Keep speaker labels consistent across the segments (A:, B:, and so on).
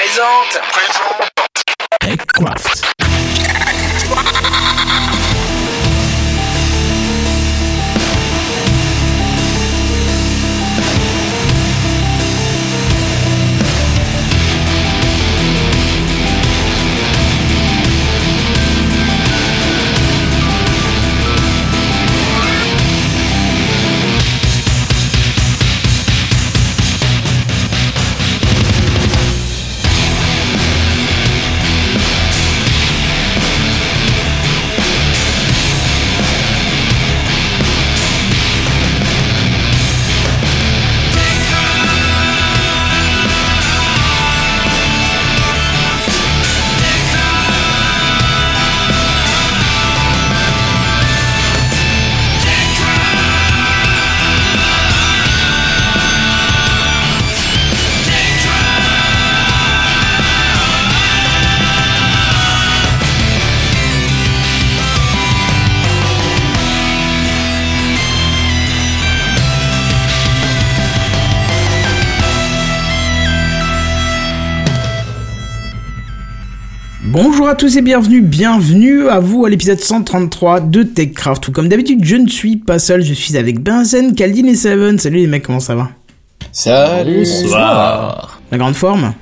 A: présente.
B: TechCraft. Tous et bienvenue, bienvenue à vous à l'épisode 133 de TechCraft. Tout comme d'habitude, je ne suis pas seul, je suis avec Benzen, Kaldin et Seven. Salut les mecs, comment ça va?
C: Salut
B: Bonsoir. La grande forme?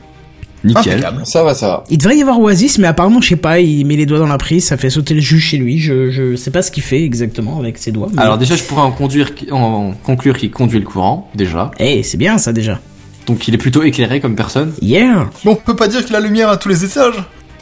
D: Nickel.
C: Impeccable. Ça va, ça va.
B: Il devrait y avoir Oasis, mais apparemment, je sais pas, il met les doigts dans la prise, ça fait sauter le jus chez lui. Je, je sais pas ce qu'il fait exactement avec ses doigts. mais-
D: Alors déjà, je pourrais en, conduire, qui- en conclure qu'il conduit le courant, déjà.
B: Eh, c'est bien ça déjà.
D: Donc il est plutôt éclairé comme personne.
B: Yeah
E: Bon, on peut pas dire que la lumière à tous les étages.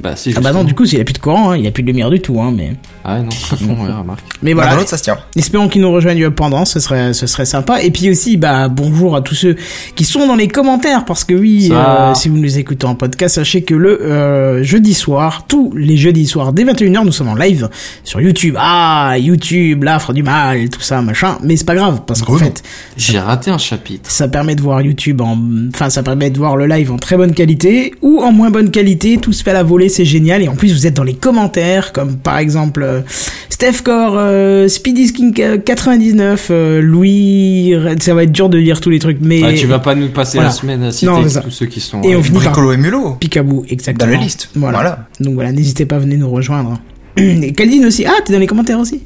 D: Bah si,
B: Ah bah non, du coup, il a plus de courant, hein, il a plus de lumière du tout, hein, mais...
D: Ah non, ouais, remarque.
B: Mais
E: Voilà.
B: voilà,
E: l'autre, ça se tient.
B: Espérons qu'ils nous rejoignent pendant, ce serait, ce serait sympa. Et puis aussi, bah, bonjour à tous ceux qui sont dans les commentaires, parce que oui, euh, si vous nous écoutez en podcast, sachez que le euh, jeudi soir, tous les jeudis soirs, dès 21h, nous sommes en live sur YouTube. Ah, YouTube, l'affre du mal, tout ça, machin. Mais c'est pas grave, parce qu'en fait,
D: J'ai raté un chapitre.
B: ça permet de voir YouTube en, enfin, ça permet de voir le live en très bonne qualité ou en moins bonne qualité. Tout se fait à la volée, c'est génial. Et en plus, vous êtes dans les commentaires, comme par exemple euh, Steph Core, euh, Speedy Skin 99, euh, Louis. Ça va être dur de lire tous les trucs, mais
D: Ah, tu vas pas nous passer
B: Voilà.
D: la semaine à citer
B: Non,
D: tous ceux qui sont...
B: Et on
D: euh,
B: finit par
E: Bricolo et Mulot.
B: Picaboo, exactement.
E: Dans la liste.
B: Voilà.
E: Voilà.
B: Donc voilà, n'hésitez pas à venir nous rejoindre. Et Caldine aussi. Ah, t'es dans les commentaires aussi.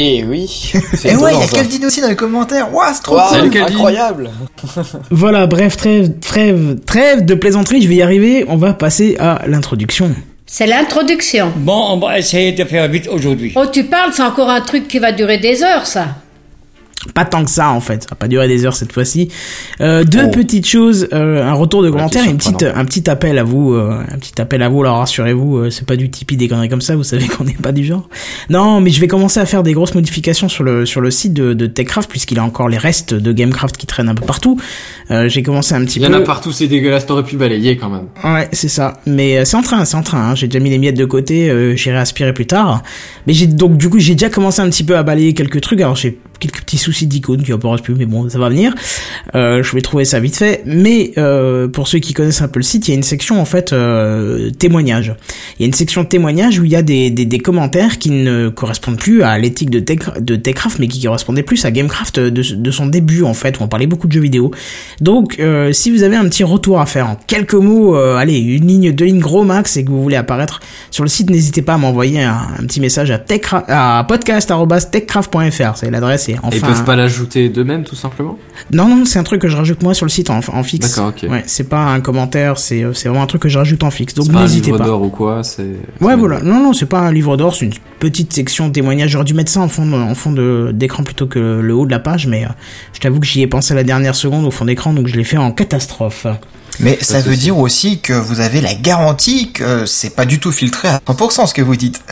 C: Et oui. C'est
E: Et ouais, il y a. Caldine aussi dans les commentaires. Ouah, c'est trop
C: Waouh,
E: cool.
D: Salut,
C: incroyable.
B: Voilà, bref, trêve, trêve, trêve de plaisanterie. Je vais y arriver. On va passer à l'introduction.
F: C'est l'introduction.
G: Bon, on va essayer de faire vite aujourd'hui.
F: Oh, tu parles, c'est encore un truc qui va durer des heures, ça.
B: Pas tant que ça en fait, ça va pas durer des heures cette fois-ci. Euh, deux
C: Oh.
B: petites choses, euh, un retour de
D: c'est
B: et une petite, un petit appel à vous, euh, un petit appel à vous. Alors rassurez-vous, euh, c'est pas du Tipeee des conneries comme ça, vous savez qu'on n'est pas du genre. Non, mais je vais commencer à faire des grosses modifications sur le sur le site de, de Techcraft puisqu'il a encore les restes de Gamecraft qui traînent un peu partout. Euh, J'ai commencé un petit
D: Il y
B: peu.
D: en a partout, c'est dégueulasse, t'aurais pu balayer quand même.
B: Ouais, c'est ça. Mais euh, c'est en train, c'est en train. hein. J'ai déjà mis les miettes de côté. euh, J'irai aspirer plus tard. Mais j'ai donc du coup j'ai déjà commencé un petit peu à balayer quelques trucs. Alors j'ai quelques petits soucis d'icônes qui apparaissent plus, mais bon, ça va venir. Euh, je vais trouver ça vite fait. Mais euh, pour ceux qui connaissent un peu le site, il y a une section en fait euh, témoignages. Il y a une section témoignages où il y a des, des, commentaires qui ne correspondent plus à l'éthique de, Tech, de Techcraft, mais qui correspondaient plus à Gamecraft de, de son début en fait, où on parlait beaucoup de jeux vidéo. Donc, euh, si vous avez un petit retour à faire en quelques mots, allez, une ligne, deux lignes gros max, et que vous voulez apparaître sur le site, n'hésitez pas à m'envoyer un, petit message à, à podcast.techcraft.fr. C'est l'adresse et enfin.
D: Et ils peuvent pas l'ajouter d'eux-mêmes, tout simplement
B: Non, non, c'est un truc que je rajoute moi sur le site en, en fixe.
D: D'accord, ok.
B: Ouais, c'est pas un commentaire, c'est euh, c'est vraiment un truc que je rajoute en fixe. Donc
D: C'est pas un
B: n'hésitez
D: livre
B: pas.
D: d'or ou quoi, c'est...
B: Ouais,
D: c'est-
B: voilà. Non, non, c'est pas un livre d'or, c'est une petite section témoignage. J'aurais dû mettre ça en fond, de- en fond de- d'écran plutôt que le haut de la page, mais euh, je t'avoue que j'y ai pensé à la dernière seconde au fond d'écran, donc je l'ai fait en catastrophe.
E: Mais ça veut dire aussi que vous avez la garantie que c'est pas du tout filtré à 100% ce que vous dites.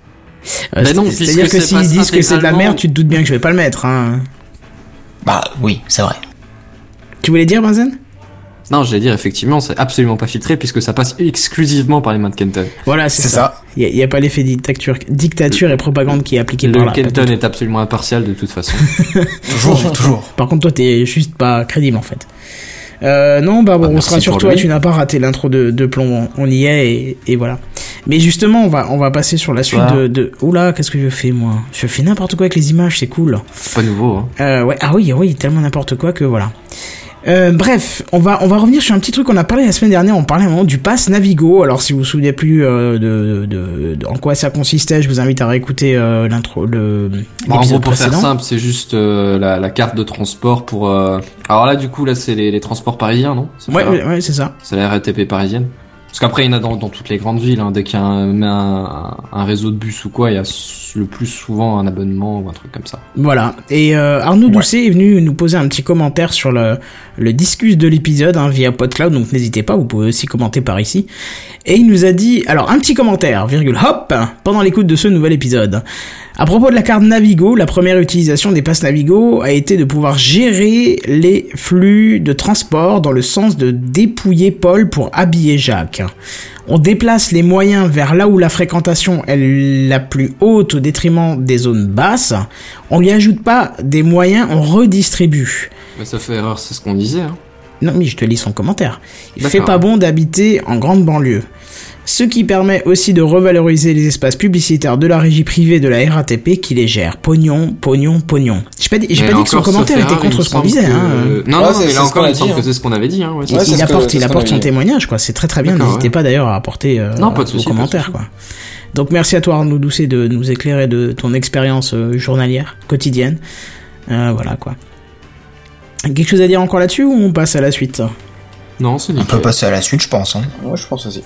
B: Euh,
D: Bah
B: C'est-à-dire que s'ils disent que c'est de la merde, tu te doutes bien que je vais pas le mettre. Hein.
E: Bah oui, c'est vrai.
B: Tu voulais dire, Benzen
D: Non, j'allais dire, effectivement, c'est absolument pas filtré puisque ça passe exclusivement par les mains de Kenton.
B: Voilà, c'est ça. Il y, a pas l'effet dictature, dictature et propagande qui est appliqué par
D: Le
B: là. du
D: Kenton est absolument impartial de toute façon.
E: Toujours, toujours.
B: Par contre, toi, t'es juste pas crédible en fait. Euh, non, bah bon,
D: Ah,
B: on sera sur toi.
D: lui.
B: Tu n'as pas raté l'intro de, de plomb. On y est et, et voilà. Mais justement, on va on va passer sur la suite de, de. Oula, qu'est-ce que je fais moi? Je fais n'importe quoi avec les images, c'est cool.
D: C'est pas nouveau, hein.
B: Euh, ouais, ah oui, oui, tellement n'importe quoi que voilà. Euh, bref, on va on va revenir sur un petit truc qu'on a parlé la semaine dernière. On parlait à un moment du pass Navigo. Alors si vous vous souvenez plus euh, de, de, de- en quoi ça consistait, je vous invite à réécouter euh, l'intro le
D: Bon, Bah, en gros, pour faire
B: précédent.
D: simple, c'est juste la, la carte de transport pour. Alors là, du coup, là, c'est les, les transports parisiens, non?
B: Ouais, ouais, c'est ça.
D: C'est la RATP parisienne. Parce qu'après, il y en a dans, dans toutes les grandes villes. Hein. Dès qu'il y a un, un, un réseau de bus ou quoi, il y a le plus souvent un abonnement ou un truc comme ça.
B: Voilà. Et euh, Arnaud Doucet est venu nous poser un petit commentaire sur le, le discus de l'épisode hein, via PodCloud, donc n'hésitez pas, vous pouvez aussi commenter par ici. Et il nous a dit, alors un petit commentaire, virgule, hop, pendant l'écoute de ce nouvel épisode. À propos de la carte Navigo, la première utilisation des passes Navigo a été de pouvoir gérer les flux de transport dans le sens de dépouiller Paul pour habiller Jacques. On déplace les moyens vers là où la fréquentation est la plus haute au détriment des zones basses. On lui ajoute pas des moyens, on redistribue.
D: Mais ça fait erreur, c'est ce qu'on disait. Hein.
B: Non, mais je te lis son commentaire. Il fait pas bon d'habiter en grande banlieue. Ce qui permet aussi de revaloriser les espaces publicitaires de la régie privée de la RATP qui les gère. Pognon, pognon, pognon. J'ai pas dit, j'ai
D: Mais
B: pas dit que son commentaire était contre ce qu'on disait.
D: que-
B: Hein.
D: Non,
C: Ouais,
D: non,
C: c'est-
D: mais là encore, il
C: a
D: me semble
C: dit,
D: que c'est ce qu'on avait dit. Hein, ouais,
B: il
C: que-
B: apporte,
C: c'est
B: il apporte son témoignage, quoi. C'est très très bien. N'hésitez
D: ouais.
B: pas d'ailleurs à apporter euh,
D: Non, pas de
B: vos
D: pas de
B: commentaires, quoi. Donc merci à toi Arnaud Doucet de nous éclairer de ton expérience euh, journalière, quotidienne. Euh, voilà quoi. Quelque chose à dire encore là-dessus ou on passe à la suite
D: Non, c'est
E: On peut passer à la suite, je pense. Hein.
C: Ouais, je pense aussi.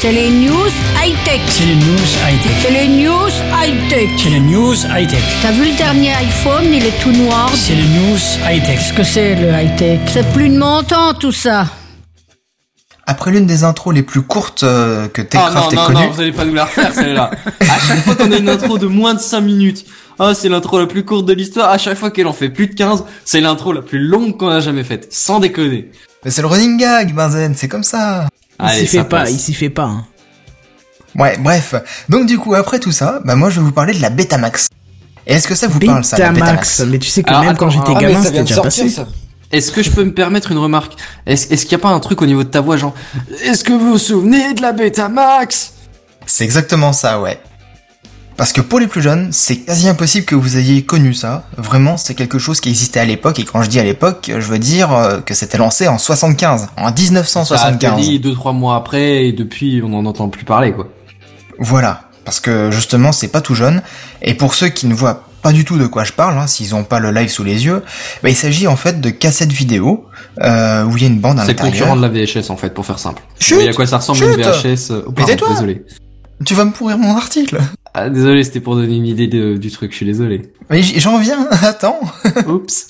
F: C'est les news high-tech.
G: C'est les news high-tech.
F: C'est les news high-tech.
G: C'est les news high-tech.
F: T'as vu le dernier iPhone, il est tout noir.
G: C'est les news high-tech.
F: Qu'est-ce que c'est le high-tech? C'est plus de mon temps tout ça.
E: Après l'une des intros les plus courtes euh, que
D: Ah
E: Techcraft
D: non,
E: ait
D: non,
E: connue,
D: non, vous allez pas nous la refaire celle-là. à chaque fois qu'on a une intro de moins de 5 minutes, ah c'est l'intro la plus courte de l'histoire, à chaque fois qu'elle en fait plus de 15, c'est l'intro la plus longue qu'on a jamais faite, sans déconner.
E: mais c'est le running gag, Benzen, c'est comme ça.
B: Il s'y fait pas, il s'y fait pas. hein.
E: Ouais, bref. Donc du coup, après tout ça, bah moi je vais vous parler de la Betamax. Et est-ce que ça vous parle ça, la
B: Betamax. Mais tu sais que
D: Alors,
B: même quand j'étais
D: ah,
B: gamin,
C: ça
B: c'était
C: vient de
B: déjà
C: sortir,
B: passé.
C: ça.
D: Est-ce que je peux me permettre une remarque? Est-ce qu'il y a pas un truc au niveau de ta voix, genre Est-ce que vous vous souvenez de la Betamax?
E: C'est exactement ça, ouais. Parce que pour les plus jeunes, c'est quasi impossible que vous ayez connu ça. Vraiment, c'est quelque chose qui existait à l'époque, et quand je dis à l'époque, je veux dire euh, que c'était lancé en 75, en
D: Ça a
E: 1975.
D: deux trois mois après et depuis on n'en entend plus parler quoi.
E: Voilà, parce que justement, c'est pas tout jeune. Et pour ceux qui ne voient pas du tout de quoi je parle, hein, s'ils ont pas le live sous les yeux, bah, il s'agit en fait de cassettes vidéo euh, où il y a une bande à
D: C'est le
E: l'intérieur.
D: concurrent de la VHS en fait pour faire simple.
E: Chut
D: Vous voyez à quoi ça ressemble une VHS euh, oh, pardon,
E: tais-toi
D: désolé.
E: Tu vas me pourrir mon article.
D: Ah, désolé, c'était pour donner une idée de- du truc, je suis désolé.
E: Mais j'en viens, attends.
D: Oups.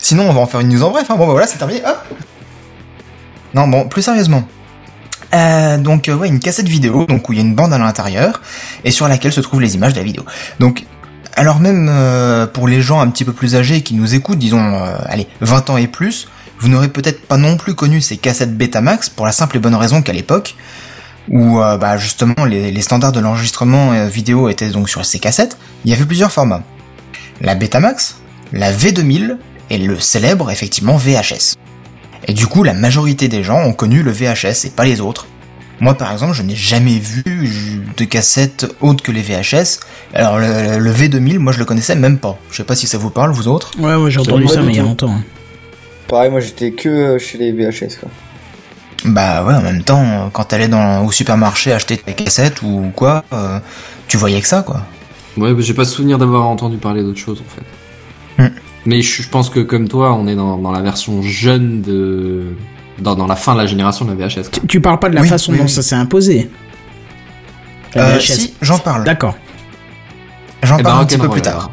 E: Sinon, on va en faire une news en bref. Hein. Bon, bah voilà, c'est terminé. Hop. Non, bon, plus sérieusement. Euh, donc, euh, ouais, une cassette vidéo, donc où il y a une bande à l'intérieur et sur laquelle se trouvent les images de la vidéo. Donc, alors même euh, pour les gens un petit peu plus âgés qui nous écoutent, disons, euh, allez, 20 ans et plus, vous n'aurez peut-être pas non plus connu ces cassettes Betamax pour la simple et bonne raison qu'à l'époque, où euh, bah, justement les, les standards de l'enregistrement euh, vidéo étaient donc sur ces cassettes, il y avait plusieurs formats. La Betamax, la V2000 et le célèbre effectivement VHS. Et du coup, la majorité des gens ont connu le VHS et pas les autres. Moi, par exemple, je n'ai jamais vu de cassette autre que les VHS. Alors, le, le V2000, moi, je le connaissais même pas. Je sais pas si ça vous parle, vous autres.
B: Ouais, ouais, j'ai entendu ça, mais il y a longtemps. hein.
C: Pareil, moi j'étais que euh, chez les VHS, quoi.
E: Bah ouais, en même temps, quand t'allais dans au supermarché acheter tes cassettes ou quoi, euh, tu voyais que ça, quoi.
D: Ouais, j'ai pas souvenir d'avoir entendu parler d'autre chose en fait.
E: Hmm.
D: Mais je, je pense que comme toi, on est dans, dans la version jeune de. Dans, dans la fin de la génération de la VHS.
B: Tu, tu parles pas de la
E: Oui,
B: façon
E: oui,
B: dont
E: oui.
B: ça s'est imposé. La
E: Euh,
B: VHS.
E: si, j'en parle.
B: D'accord.
E: J'en
D: Eh ben,
E: parle un petit peu plus tard.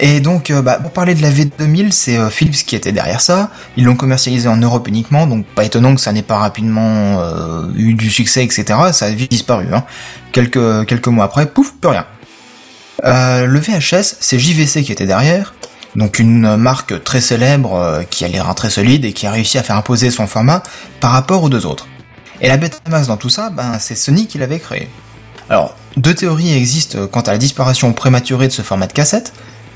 E: Et donc, euh, bah, pour parler de la V2000, c'est euh, Philips qui était derrière ça. Ils l'ont commercialisé en Europe uniquement, donc pas étonnant que ça n'ait pas rapidement euh, eu du succès, etc. Ça a vite disparu. Hein. Quelques, quelques mois après, pouf, plus rien. Le VHS, c'est JVC qui était derrière. Donc une marque très célèbre qui a les reins très solides et qui a réussi à faire imposer son format par rapport aux deux autres. Et la Betamax dans tout ça, ben, c'est Sony qui l'avait créé. Alors, deux théories existent quant à la disparition prématurée de ce format de cassette.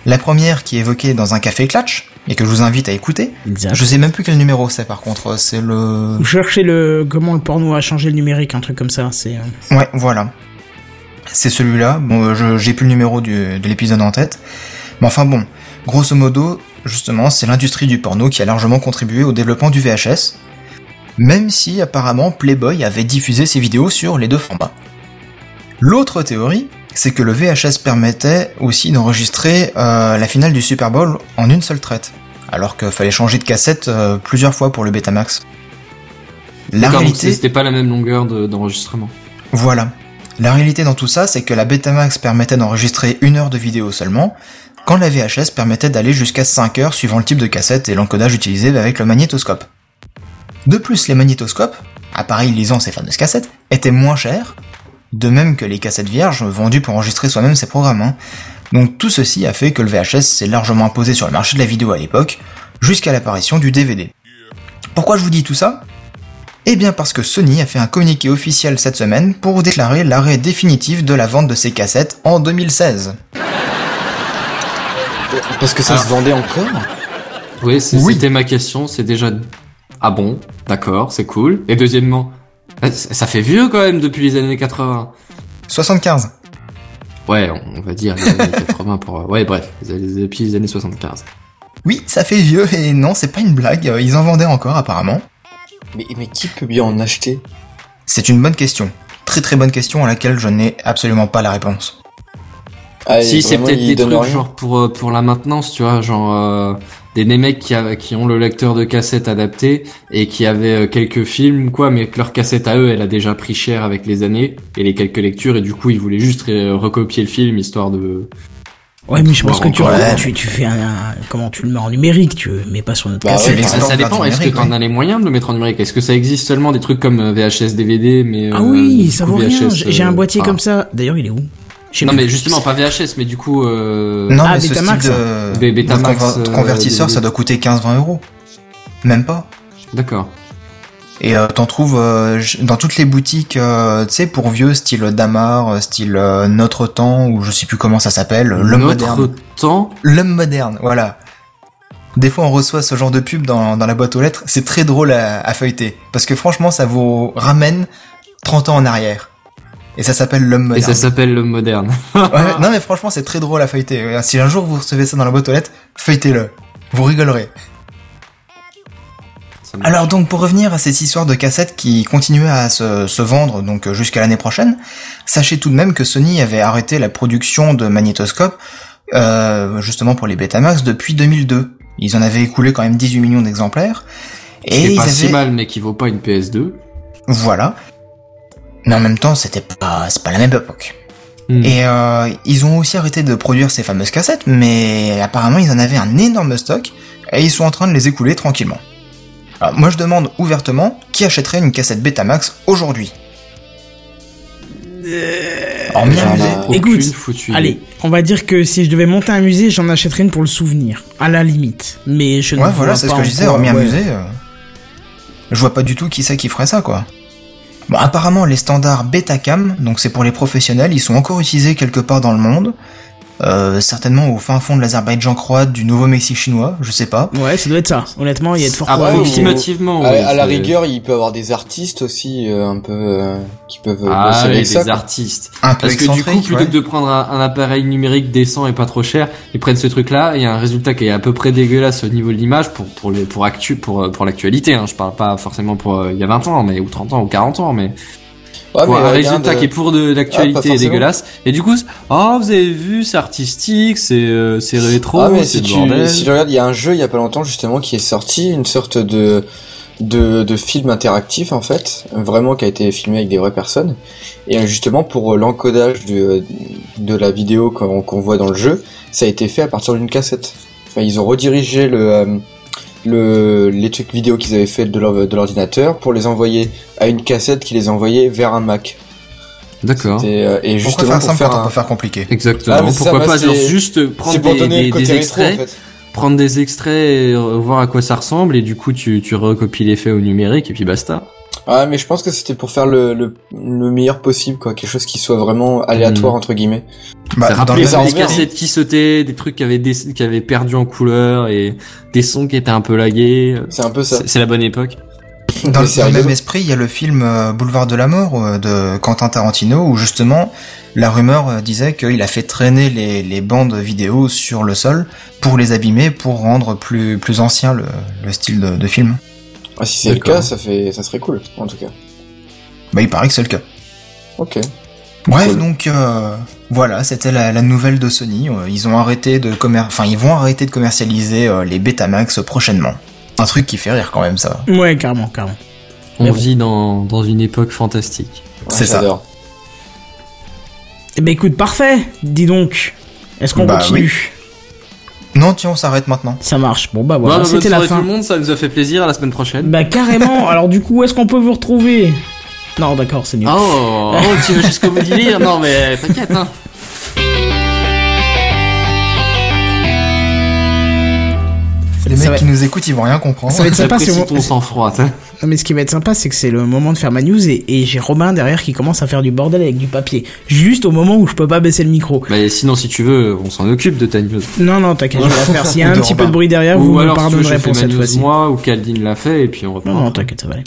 E: La première qui est évoquée dans un café Clutch, et que je vous invite à écouter.
B: Exact.
E: Je sais même plus quel numéro c'est par contre, c'est le...
B: Vous cherchez le comment le porno a changé le numérique, un truc comme ça. C'est euh,
E: Ouais, voilà. C'est celui-là. Bon, euh, j'ai plus le numéro du- de l'épisode en tête. Mais enfin bon, grosso modo, justement, c'est l'industrie du porno qui a largement contribué au développement du VHS, même si apparemment Playboy avait diffusé ses vidéos sur les deux formats. L'autre théorie, c'est que le VHS permettait aussi d'enregistrer euh, la finale du Super Bowl en une seule traite, alors qu'il fallait changer de cassette euh, plusieurs fois pour le Betamax. La réalité,
D: c'était pas la même longueur de- d'enregistrement.
E: voilà. La réalité dans tout ça, c'est que la Betamax permettait d'enregistrer une heure de vidéo seulement, quand la VHS permettait d'aller jusqu'à 5 heures suivant le type de cassette et l'encodage utilisé avec le magnétoscope. De plus, les magnétoscopes, appareils lisant ces fameuses cassettes, étaient moins chers, de même que les cassettes vierges vendues pour enregistrer soi-même ces programmes. hein. Donc tout ceci a fait que le VHS s'est largement imposé sur le marché de la vidéo à l'époque, jusqu'à l'apparition du DVD. Pourquoi je vous dis tout ça? Eh bien parce que Sony a fait un communiqué officiel cette semaine pour déclarer l'arrêt définitif de la vente de ses cassettes en 2016.
C: Parce que ça se vendait encore?
D: Oui, c'était ma question. C'est déjà ah bon, d'accord, c'est cool. Et deuxièmement, euh, ça fait vieux quand même depuis les années 80.
E: 75.
D: Ouais, on va dire les années 80 pour. euh, Ouais, bref, depuis les années 75.
E: Oui, ça fait vieux et non, c'est pas une blague, euh, ils en vendaient encore apparemment.
C: mais, mais qui peut bien en acheter?
E: C'est une bonne question. Très très bonne question à laquelle je n'ai absolument pas la réponse.
C: Ah,
D: si, c'est peut-être des trucs
C: rien.
D: genre pour euh, pour la maintenance, tu vois, genre euh, des, des mecs qui, a- qui ont le lecteur de cassette adapté et qui avaient euh, quelques films quoi, mais que leur cassette à eux, elle a déjà pris cher avec les années et les quelques lectures et du coup ils voulaient juste euh, recopier le film histoire de.
B: Ouais, mais je pense
D: Bon,
B: que tu,
E: ouais.
B: tu, tu fais un, un- comment tu le mets en numérique, tu mets pas sur notre
C: Bah
B: cassette.
C: ouais,
D: Ça, dépend. Est-ce que t'en as les moyens de le mettre en numérique? Est-ce que ça existe seulement des trucs comme euh, VHS, DVD, mais
B: Ah
D: euh,
B: oui,
D: du
B: ça
D: coup,
B: vaut rien.
D: VHS,
B: J'ai j'ai un
D: euh,
B: boîtier comme ça. D'ailleurs, il est où?
D: Non,
B: plus.
D: mais justement pas VHS, mais du coup. Euh...
E: Non,
B: Ah,
E: mais ce style
B: Betamax,
E: de,
D: Bé-
E: de
D: Betamax,
E: conver- de
D: euh,
E: convertisseur, ça doit coûter 15-20 euros. Même pas.
D: D'accord.
E: Et euh, t'en trouves euh, dans toutes les boutiques, euh, tu sais, pour vieux, style Damar, euh, style euh, Notre Temps, ou je sais plus comment ça s'appelle, L'Homme
D: Notre
E: Moderne.
D: temps.
E: L'homme moderne, voilà. Des fois, on reçoit ce genre de pub dans, dans la boîte aux lettres. C'est très drôle à, à feuilleter. Parce que franchement, ça vous ramène 30 ans en arrière. Et ça s'appelle l'homme
D: Et
E: moderne.
D: ça s'appelle le moderne.
E: Ouais, non, mais franchement, c'est très drôle à feuilleter. Euh, Si un jour vous recevez ça dans la boîte aux lettres, feuilletez-le. Vous rigolerez. Alors donc, pour revenir à cette histoire de cassettes qui continuait à se, se vendre donc euh, jusqu'à l'année prochaine, sachez tout de même que Sony avait arrêté la production de magnétoscopes euh, justement pour les Betamax depuis 2002. Ils en avaient écoulé quand même 18 millions d'exemplaires. Et
D: pas
E: avaient...
D: si mal, mais qui vaut pas une PS2.
E: Voilà. Mais en même temps, c'était pas, c'est pas la même époque.
D: Hmm.
E: Et euh, ils ont aussi arrêté de produire ces fameuses cassettes, mais apparemment ils en avaient un énorme stock et ils sont en train de les écouler tranquillement. Alors moi je demande ouvertement qui achèterait une cassette Betamax aujourd'hui En musée.
D: Aucune
B: Écoute,
D: foutue.
B: Allez, on va dire que si je devais monter un musée, j'en achèterais une pour le souvenir, à la limite. Mais je ne
E: Ouais
B: vois
E: voilà, c'est ce que je disais, hormis un
B: ouais.
E: musée. euh, je vois pas du tout qui c'est qui ferait ça quoi. Bon, apparemment les standards Betacam, donc c'est pour les professionnels, ils sont encore utilisés quelque part dans le monde. Euh, certainement au fin fond de l'Azerbaïdjan croate, du Nouveau-Mexique chinois, je sais pas.
B: Ouais, ça doit être ça. Honnêtement, il y a de fortes
D: Ah,
C: Ouais,
B: probabilités.
D: Approximativement.
C: À,
D: oui,
C: à la rigueur, il peut avoir des artistes aussi euh, un peu euh, qui peuvent euh,
D: Ah,
C: avec ça.
D: des artistes.
E: Un peu
D: Parce que du coup, plutôt
E: ouais.
D: que de prendre un, un appareil numérique décent et pas trop cher, ils prennent ce truc-là, et il y a un résultat qui est à peu près dégueulasse au niveau de l'image pour pour les pour actu pour euh, pour l'actualité. Hein. Je parle pas forcément pour euh, il y a 20 ans, mais ou 30 ans ou 40 ans, mais
C: Ouais,
D: pour
C: mais
D: un résultat qui est pour de
C: Ah, pas
D: l'actualité
C: forcément.
D: dégueulasse. Et du coup, oh vous avez vu, c'est artistique, c'est euh, c'est rétro,
C: ah mais
D: c'est
C: si tu,
D: bordel.
C: si tu regardes, il y a un jeu il y a pas longtemps justement qui est sorti, une sorte de de, de film interactif en fait, vraiment qui a été filmé avec des vraies personnes. Et euh, justement pour euh, l'encodage de, de la vidéo qu'on qu'on voit dans le jeu, ça a été fait à partir d'une cassette. Enfin, ils ont redirigé le, euh, le les trucs vidéo qu'ils avaient fait de l'ordinateur pour les envoyer à une cassette qui les envoyait vers un Mac.
D: D'accord.
C: Et, euh, et
E: Pourquoi
C: justement
E: faire
C: pour
E: simple
C: faire
E: quand on
C: un...
E: peut faire compliqué
D: Exactement.
C: Ah, ça,
D: Pourquoi pas genre juste prendre
C: C'est pour
D: des,
C: donner
D: des,
C: le côté
D: des
C: rétro en
D: extraits,
C: fait.
D: Prendre des extraits et voir à quoi ça ressemble et du coup tu tu recopies l'effet au numérique et puis basta.
C: Ah mais je pense que c'était pour faire le, le, le meilleur possible quoi, quelque chose qui soit vraiment aléatoire
D: Mhm.
C: entre guillemets.
E: Bah,
D: ça rappelait des cassettes qui sautaient, des trucs qui avaient des, qui avaient perdu en couleur et des sons qui étaient un peu lagués.
C: C'est un peu ça.
D: C'est la bonne époque.
E: Dans, le-
C: c'est
E: dans le même esprit, il y a le film euh, Boulevard de la mort euh, de Quentin Tarantino où justement la rumeur euh, disait qu'il a fait traîner les, les bandes vidéo sur le sol pour les abîmer, pour rendre plus plus ancien le, le style de, de film.
C: Ah, si c'est le cas, ça fait, ça serait cool, en tout cas.
E: Bah il paraît que c'est le cas.
C: Ok.
E: Bref,
C: Cool.
E: donc euh, voilà, c'était la, la nouvelle de Sony. Ils ont arrêté de commer... enfin ils vont arrêter de commercialiser euh, les Betamax prochainement. Un truc qui fait rire quand même ça.
B: Ouais, carrément, carrément.
D: On
B: Mais bon.
D: vit dans, dans une époque fantastique.
C: Ouais,
E: C'est ça.
B: Eh ben écoute, parfait. Dis donc, est-ce qu'on
E: Bah,
B: continue?
E: Non, tiens, on s'arrête maintenant.
B: Ça marche. Bon bah voilà,
D: bah,
B: c'était la
D: soirée tout
B: fin.
D: le monde, ça nous a fait plaisir. À la semaine prochaine.
B: Bah carrément. Alors du coup, où est-ce qu'on peut vous retrouver? Non, d'accord, c'est nul.
D: Oh, oh, tu vas jusqu'au bout du lire? Non, mais t'inquiète, hein.
E: Les
B: Ça
E: mecs
B: va-
E: qui nous écoutent, ils vont rien comprendre.
B: Ça va être sympa, bon.
D: ton sang-froid. t'sais.
B: Non, mais ce qui va être sympa, c'est que c'est le moment de faire ma news et, et j'ai Romain derrière qui commence à faire du bordel avec du papier. Juste au moment où je peux pas baisser le micro.
D: Bah, sinon, si tu veux, on s'en occupe de ta news.
B: Non, non, t'inquiète, je vais la faire. S'il y a un petit peu de bruit derrière, vous
D: Ou
B: me
D: alors, si
B: pardonnerez pour cette fois-ci.
D: moi, ou Caldine l'a fait, et puis on reprend.
B: Non, non, t'inquiète, ça va aller.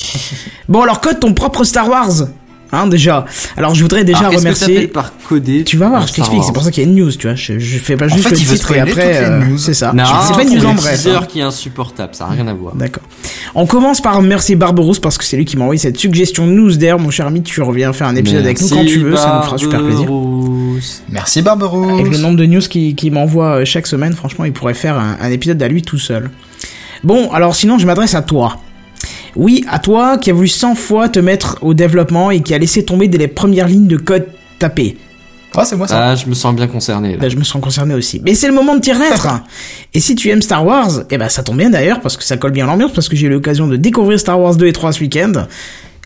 B: Bon, alors code ton propre Star Wars. Hein, déjà. Alors, je voudrais déjà
D: que
B: remercier.
D: par coder
B: Tu vas voir, je t'explique, c'est pour ça qu'il y a une news, tu vois. Je, je fais pas
E: En
B: juste
E: fait,
B: le titre et après. euh, c'est ça.
D: Non,
B: c'est pas une news
D: c'est
B: en bref. hein.
D: qui est insupportable, ça n'a rien à voir.
B: D'accord. On commence par remercier Barberousse parce que c'est lui qui m'a envoyé cette suggestion news d'air. Mon cher ami, tu reviens faire un épisode avec nous quand tu veux, ça nous fera super plaisir.
E: Merci Barberousse.
B: Avec le nombre de news qu'il qui m'envoie euh, chaque semaine, franchement, il pourrait faire un, un épisode à lui tout seul. Bon, alors sinon, je m'adresse à toi. Oui, à toi qui a voulu 100 fois te mettre au développement et qui a laissé tomber dès les premières lignes de code tapées.
E: Ah, c'est moi ça.
D: Ah, je me sens bien concerné, là.
B: Bah, je me sens concerné aussi. Mais c'est le moment de t'y remettre. et si tu aimes Star Wars, eh ben ça tombe bien d'ailleurs parce que ça colle bien à l'ambiance parce que j'ai eu l'occasion de découvrir Star Wars 2 et 3 ce week-end.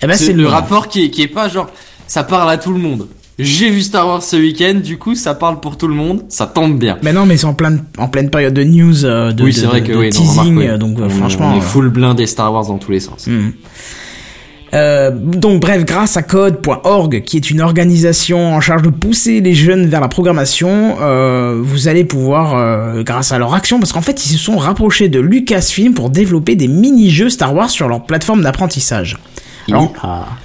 B: Eh ben c'est
D: c'est
B: le
D: rapport qui est, qui est pas genre, ça parle à tout le monde. J'ai vu Star Wars ce week-end, du coup, ça parle pour tout le monde, ça tombe bien.
B: Mais non, mais c'est en pleine en pleine période de news, euh, de,
D: oui,
B: de-
D: vrai
B: de-
D: que
B: de
D: oui, non,
B: teasing,
D: remarque, oui.
B: donc euh,
D: On-
B: franchement.
D: on est
B: euh,
D: full blindé Star Wars dans tous les sens.
B: Hmm. Euh, donc bref, grâce à code.org, qui est une organisation en charge de pousser les jeunes vers la programmation, euh, vous allez pouvoir, euh, grâce à leur action, parce qu'en fait ils se sont rapprochés de Lucasfilm pour développer des mini-jeux Star Wars sur leur plateforme d'apprentissage. Alors,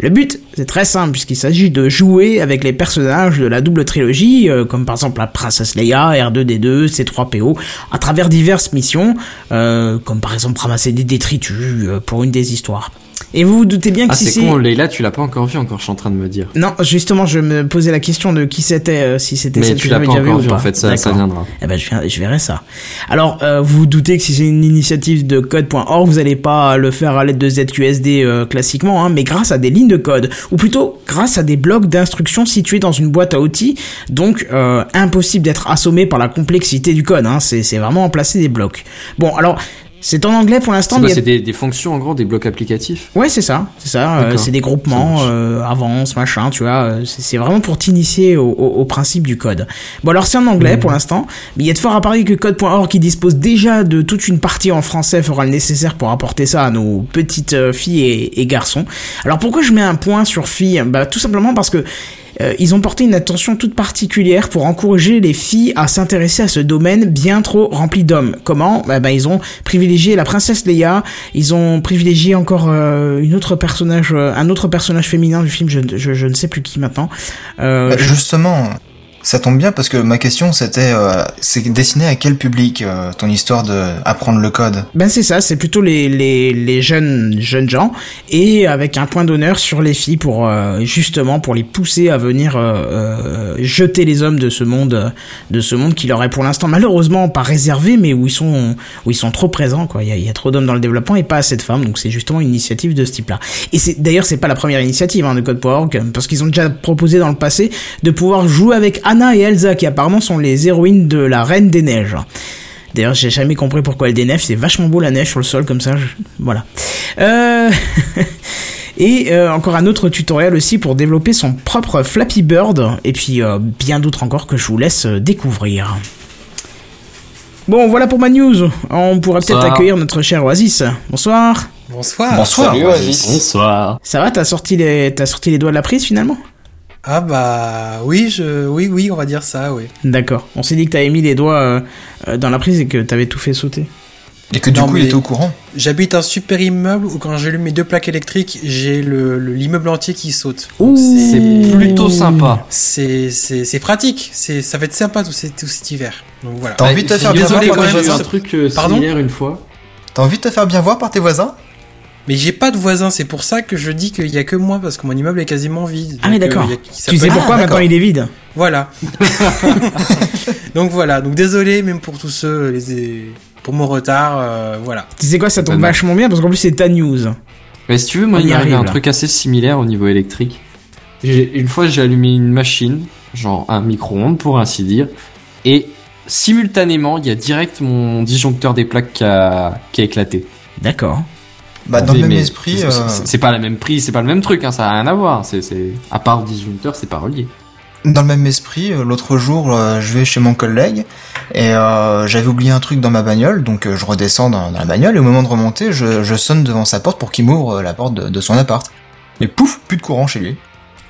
B: le but, c'est très simple, puisqu'il s'agit de jouer avec les personnages de la double trilogie, euh, comme par exemple la princesse Leia, R2D2, C3PO, à travers diverses missions, euh, comme par exemple ramasser des détritus euh, pour une des histoires. Et vous vous doutez bien que
D: Ah,
B: si
D: c'est con, Leila, tu l'as pas encore vu encore, je suis en train de me dire.
B: Non, justement, je me posais la question de qui c'était, euh, si c'était celle
D: tu l'as pas encore
B: ou
D: vu,
B: pas.
D: en fait, ça, ça viendra.
B: Eh ben, je, je verrai ça. Alors, euh, vous vous doutez que si c'est une initiative de code.org, vous allez pas le faire à l'aide de ZQSD euh, classiquement, hein, mais grâce à des lignes de code, ou plutôt grâce à des blocs d'instructions situés dans une boîte à outils, donc euh, impossible d'être assommé par la complexité du code. Hein, c'est vraiment emplacer des blocs. Bon, alors. C'est en anglais pour l'instant,
D: C'est
B: a-
D: c'est des, des fonctions, en gros, des blocs applicatifs.
B: Ouais, c'est ça, c'est ça. euh, c'est des groupements, euh, avance, machin, tu vois. euh, C'est vraiment pour t'initier au, au, au principe du code. Bon, alors c'est en anglais pour l'instant, mais il y a de fort à parier que code.org, qui dispose déjà de toute une partie en français, fera le nécessaire pour apporter ça à nos petites euh, filles et, et garçons. Alors pourquoi je mets un point sur filles? Bah tout simplement parce que euh, ils ont porté une attention toute particulière pour encourager les filles à s'intéresser à ce domaine bien trop rempli d'hommes. Comment? Bah, bah, Ils ont privilégié la princesse Leia, ils ont privilégié encore euh, une autre personnage, euh, un autre personnage féminin du film, je, je, je ne sais plus qui maintenant. Euh,
E: Bah, justement, ça tombe bien parce que ma question c'était, euh, c'est destiné à quel public euh, ton histoire de apprendre le code?
B: Ben c'est ça, c'est plutôt les, les, les jeunes jeunes gens et avec un point d'honneur sur les filles pour euh, justement pour les pousser à venir jeter les hommes de ce monde de ce monde qui leur est pour l'instant malheureusement pas réservé mais où ils sont où ils sont trop présents quoi. Il y a, trop d'hommes dans le développement et pas assez de femmes donc c'est justement une initiative de ce type-là. Et c'est d'ailleurs c'est pas la première initiative hein, de Code.org parce qu'ils ont déjà proposé dans le passé de pouvoir jouer avec Anna et Elsa qui apparemment sont les héroïnes de la Reine des Neiges. D'ailleurs, j'ai jamais compris pourquoi elle déneige. C'est vachement beau la neige sur le sol comme ça. je- Voilà. Euh... Et euh, encore un autre tutoriel aussi pour développer son propre Flappy Bird. Et puis euh, bien d'autres encore que je vous laisse découvrir. Bon, voilà pour ma news. On pourrait peut-être accueillir notre cher Oasis. Bonsoir.
G: Bonsoir.
E: Bonsoir.
C: Salut Oasis.
D: Bonsoir.
B: Ça va T'as sorti les t'as sorti les doigts de la prise finalement?
G: Ah bah oui, je oui oui, on va dire ça, oui.
B: D'accord. On s'est dit que t'avais mis les doigts euh, euh, dans la prise et que t'avais tout fait sauter.
E: Et que du
G: Non,
E: coup, il était au courant.
G: J'habite un super immeuble où quand j'allume mes deux plaques électriques, j'ai le le- l'immeuble entier qui saute.
D: C'est plutôt sympa.
G: C'est pratique. C'est ça va être sympa tout, cet- tout cet hiver. Donc voilà.
E: T'as envie de te faire bien
G: désolé,
E: voir
G: quand
E: par tes
D: un
E: voisins
D: truc euh,
G: Pardon?
D: similaire une fois.
E: T'as envie de te faire bien voir par tes voisins?
G: Mais j'ai pas de voisins, c'est pour ça que je dis qu'il y a que moi parce que mon immeuble est quasiment vide.
B: Ah oui,
G: Donc,
B: d'accord.
G: euh,
B: Tu sais pourquoi
E: Ah,
B: maintenant il est vide
G: Voilà. donc voilà. Donc désolé même pour tous ceux les pour mon retard. euh, voilà.
B: Tu sais quoi, ça tombe vachement bien parce qu'en plus c'est ta news.
D: Mais si tu veux, moi, il
B: y arrive,
D: un truc assez similaire au niveau électrique. Une fois, j'ai allumé une machine, genre un micro-ondes pour ainsi dire, et simultanément, il y a direct mon disjoncteur des plaques qui a, qui a éclaté.
B: D'accord.
E: Bah, dans le même esprit,
D: c'est-
E: euh,
D: pas la même prix, c'est pas le même truc, hein, ça a rien à voir. C'est, c'est, à part le disjoncteur, c'est pas relié.
E: dans le même esprit, euh, l'autre jour, euh, je vais chez mon collègue et euh, j'avais oublié un truc dans ma bagnole, donc je redescends dans, dans la bagnole et au moment de remonter, je, je sonne devant sa porte pour qu'il m'ouvre la porte de, de son appart. Et pouf, plus de courant chez lui.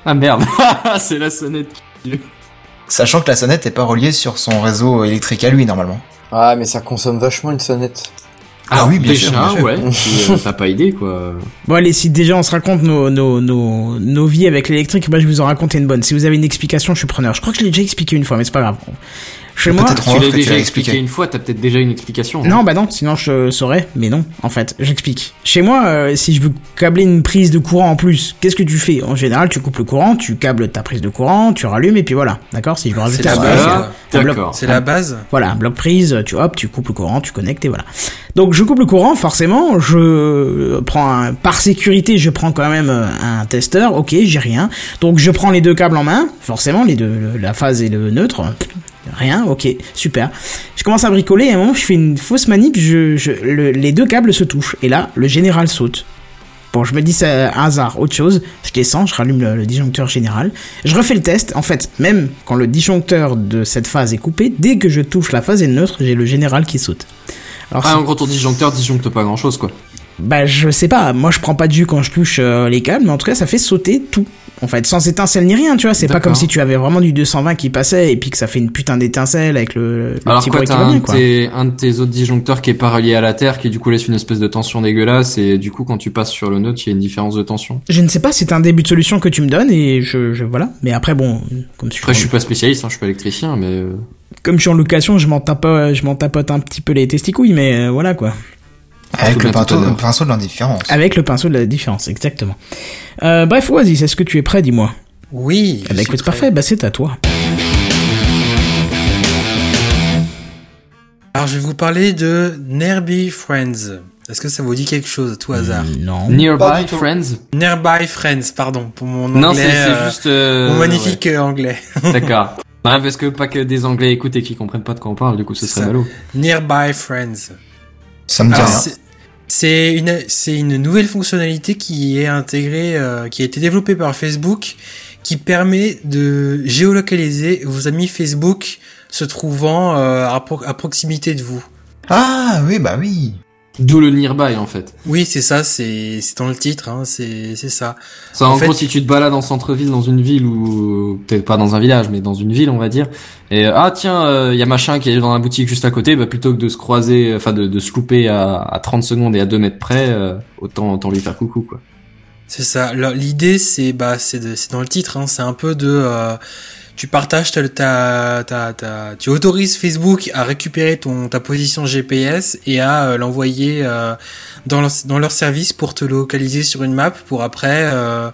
D: Ah merde, c'est la sonnette. qui-
E: Sachant que la sonnette est pas reliée sur son réseau électrique à lui normalement.
C: Ah, mais ça consomme vachement une sonnette.
E: Ah oui, bien
D: déjà,
E: sûr, bien sûr.
D: ouais. euh, T'as pas idée, quoi.
B: Bon allez, si déjà on se raconte nos, nos, nos, nos vies avec l'électrique, moi je vais vous en raconter une bonne. Si vous avez une explication, je suis preneur. Je crois que je l'ai déjà expliqué une fois, mais c'est pas grave. Chez moi,
D: Tu l'as déjà expliqué une fois, t'as peut-être déjà une explication. hein.
B: Non, bah non, sinon je saurais, mais non, en fait, j'explique. Chez moi, euh, si je veux câbler une prise de courant en plus, qu'est-ce que tu fais? En général, tu coupes le courant, tu câbles ta prise de courant, tu rallumes et puis voilà, d'accord? Si je veux rajouter
G: la
B: un
G: base,
B: bloc,
G: quoi.
B: un bloc-
D: D'accord.
G: C'est la base.
B: voilà, un bloc prise, tu hop, tu coupes le courant, tu connectes et voilà. Donc je coupe le courant, forcément, je prends un, par sécurité, je prends quand même euh, un testeur, ok, j'ai rien. Donc je prends les deux câbles en main, forcément, les deux, la phase et le neutre. Rien, ok, super. Je commence à bricoler et à un moment je fais une fausse manip, je, je, le- les deux câbles se touchent. Et là, le général saute. Bon, je me dis c'est un hasard, autre chose. Je descends, je rallume le, le disjoncteur général. Je refais le test. En fait, même quand le disjoncteur de cette phase est coupé, dès que je touche la phase et le neutre, j'ai le général qui saute. Alors,
D: Ah, en gros, ton disjoncteur disjoncte pas grand chose, quoi.
B: bah je sais pas, moi je prends pas de jus quand je touche euh, les câbles, mais en tout cas ça fait sauter tout. En fait, sans étincelle ni rien, tu vois, c'est pas comme si tu avais vraiment du 220 qui passait et puis que ça fait une putain d'étincelle avec le, le
D: Alors
B: petit
D: quoi,
B: bruit qui va
D: un,
B: bien,
D: de
B: quoi.
D: tes- un de tes autres disjoncteurs qui est pas relié à la terre, qui du coup laisse une espèce de tension dégueulasse, et du coup quand tu passes sur le neutre, il y a une différence de tension?
B: Je ne sais pas, c'est un début de solution que tu me donnes et je, je voilà. Mais après bon, comme je suis,
D: Après, je
B: en-
D: suis pas spécialiste, hein, je suis pas électricien, mais euh,
B: comme je suis en location, je m'en tape, je m'en tapote un petit peu les testicouilles, mais euh, voilà quoi.
E: Avec le pinceau, le de l'indifférence.
B: Avec le pinceau de la différence, exactement. Euh, bref, Oasis, est-ce que tu es prêt, dis-moi?
G: Oui.
B: Eh
G: suis
B: écoute,
G: prêt.
B: parfait, bah c'est à toi.
G: Alors je vais vous parler de Nearby Friends. Est-ce que ça vous dit quelque chose à tout hasard?
B: Non.
D: Nearby. Friends?
G: Nearby Friends, pardon pour mon anglais.
D: Non, c'est
G: euh,
D: juste. euh,
G: mon magnifique anglais.
D: ouais. D'accord. Non, parce que pas que des Anglais écoutent et qui comprennent pas de quoi on parle, du coup ce
G: C'est
D: serait
G: ça.
D: ballot.
G: Nearby Friends.
E: Ça me dit
G: Alors,
E: rien.
G: C'est- une, c'est une nouvelle fonctionnalité qui est intégrée, euh, qui a été développée par Facebook, qui permet de géolocaliser vos amis Facebook se trouvant euh, à, à proximité de vous.
E: Ah oui, bah oui.
D: D'où le nearby en fait.
G: Oui, c'est ça, c'est c'est dans le titre, hein, c'est c'est ça.
D: Ça,
G: En
D: en,
G: fait-
D: gros, si tu te balades en centre-ville, dans une ville ou peut-être pas dans un village, mais dans une ville, on va dire. Et euh, ah tiens, il y a machin qui est dans la boutique juste à côté. Bah plutôt que de se croiser, enfin de, de se louper à, à 30 secondes et à 2 mètres près, euh, autant autant lui faire coucou quoi.
G: C'est ça. L'idée, c'est bah, c'est de- c'est dans le titre. Hein, c'est un peu de, euh, tu partages ta, ta, ta, tu autorises Facebook à récupérer ton ta position GPS et à euh, l'envoyer euh, dans leur, service pour te localiser sur une map pour après euh,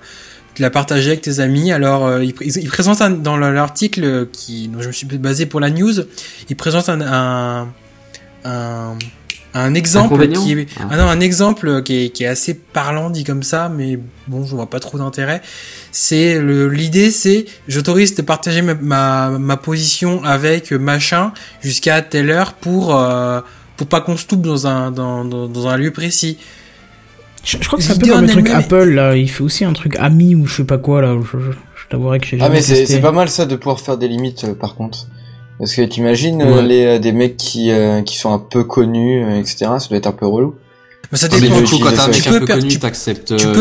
G: te la partager avec tes amis. Alors, euh, ils, ils, présentent un- dans le- l'article qui, dont je me suis basé pour la news, ils présentent un, un, un, un exemple qui est,
D: Ah.
G: ah non, un exemple qui est, qui est assez parlant dit comme ça, mais bon, je vois pas trop d'intérêt. C'est le l'idée, c'est j'autorise de partager ma, ma, ma position avec machin jusqu'à telle heure pour euh, pour pas qu'on se toupe dans un dans, dans, dans un lieu précis.
B: Je, je crois que c'est un peu comme le truc Apple là, il fait aussi un truc ami ou je sais pas quoi là. Je, je, je t'avouerai que j'ai
C: Ah mais c'est pas mal ça de pouvoir faire des limites euh, par contre. Parce que t'imagines euh,
D: Ouais.
C: les euh, des mecs qui euh, qui sont un peu connus euh, etc. Ça doit être un peu relou.
G: Mais ça
C: Ah, mais
D: Mais
G: dépend.
C: du
D: du coup,
C: tu-
D: quand t'as un
C: tu
D: mec
G: peux
D: peu connu,
G: tu-. Tu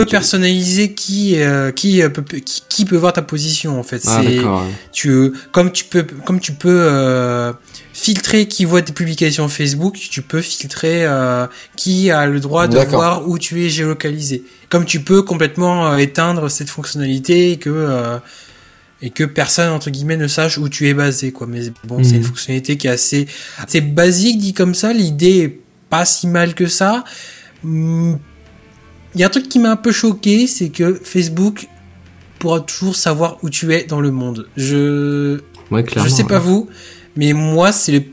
G: personnaliser qui euh, qui, euh, peut, qui qui peut voir ta position en fait.
D: Ah
G: c'est
D: d'accord. ouais.
G: tu comme tu peux comme tu peux euh, filtrer qui voit tes publications Facebook, tu peux filtrer euh, qui a le droit de voir où tu es géolocalisé. Comme tu peux complètement euh, éteindre cette fonctionnalité et que euh, et que personne entre guillemets ne sache où tu es basé quoi. Mais bon, c'est
D: Mhm.
G: une fonctionnalité qui est assez c'est basique dit comme ça. L'idée est pas si mal que ça. Hum, Il y a un truc qui m'a un peu choqué, c'est que Facebook pourra toujours savoir où tu es dans le monde. Je
D: Ouais,
G: je sais pas
D: ouais.
G: vous, mais moi, c'est le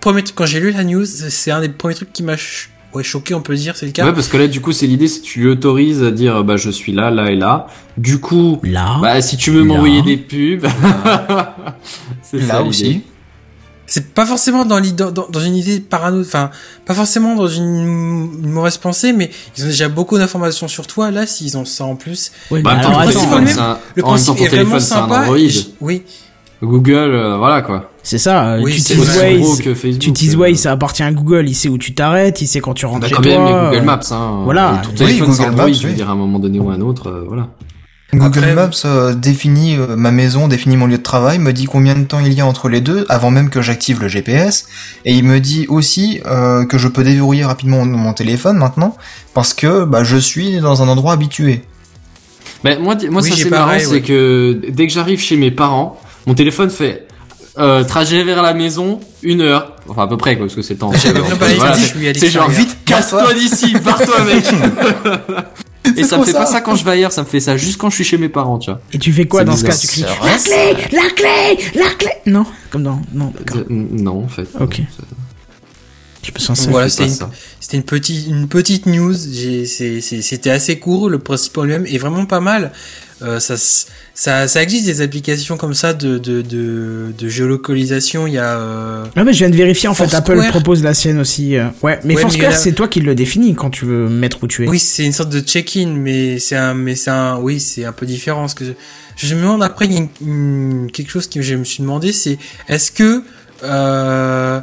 G: premier truc, quand j'ai lu la news, c'est un des premiers trucs qui m'a ch- ouais, choqué, on peut dire, c'est le cas.
D: Ouais, parce que là, du coup, c'est l'idée, c'est que tu lui autorises à dire, bah, je suis là, là et là. Du coup,
B: Là.
D: bah, si tu veux m'envoyer des pubs, c'est ça,
E: Là aussi.
G: C'est pas forcément dans, l'idée- dans, dans une idée parano, enfin, pas forcément dans une, une mauvaise pensée, mais ils ont déjà beaucoup d'informations sur toi. Là, s'ils ont ça en plus,
B: Ouais,
D: Bah,
G: attends, le
D: un-
G: principe est vraiment
D: téléphone, un
G: sympa. Et je- oui,
D: Google, euh, voilà, quoi.
B: C'est ça. euh,
G: Oui,
B: tu utilises Waze. Tu utilises
D: euh,
B: Waze, ça appartient à Google. Il sait où tu t'arrêtes. Il sait quand tu rentres
D: Bah,
B: chez
D: quand même,
B: toi.
D: les Google
B: euh,
D: Maps, hein.
B: voilà.
D: Et
B: Oui,
E: Google
D: Android,
E: Maps,
D: je veux dire, à un moment donné ou à un autre, euh, voilà.
E: Google
G: Après-
E: Maps euh, définit euh, ma maison, définit mon lieu de travail, me dit combien de temps il y a entre les deux avant même que j'active le GPS, et il me dit aussi euh, que je peux déverrouiller rapidement mon, mon téléphone maintenant parce que bah, je suis dans un endroit habitué.
D: Mais moi, moi
G: Oui,
D: ça c'est marrant, c'est que dès que j'arrive chez mes parents, mon téléphone fait euh, trajet vers la maison, une heure, enfin à peu près quoi, parce que c'est le temps.
G: J'avais préparé,
D: Voilà, c'est- genre vite, casse-toi d'ici, barre-toi mec. Et ça me fait
E: ça.
D: pas ça quand je vais ailleurs, ça me fait ça juste quand je suis chez mes parents, tu vois.
B: Et tu fais quoi dans ce cas. Tu cries la clé, la clé, la clé. Non, comme dans non. D'accord.
D: Euh, Non en fait.
B: Ok.
D: non,
B: Je me sens.
G: Voilà, c'était une petite, une petite news. J'ai- c'est- c'est- C'était assez court. Le principe en lui-même est vraiment pas mal. Euh, ça, ça, ça existe des applications comme ça de, de, de, de géolocalisation. Il y a. euh,
B: Ah mais je viens de vérifier en fait. Apple propose la sienne aussi. euh, Ouais, mais
G: Ouais,
B: Foursquare
G: là-
B: c'est toi qui le définis quand tu veux mettre où tu es.
G: Oui, c'est une sorte de check-in, mais c'est un, mais c'est un, oui, c'est un peu différent. Ce que je, je me demande après, il y a une- une- quelque chose que je me suis demandé, c'est est-ce que, euh,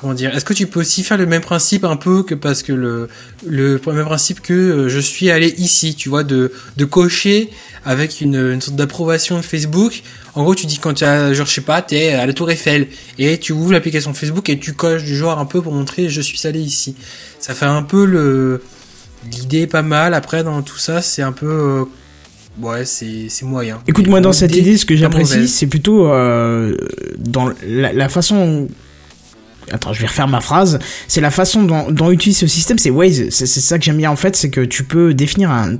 G: comment dire, est-ce que tu peux aussi faire le même principe un peu que parce que le, le même principe que euh, je suis allé ici, tu vois, de, de cocher avec une, une sorte d'approbation de Facebook. En gros, tu dis quand tu as, genre, je sais pas, t'es à la Tour Eiffel et tu ouvres l'application Facebook et tu coches du genre un peu pour montrer je suis allé ici. Ça fait un peu le, L'idée est pas mal. Après, dans tout ça, c'est un peu. euh, Ouais, c'est c'est moyen.
B: Écoute, moi, dans cette idée, ce que j'apprécie, c'est plutôt euh, dans la, la façon. Attends, je vais refaire ma phrase. C'est la façon dont, dont utilise ce système, c'est Waze. C'est ça que j'aime bien en fait, c'est que tu peux définir un.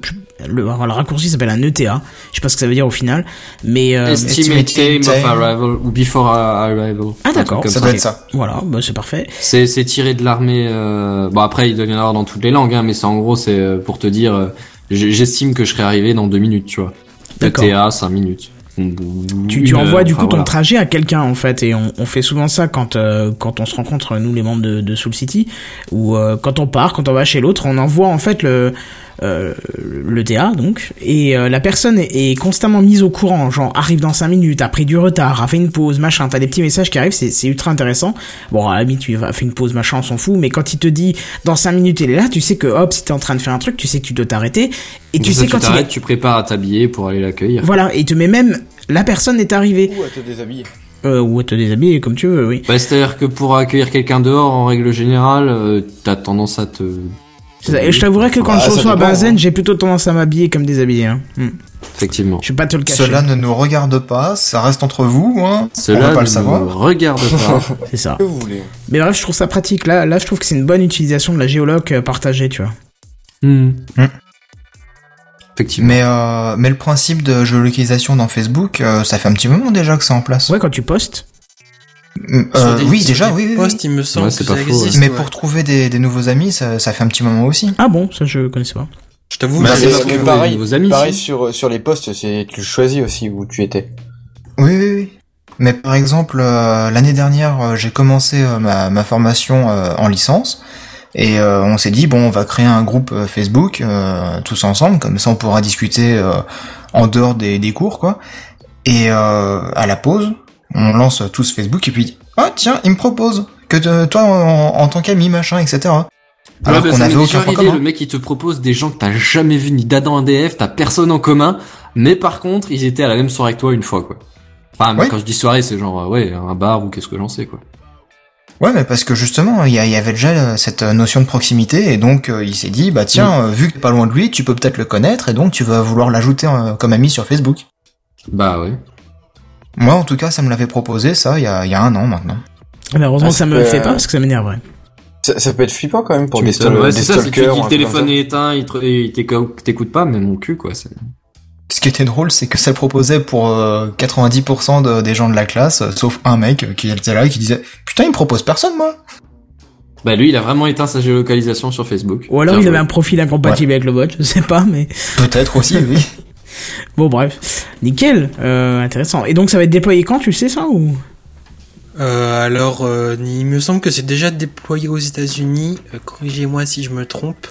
B: Le, le raccourci s'appelle un ETA. Je sais pas ce que ça veut dire au final, mais euh,
D: Estimate time of arrival ou before arrival.
B: Ah, d'accord.
E: Ça
D: ça.
E: doit être ça.
B: voilà, bah, c'est parfait.
D: C'est c'est tiré de l'armée. Euh... Bon après il doit y en avoir dans toutes les langues, hein, mais c'est en gros c'est euh, pour te dire, euh, j'estime que je serai arrivé dans deux minutes, tu vois. ETA 5 minutes.
B: Tu, tu envoies du coup ton trajet à quelqu'un en fait et on, on fait souvent ça quand euh, quand on se rencontre nous les membres de, de Soul City ou euh, quand on part quand on va chez l'autre on envoie en fait le euh, le TA donc et euh, la personne est, est constamment mise au courant genre arrive dans 5 minutes a pris du retard a fait une pause machin t'as des petits messages qui arrivent c'est ultra intéressant bon à la limite tu vas fait une pause machin on s'en fout mais quand il te dit dans 5 minutes il est là tu sais que hop si t'es en train de faire un truc tu sais que tu dois t'arrêter et tu
D: ça,
B: sais quand il est...
D: tu prépares à t'habiller pour aller l'accueillir.
B: voilà et il te met même la personne est arrivée
C: Ou à te déshabiller.
B: euh, ou à te déshabiller comme tu veux, oui.
D: Bah, C'est-à-dire que pour accueillir quelqu'un dehors, en règle générale, euh, t'as tendance à te...
B: Ça. Et je t'avouerai que quand
C: Ah,
B: je reçois Benzen,
C: hein.
B: j'ai plutôt tendance à m'habiller comme déshabillé. Hein. Hmm.
D: Effectivement.
B: Je vais pas te le cacher.
E: Cela ne nous regarde pas, ça reste entre vous, hein. on
D: Cela
E: va pas
D: ne
E: le savoir.
D: me regarde pas.
B: C'est ça.
C: Que vous voulez.
B: Mais bref, je trouve ça pratique. Là, là, je trouve que c'est une bonne utilisation de la géoloc euh, partagée, tu vois.
D: Hmm.
E: Hmm.
D: Effectivement.
E: Mais, euh, mais le principe de géolocalisation dans Facebook, euh, ça fait un petit moment déjà que c'est en place.
B: Ouais, quand tu postes.
E: Euh,
G: Sur des-
E: oui, déjà, oui, oui, oui.
G: Posts, il me semble
D: Ouais,
G: que
D: c'est
G: ça
D: pas faux,
G: existe.
E: Mais
G: ouais.
E: pour trouver des, des nouveaux amis, ça, ça fait un petit moment aussi.
B: Ah bon, ça je connaissais pas.
G: Je t'avoue,
E: Bah, c'est que
C: pareil,
D: vos amis,
C: pareil
D: si.
C: sur, sur les postes, c'est tu choisis aussi où tu étais.
E: Oui, oui, oui. Mais par exemple, euh, l'année dernière, euh, j'ai commencé euh, ma, ma formation euh, en licence. Et euh, on s'est dit, bon, on va créer un groupe euh, Facebook, euh, tous ensemble, comme ça on pourra discuter euh, en dehors des, des cours, quoi. Et euh, à la pause, on lance tous Facebook, et puis, ah tiens, il me propose que de- toi, en, en tant qu'ami, machin, etc. Alors
D: Ouais, bah,
E: qu'on avait aucun point
D: le mec il te propose des gens que t'as jamais vu ni d'Adam ADF, t'as personne en commun, mais par contre ils étaient à la même soirée que toi une fois quoi. Enfin
E: Ouais.
D: quand je dis soirée c'est genre euh, ouais un bar ou qu'est-ce que j'en sais quoi.
E: Ouais, mais parce que justement, il y, avait déjà euh, cette euh, notion de proximité, et donc euh, il s'est dit, bah tiens, euh, vu que t'es pas loin de lui, tu peux peut-être le connaître, et donc tu vas vouloir l'ajouter euh, comme ami sur Facebook.
D: Bah ouais.
E: Moi, en tout cas, ça me l'avait proposé, ça, il y a, il y a un an maintenant.
B: Mais heureusement
C: Ah,
B: que ça
C: c'est
B: me le
C: que-
B: fait pas parce que ça m'énerve. ouais.
C: Ça, ça peut être flippant quand même pour
D: Tu
C: des,
D: m'étonnes.
C: stal-
D: Ouais, c'est ça,
C: stalkers.
D: dis
C: ou
D: le téléphone est éteint, il te- il t'écoute pas, mais mon cul, quoi. c'est-
E: Ce qui était drôle, c'est que ça le proposait pour euh, 90% de- des gens de la classe, sauf un mec qui était là et qui disait Putain, il me propose personne, moi
D: Bah lui, il a vraiment éteint sa géolocalisation sur Facebook.
B: Ou alors
D: Bien
B: il
D: joué.
B: avait un profil incompatible avec le bot, je sais pas, mais
E: Peut-être aussi, oui.
B: bon bref, nickel, euh, intéressant. Et donc ça va être déployé quand, tu sais ça ou?
G: Euh, alors, euh, il me semble que c'est déjà déployé aux États-Unis. Euh, Corrigez-moi si je me trompe.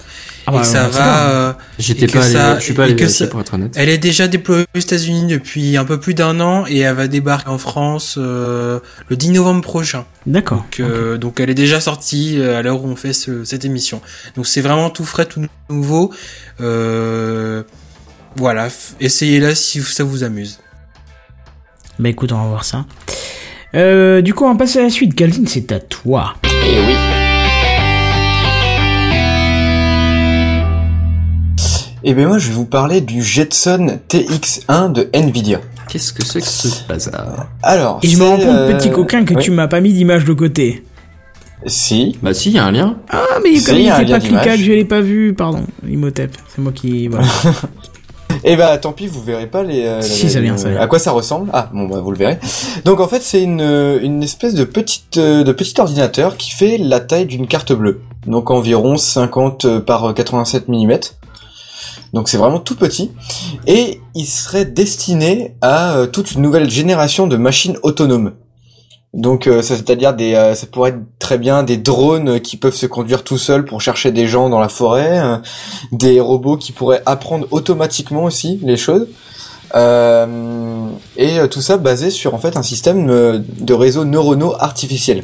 B: Ah
G: et
B: bah,
G: que ça va. euh,
D: J'étais
G: et que
D: pas allé,
G: ça-
D: je suis pas
G: et
D: allé
G: que
D: vérifier
G: ça-
D: pour être honnête.
G: elle est déjà déployée aux États-Unis depuis un peu plus d'un an et elle va débarquer en France euh, le 10 novembre prochain.
B: D'accord.
G: Donc, euh, donc elle est déjà sortie euh, à l'heure où on fait ce- cette émission. Donc c'est vraiment tout frais, tout nouveau. Euh, voilà, f- essayez-la si ça vous amuse.
B: Bah écoute, on va voir ça. Euh, du coup, on va passer à la suite. Calvin, c'est à toi.
C: Et oui. Et bien moi je vais vous parler du Jetson TX1 de Nvidia.
D: Qu'est-ce que c'est que ce bazar
C: Alors,
B: Et je me rends compte,
C: euh,
B: petit coquin, que
C: oui.
B: tu m'as pas mis d'image de côté.
C: Si.
D: Bah si, il y a un lien.
B: Ah, mais
C: Si,
B: comme il
C: il y a un
B: était
C: lien
B: pas cliquable, je l'ai pas vu. Pardon, Imhotep. C'est moi qui. Voilà.
C: Et bah tant pis, vous verrez pas les. euh,
B: Si,
C: les-
B: ça vient, ça vient.
C: À quoi ça ressemble Ah bon bah vous le verrez. Donc en fait c'est une euh, une espèce de petite euh, de petit ordinateur qui fait la taille d'une carte bleue. Donc environ 50 par 87 mm. Donc c'est vraiment tout petit et il serait destiné à euh, toute une nouvelle génération de machines autonomes. Donc euh, c'est-à-dire des euh, ça pourrait être très bien des drones qui peuvent se conduire tout seuls pour chercher des gens dans la forêt, euh, des robots qui pourraient apprendre automatiquement aussi les choses. Euh, et tout ça basé sur en fait un système de réseaux neuronaux artificiels.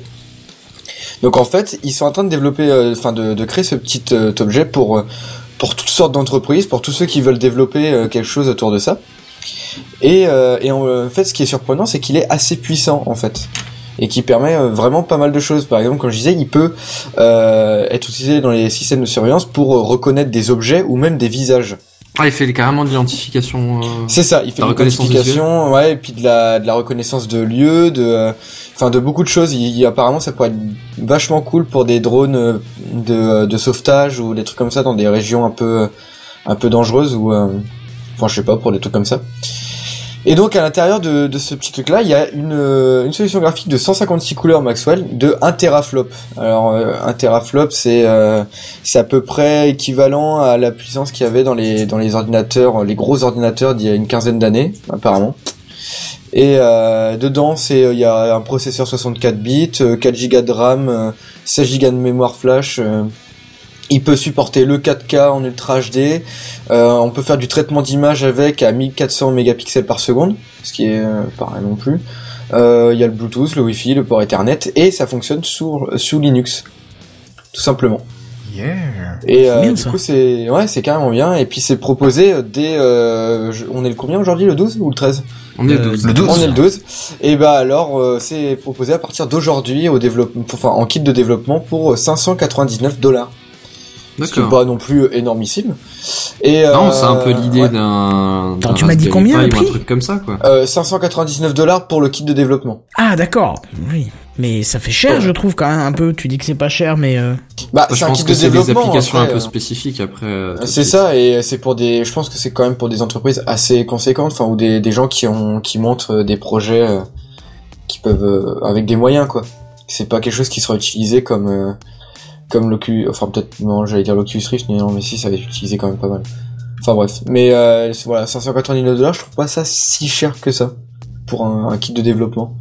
C: Donc en fait, ils sont en train de développer, enfin de, créer ce petit objet pour pour toutes sortes d'entreprises, pour tous ceux qui veulent développer euh, quelque chose autour de ça. Et, euh, et en euh, fait, ce qui est surprenant, c'est qu'il est assez puissant en fait et qui permet euh, vraiment pas mal de choses. Par exemple, comme je disais, il peut euh, être utilisé dans les systèmes de surveillance pour euh, reconnaître des objets ou même des visages.
D: Ah, il fait carrément de l'identification. euh,
C: C'est ça, il fait
D: La
C: de
D: reconnaissance
C: l'identification, ouais, et puis de la, de la reconnaissance de lieux, de, euh, enfin de beaucoup de choses. Il, il- apparemment, ça pourrait être vachement cool pour des drones euh, de, de sauvetage ou des trucs comme ça dans des régions un peu, un peu dangereuses ou, euh, enfin je sais pas, pour des trucs comme ça. Et donc à l'intérieur de, de ce petit truc-là, il y a une, euh, une solution graphique de 156 couleurs Maxwell de 1 teraflop. Alors euh, 1 teraflop, c'est euh, c'est à peu près équivalent à la puissance qu'il y avait dans les dans les ordinateurs, les gros ordinateurs d'il y a une quinzaine d'années apparemment. Et euh, dedans, c'est il y a un processeur 64 bits, euh, 4 Go de RAM, euh, 16 Go de mémoire flash. Il peut supporter le 4K en Ultra HD. Euh, on peut faire du traitement d'image avec à 1400 mégapixels par seconde, ce qui est euh, pas rien non plus. Euh, Il y a le Bluetooth, le Wi-Fi, le port Ethernet, et ça fonctionne sous, sous Linux, tout simplement.
E: Yeah.
C: Et euh,
B: bien,
C: du
B: ça.
C: coup, c'est ouais, c'est carrément bien. Et puis c'est proposé dès, euh, je- on est le combien aujourd'hui, le 12 ou le 13
D: On est
G: Euh,
D: 12.
E: Le 12.
C: On est le 12. Et bah alors, euh, c'est proposé à partir d'aujourd'hui au développement, enfin en kit de développement pour 599 dollars. Ce qui est pas non plus énormissime. Et
D: Non,
C: euh,
D: c'est un peu l'idée
C: ouais.
D: d'un.
B: Tu m'as dit combien, le prix
D: Un truc comme ça, quoi.
C: Euh, 599 dollars pour le kit de développement.
B: Ah, d'accord. Oui. Mais ça fait cher, je trouve, quand même, un peu. Tu dis que c'est pas cher, mais... Euh...
C: Bah,
D: je
C: c'est un
D: pense
C: kit
D: que
C: de
D: c'est des
C: développement.
D: applications
C: après,
D: un peu
C: euh,
D: spécifiques après. euh,
C: C'est ça, et c'est pour des, je pense que c'est quand même pour des entreprises assez conséquentes, enfin, ou des, des gens qui ont, qui montent des projets, euh, qui peuvent, euh, avec des moyens, quoi. C'est pas quelque chose qui sera utilisé comme, euh, comme l'Oculus, enfin, peut-être, non, j'allais dire l'Oculus Rift, mais non, mais si, ça va être utilisé quand même pas mal. Enfin, bref. Mais, euh, voilà, 599 dollars, je trouve pas ça si cher que ça, pour un, un kit de développement.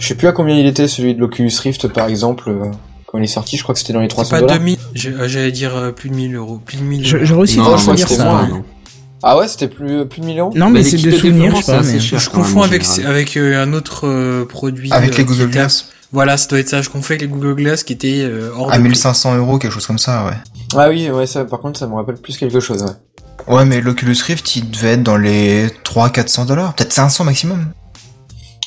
C: Je sais plus à combien il était, celui de l'Oculus Rift, par exemple, euh, quand il est sorti, je crois que c'était dans les
G: C'est
C: 300
G: pas
C: dollars.
G: 2000, j'ai- euh, j'allais dire euh, plus de 1000 euros. Plus de 1000
B: Je,
G: euros.
B: je aussi
D: Non,
B: pas
C: je
B: dire ça.
C: moins,
B: hein.
C: Ah ouais, c'était plus, plus de 1000 euros?
B: Non, mais c'est de souvenirs, je pas. mais-
D: cher.
G: Je confonds avec, avec euh, un autre euh, produit.
E: Avec
G: euh,
E: les Google Glass.
G: Voilà, ça doit être ça. Je avec les Google Glass qui étaient euh, hors
E: À
G: de prix.
E: 1500 euros, quelque chose comme ça, ouais.
C: Ah oui, ouais, ça, par contre, ça me rappelle plus quelque chose, ouais.
E: Ouais, mais l'Oculus Rift, il devait être dans les 300-400 dollars. Peut-être 500 maximum.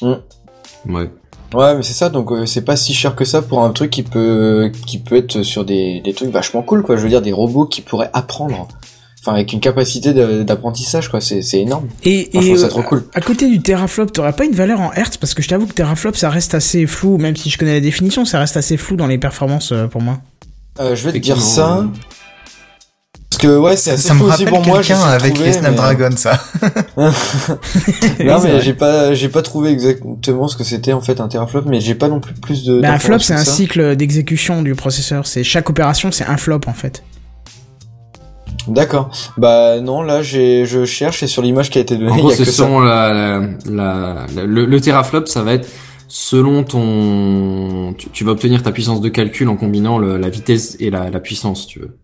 D: Ouais.
C: Ouais, mais c'est ça, donc euh, c'est pas si cher que ça pour un truc qui peut qui peut être sur des, des trucs vachement cool, quoi. Je veux dire, des robots qui pourraient apprendre. Enfin, avec une capacité d'apprentissage, quoi. C'est c'est énorme.
B: Et,
C: je
B: et
C: trouve ça
B: euh,
C: trop cool.
B: à côté du teraflop, t'aurais pas une valeur en hertz? Parce que je t'avoue que teraflop, ça reste assez flou, même si je connais la définition, ça reste assez flou dans les performances euh, pour moi.
C: Euh, je vais te dire ça.
D: euh,
C: Parce que ouais, c'est assez
E: Ça me
C: aussi
E: rappelle
C: pour moi.
E: quelqu'un avec
C: trouver,
E: les
C: mais-
E: Snapdragon, ça.
C: Non, mais j'ai pas, j'ai pas trouvé exactement ce que c'était en fait un teraflop, mais j'ai pas non plus plus de.
B: Bah, un flop, c'est un
C: ça.
B: cycle d'exécution du processeur. C'est chaque opération, c'est un flop en fait.
C: D'accord. Bah non, là j'ai, je cherche et sur l'image qui a été donnée,
D: En
C: il y
D: gros,
C: a
D: c'est
C: que ça.
D: selon la, la, la- la- le, le teraflop, ça va être selon ton, tu, tu vas obtenir ta puissance de calcul en combinant le- la vitesse et la, la puissance, tu veux.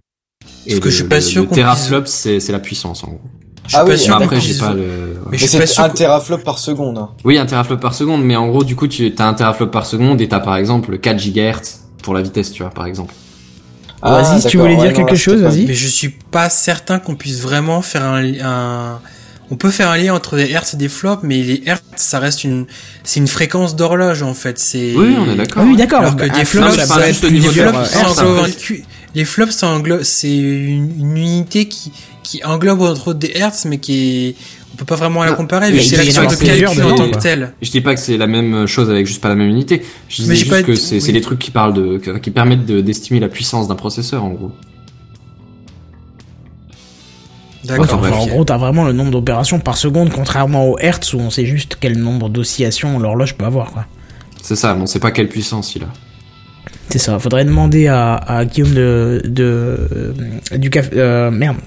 D: Et
G: Parce que
D: le-
G: je suis pas
D: le-
G: sûr
D: Le teraflop, c'est c'est la puissance en gros.
G: Je suis
C: Ah
G: pas
C: oui,
G: sûr
D: Mais
G: qu'on
D: après, j'ai pas le.
G: Mais
C: Mais
G: je suis pas
C: c'est
G: sûr
C: un teraflop par seconde. hein.
D: Oui, un teraflop par seconde, mais en gros, du coup, tu as un teraflop par seconde et t'as par exemple 4 GHz pour la vitesse, tu vois, par exemple.
C: Ah,
B: Vas-y, si tu voulais
C: ouais,
B: dire
C: non,
B: quelque
C: là,
B: chose, vas-y.
G: Mais je suis pas certain qu'on puisse vraiment faire un, un... On peut faire un lien entre des hertz et des flops, mais les hertz, ça reste une, c'est une fréquence d'horloge en fait. C'est.
D: Oui, on est d'accord.
B: Ah oui, d'accord.
G: Alors que
B: Un
G: des
B: flop,
G: flops,
B: ça
G: va
B: être
G: niveau flops, Les flops, c'est une, une unité qui, qui englobe entre autres des hertz, mais qui est, on peut pas vraiment la comparer,
D: mais
G: vu que c'est l'action de calcul en tant que tel.
D: Je dis pas que c'est la même chose avec juste pas la même unité. Je
G: j'ai
D: juste que c'est
G: oui.
D: des trucs qui parlent de, qui permettent de- d'estimer la puissance d'un processeur, en gros.
G: D'accord.
D: Enfin,
B: en gros, t'as vraiment le nombre d'opérations par seconde, contrairement au hertz où on sait juste quel nombre d'oscillations l'horloge peut avoir, quoi.
D: C'est ça, mais on sait pas quelle puissance il a.
B: C'est ça. Faudrait demander à, à Guillaume de, de euh, du café. Euh, merde.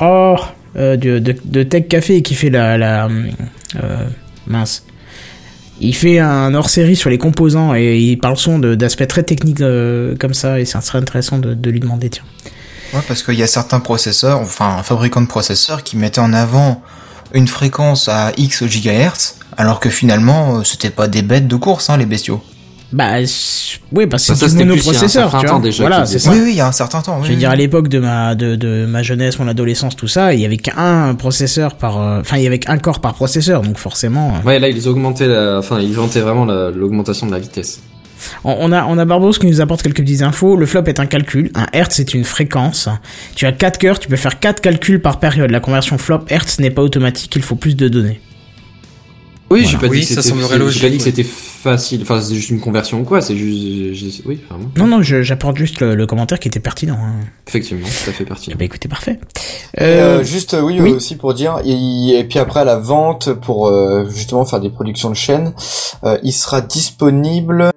B: Oh, euh, de, de, Tech Café qui fait la, la euh, mince. Il fait un hors-série sur les composants et il parle son d'aspects très techniques comme ça et ça serait intéressant de, lui demander tiens.
E: Ouais, parce qu'il y a certains processeurs, enfin, fabricants de processeurs qui mettaient en avant une fréquence à X gigahertz, alors que finalement, c'était pas des bêtes de course, hein, les bestiaux.
B: Bah oui parce que
D: ça,
B: c'est du
D: c'était plus il y a un
B: monoprocesseur
D: certain
B: tu
D: temps
B: vois.
D: déjà
B: Voilà c'est ça.
E: Oui, oui, il y a un certain temps.
B: Je
E: oui,
B: veux dire, à l'époque de ma, de, de ma jeunesse, mon adolescence, tout ça, il y avait qu'un processeur par, euh, enfin, il y avait qu'un corps par processeur, donc forcément. euh,
D: Ouais, là, ils augmentaient la, enfin, ils vantaient vraiment la- l'augmentation de la vitesse.
B: On, a, on a qui nous apporte quelques petites infos. Le flop est un calcul. Un hertz c'est une fréquence. Tu as quatre cœurs, tu peux faire quatre calculs par période. La conversion flop hertz n'est pas automatique, il faut plus de données.
D: Oui,
B: Voilà.
D: j'ai pas
G: Oui,
D: dit que
G: ça
D: c'était,
G: semblerait
D: j'ai pas
G: logique,
D: dit que c'était facile. Enfin, c'est juste une conversion ou quoi. C'est juste, j'ai- oui, enfin, bon.
B: Non, non, j'apporte juste le, le commentaire qui était pertinent. hein.
D: effectivement, ça fait partie.
B: Eh ben, écoutez, parfait. Euh,
C: euh, juste euh, oui,
B: oui.
C: aussi pour dire et, et puis après à la vente pour euh, justement faire des productions de chaîne euh, il sera disponible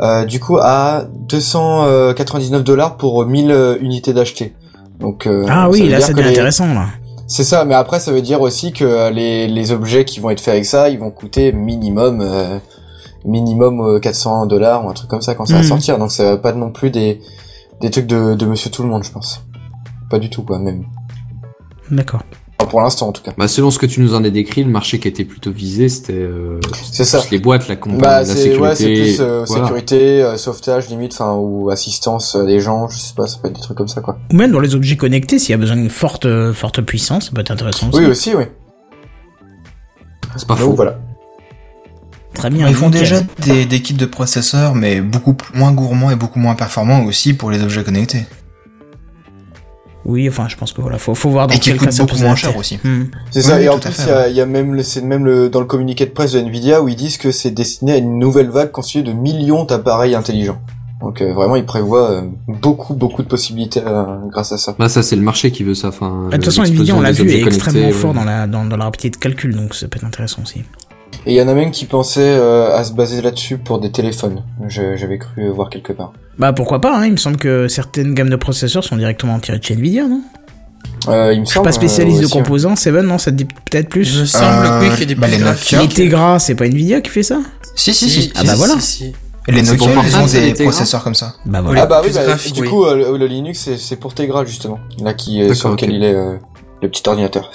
C: euh, du coup à 299 dollars pour 1000 euh, unités d'achetées donc euh,
B: ah oui, là, devient
C: les-
B: intéressant, là.
C: C'est ça mais après ça veut dire aussi que euh, les, les objets qui vont être faits avec ça ils vont coûter minimum euh, minimum euh, 400 dollars ou un truc comme ça quand ça va
B: Mhm.
C: sortir donc ça va pas non plus des des trucs de, de monsieur tout le monde je pense pas du tout quoi même
B: D'accord.
C: Enfin, pour l'instant en tout cas
D: Bah, selon ce que tu nous en as décrit, le marché qui était plutôt visé, c'était, euh,
C: C'est ça.
D: plus les boîtes, la compagnie,
C: Bah
D: la sécurité.
C: ouais, c'est plus euh,
D: voilà.
C: sécurité, euh, sauvetage limite, enfin ou assistance euh, des gens, je sais pas, ça peut être des trucs comme ça quoi.
B: Ou même dans les objets connectés, s'il y a besoin d'une forte, euh, forte puissance, ça peut être intéressant aussi.
C: Oui aussi, oui.
D: C'est pas
C: Donc
D: faux.
C: voilà.
B: Très bien.
E: Ils font déjà des, des kits de processeurs, mais beaucoup moins gourmands et beaucoup moins performants aussi pour les objets connectés.
B: Oui, enfin, je pense que voilà, faut, faut voir dans
E: Et qui
B: quel cas ça peut
E: beaucoup moins cher aussi.
B: Hmm.
C: C'est ça.
E: oui,
C: et en plus, il y a, il y a même, le- c'est même le dans le communiqué de presse de Nvidia où ils disent que c'est destiné à une nouvelle vague constituée de millions d'appareils intelligents. Donc euh, vraiment, ils prévoient euh, beaucoup, beaucoup de possibilités euh, grâce à ça.
D: Bah, ça, c'est le marché qui veut ça. Enfin,
B: Bah, De toute façon, Nvidia, on l'a vu, est extrêmement fort
D: ouais.
B: dans la, dans, dans la rapidité de calcul, donc ça peut être intéressant aussi.
C: Et il y en a même qui pensaient euh, à se baser là-dessus pour des téléphones. Je- J'avais cru voir quelque part.
B: Bah pourquoi pas, hein, il me semble que certaines gammes de processeurs sont directement tirées de chez Nvidia, non?
C: Euh, il me
B: Je suis
C: semble.
B: pas spécialiste
C: euh,
B: de
C: aussi, ouais.
B: composants, Seven, non, ça te dit peut-être
G: Il me
B: plus
G: semble
E: Euh,
G: oui, qu'il y a des
E: bah, les. Nokia.
B: Les Tegra, c'est pas Nvidia qui fait ça?
E: Si, si, si.
B: Ah bah voilà.
G: si,
E: les
D: C'est
E: Nokia, ils ont des processeurs comme ça.
B: Bah
C: Ah
B: voilà.
C: bah oui, bah,
G: graphique,
C: du
G: oui.
C: coup, euh, le, le Linux, c'est- c'est pour Tegra justement. Là, qui est sur lequel
D: ok.
C: il est euh, le petit ordinateur.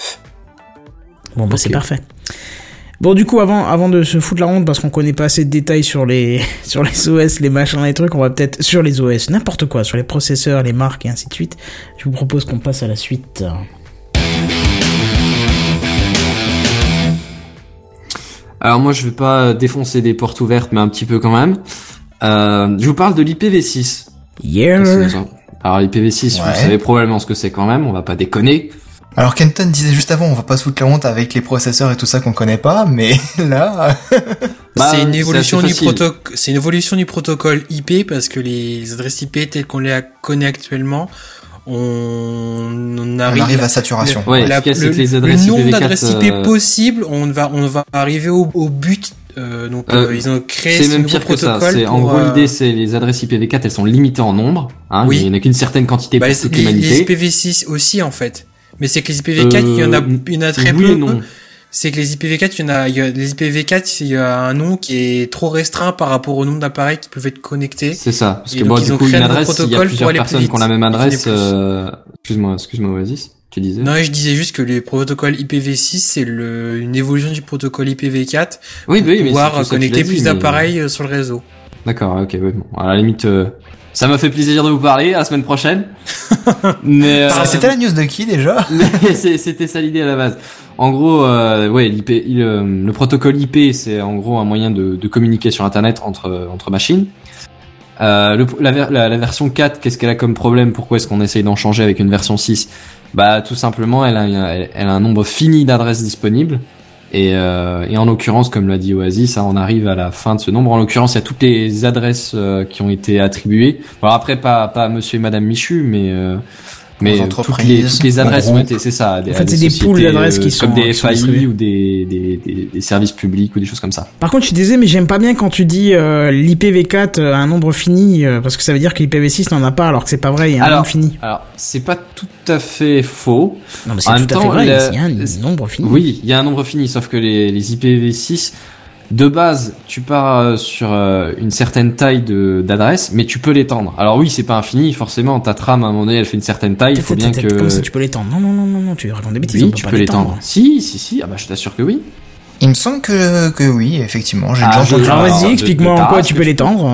B: Bon bah c'est
D: Ok.
B: parfait. Bon du coup avant avant de se foutre la honte parce qu'on connaît pas assez de détails sur les sur les OS, les machins, les trucs, on va peut-être sur les OS, n'importe quoi, sur les processeurs, les marques et ainsi de suite. Je vous propose qu'on passe à la suite.
D: Alors moi, je vais pas défoncer des portes ouvertes, mais un petit peu quand même. Euh, je vous parle de l'IPv6.
B: Yeah.
D: Alors l'IPv6,
E: Ouais.
D: vous savez probablement ce que c'est quand même. On va pas déconner.
E: Alors Kenton disait juste avant, on va pas se foutre la honte avec les processeurs et tout ça qu'on connaît pas, mais là,
D: Bah,
G: c'est une évolution du protocole. C'est une évolution du protocole IP parce que les adresses IP telles qu'on les connaît actuellement, on, on
E: on
G: arrive,
E: à saturation.
D: Ouais,
G: la- le,
D: les
G: le nombre
D: IPv4,
G: d'adresses IP
D: euh,
G: possibles, on va on va arriver au, au but. euh, donc
D: Euh,
G: euh, ils ont créé
D: C'est
G: ce
D: même pire que ça.
G: protocole.
D: C'est en
G: pour,
D: gros
G: euh,
D: l'idée, c'est les adresses IPv4, elles sont limitées en nombre. Hein,
G: Oui.
D: Il n'y en a qu'une certaine quantité
G: bah,
D: pour
G: les,
D: toute
G: les
D: l'humanité.
G: IPv6 aussi en fait. Mais c'est que les IPv4, il y en a,
D: Euh,
G: il y en a très
D: oui
G: peu.
D: non.
G: C'est que les IPv4, il y en a, il y a- les IPv4, il y a un nom qui est trop restreint par rapport au nombre d'appareils qui peuvent être connectés.
D: C'est ça. Parce que
G: donc,
D: bon,
G: ils
D: du
G: ont
D: coup,
G: créé
D: une adresse, il y a
G: protocole
D: plusieurs
G: pour
D: personnes qui ont la même adresse. Euh... Excuse-moi, excuse-moi, Oasis. Tu disais?
G: Non, je disais juste que le protocole IPv6, c'est le, une évolution du protocole IPv4
D: oui, bah oui, mais
G: pouvoir
D: que
G: connecter
D: l'as
G: plus
D: mais-
G: d'appareils euh, sur le réseau.
D: D'accord, ok, ouais, bon. À la limite, euh, ça m'a fait plaisir de vous parler. À la semaine prochaine. mais euh,
E: C'était la news de qui déjà
D: C'était ça l'idée à la base. En gros, euh, ouais, l'IP, il, euh, le protocole IP, c'est en gros un moyen de, de communiquer sur Internet entre entre machines. Euh, le- la, ver- la, la version 4, qu'est-ce qu'elle a comme problème? Pourquoi est-ce qu'on essaye d'en changer avec une version 6 Bah, tout simplement, elle a, elle, elle a un nombre fini d'adresses disponibles. Et, euh, et en l'occurrence, comme l'a dit Oasis, hein, on arrive à la fin de ce nombre. En l'occurrence, il y a toutes les adresses euh, qui ont été attribuées. Alors après, pas pas Monsieur et Madame Michu, mais euh, mais toutes les, toutes les adresses ont
E: groupes.
D: été, c'est ça. Des,
B: En fait, c'est des pools d'adresses qui
D: euh,
B: sont-
D: comme des
B: qui
D: FAI ou des, des, des, des services publics ou des choses comme ça.
B: Par contre, je suis désolé, mais j'aime pas bien quand tu dis euh, l'IPv4 a un nombre fini, euh, parce que ça veut dire que l'IPv6 n'en a pas, alors que c'est pas vrai, il y a un
D: Alors,
B: nombre fini.
D: Alors, c'est pas tout à fait faux.
B: Non, mais
D: en
B: c'est
D: même
B: tout à fait
D: temps,
B: vrai, il y a un nombre fini.
D: Oui, il y a un nombre fini, sauf que les, les IPv6, de base, tu pars euh, sur euh, une certaine taille de d'adresse, mais tu peux l'étendre. Alors oui, c'est pas infini, forcément, ta trame à un moment donné, elle fait une certaine taille, il faut bien que...
B: Comme ça, tu peux l'étendre. Non, non, non, non, non, tu racontes des bêtises.
D: Oui,
B: on peut
D: tu
B: pas
D: peux l'étendre. Si, si, si, ah bah je t'assure que oui.
E: Il me semble que, que oui, effectivement, j'ai
D: Ah,
E: déjà
D: je-
E: entendu
B: Alors vas-y, explique-moi en quoi tu peux l'étendre.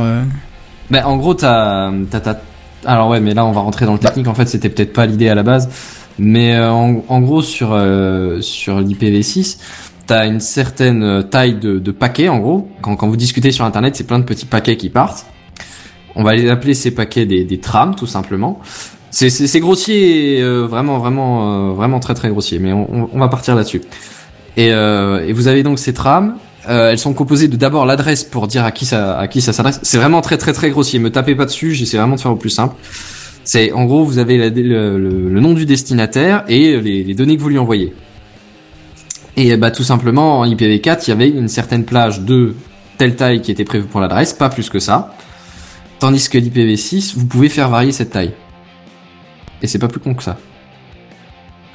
D: Ben, en gros, t'as, t'as, t'as- alors ouais, mais là, on va rentrer dans le technique. En fait, c'était peut-être pas l'idée à la base, mais euh, en, en gros, sur euh, sur l'IPv6, t'as une certaine euh, taille de, de paquets. En gros, quand vous discutez sur Internet, c'est plein de petits paquets qui partent. On va les appeler ces paquets des, trames, tout simplement. C'est, grossier, euh, vraiment, vraiment, euh, vraiment très, très grossier. Mais on, va partir là-dessus. Et, vous avez donc ces trames. Elles sont composées de d'abord l'adresse pour dire à qui ça s'adresse. C'est vraiment très très très grossier. Me tapez pas dessus. J'essaie vraiment de faire au plus simple. C'est en gros vous avez le, nom du destinataire et les données que vous lui envoyez. Et bah tout simplement en IPv4 il y avait une certaine plage de telle taille qui était prévue pour l'adresse, pas plus que ça. Tandis que l'IPv6 vous pouvez faire varier cette taille. Et c'est pas plus con que ça.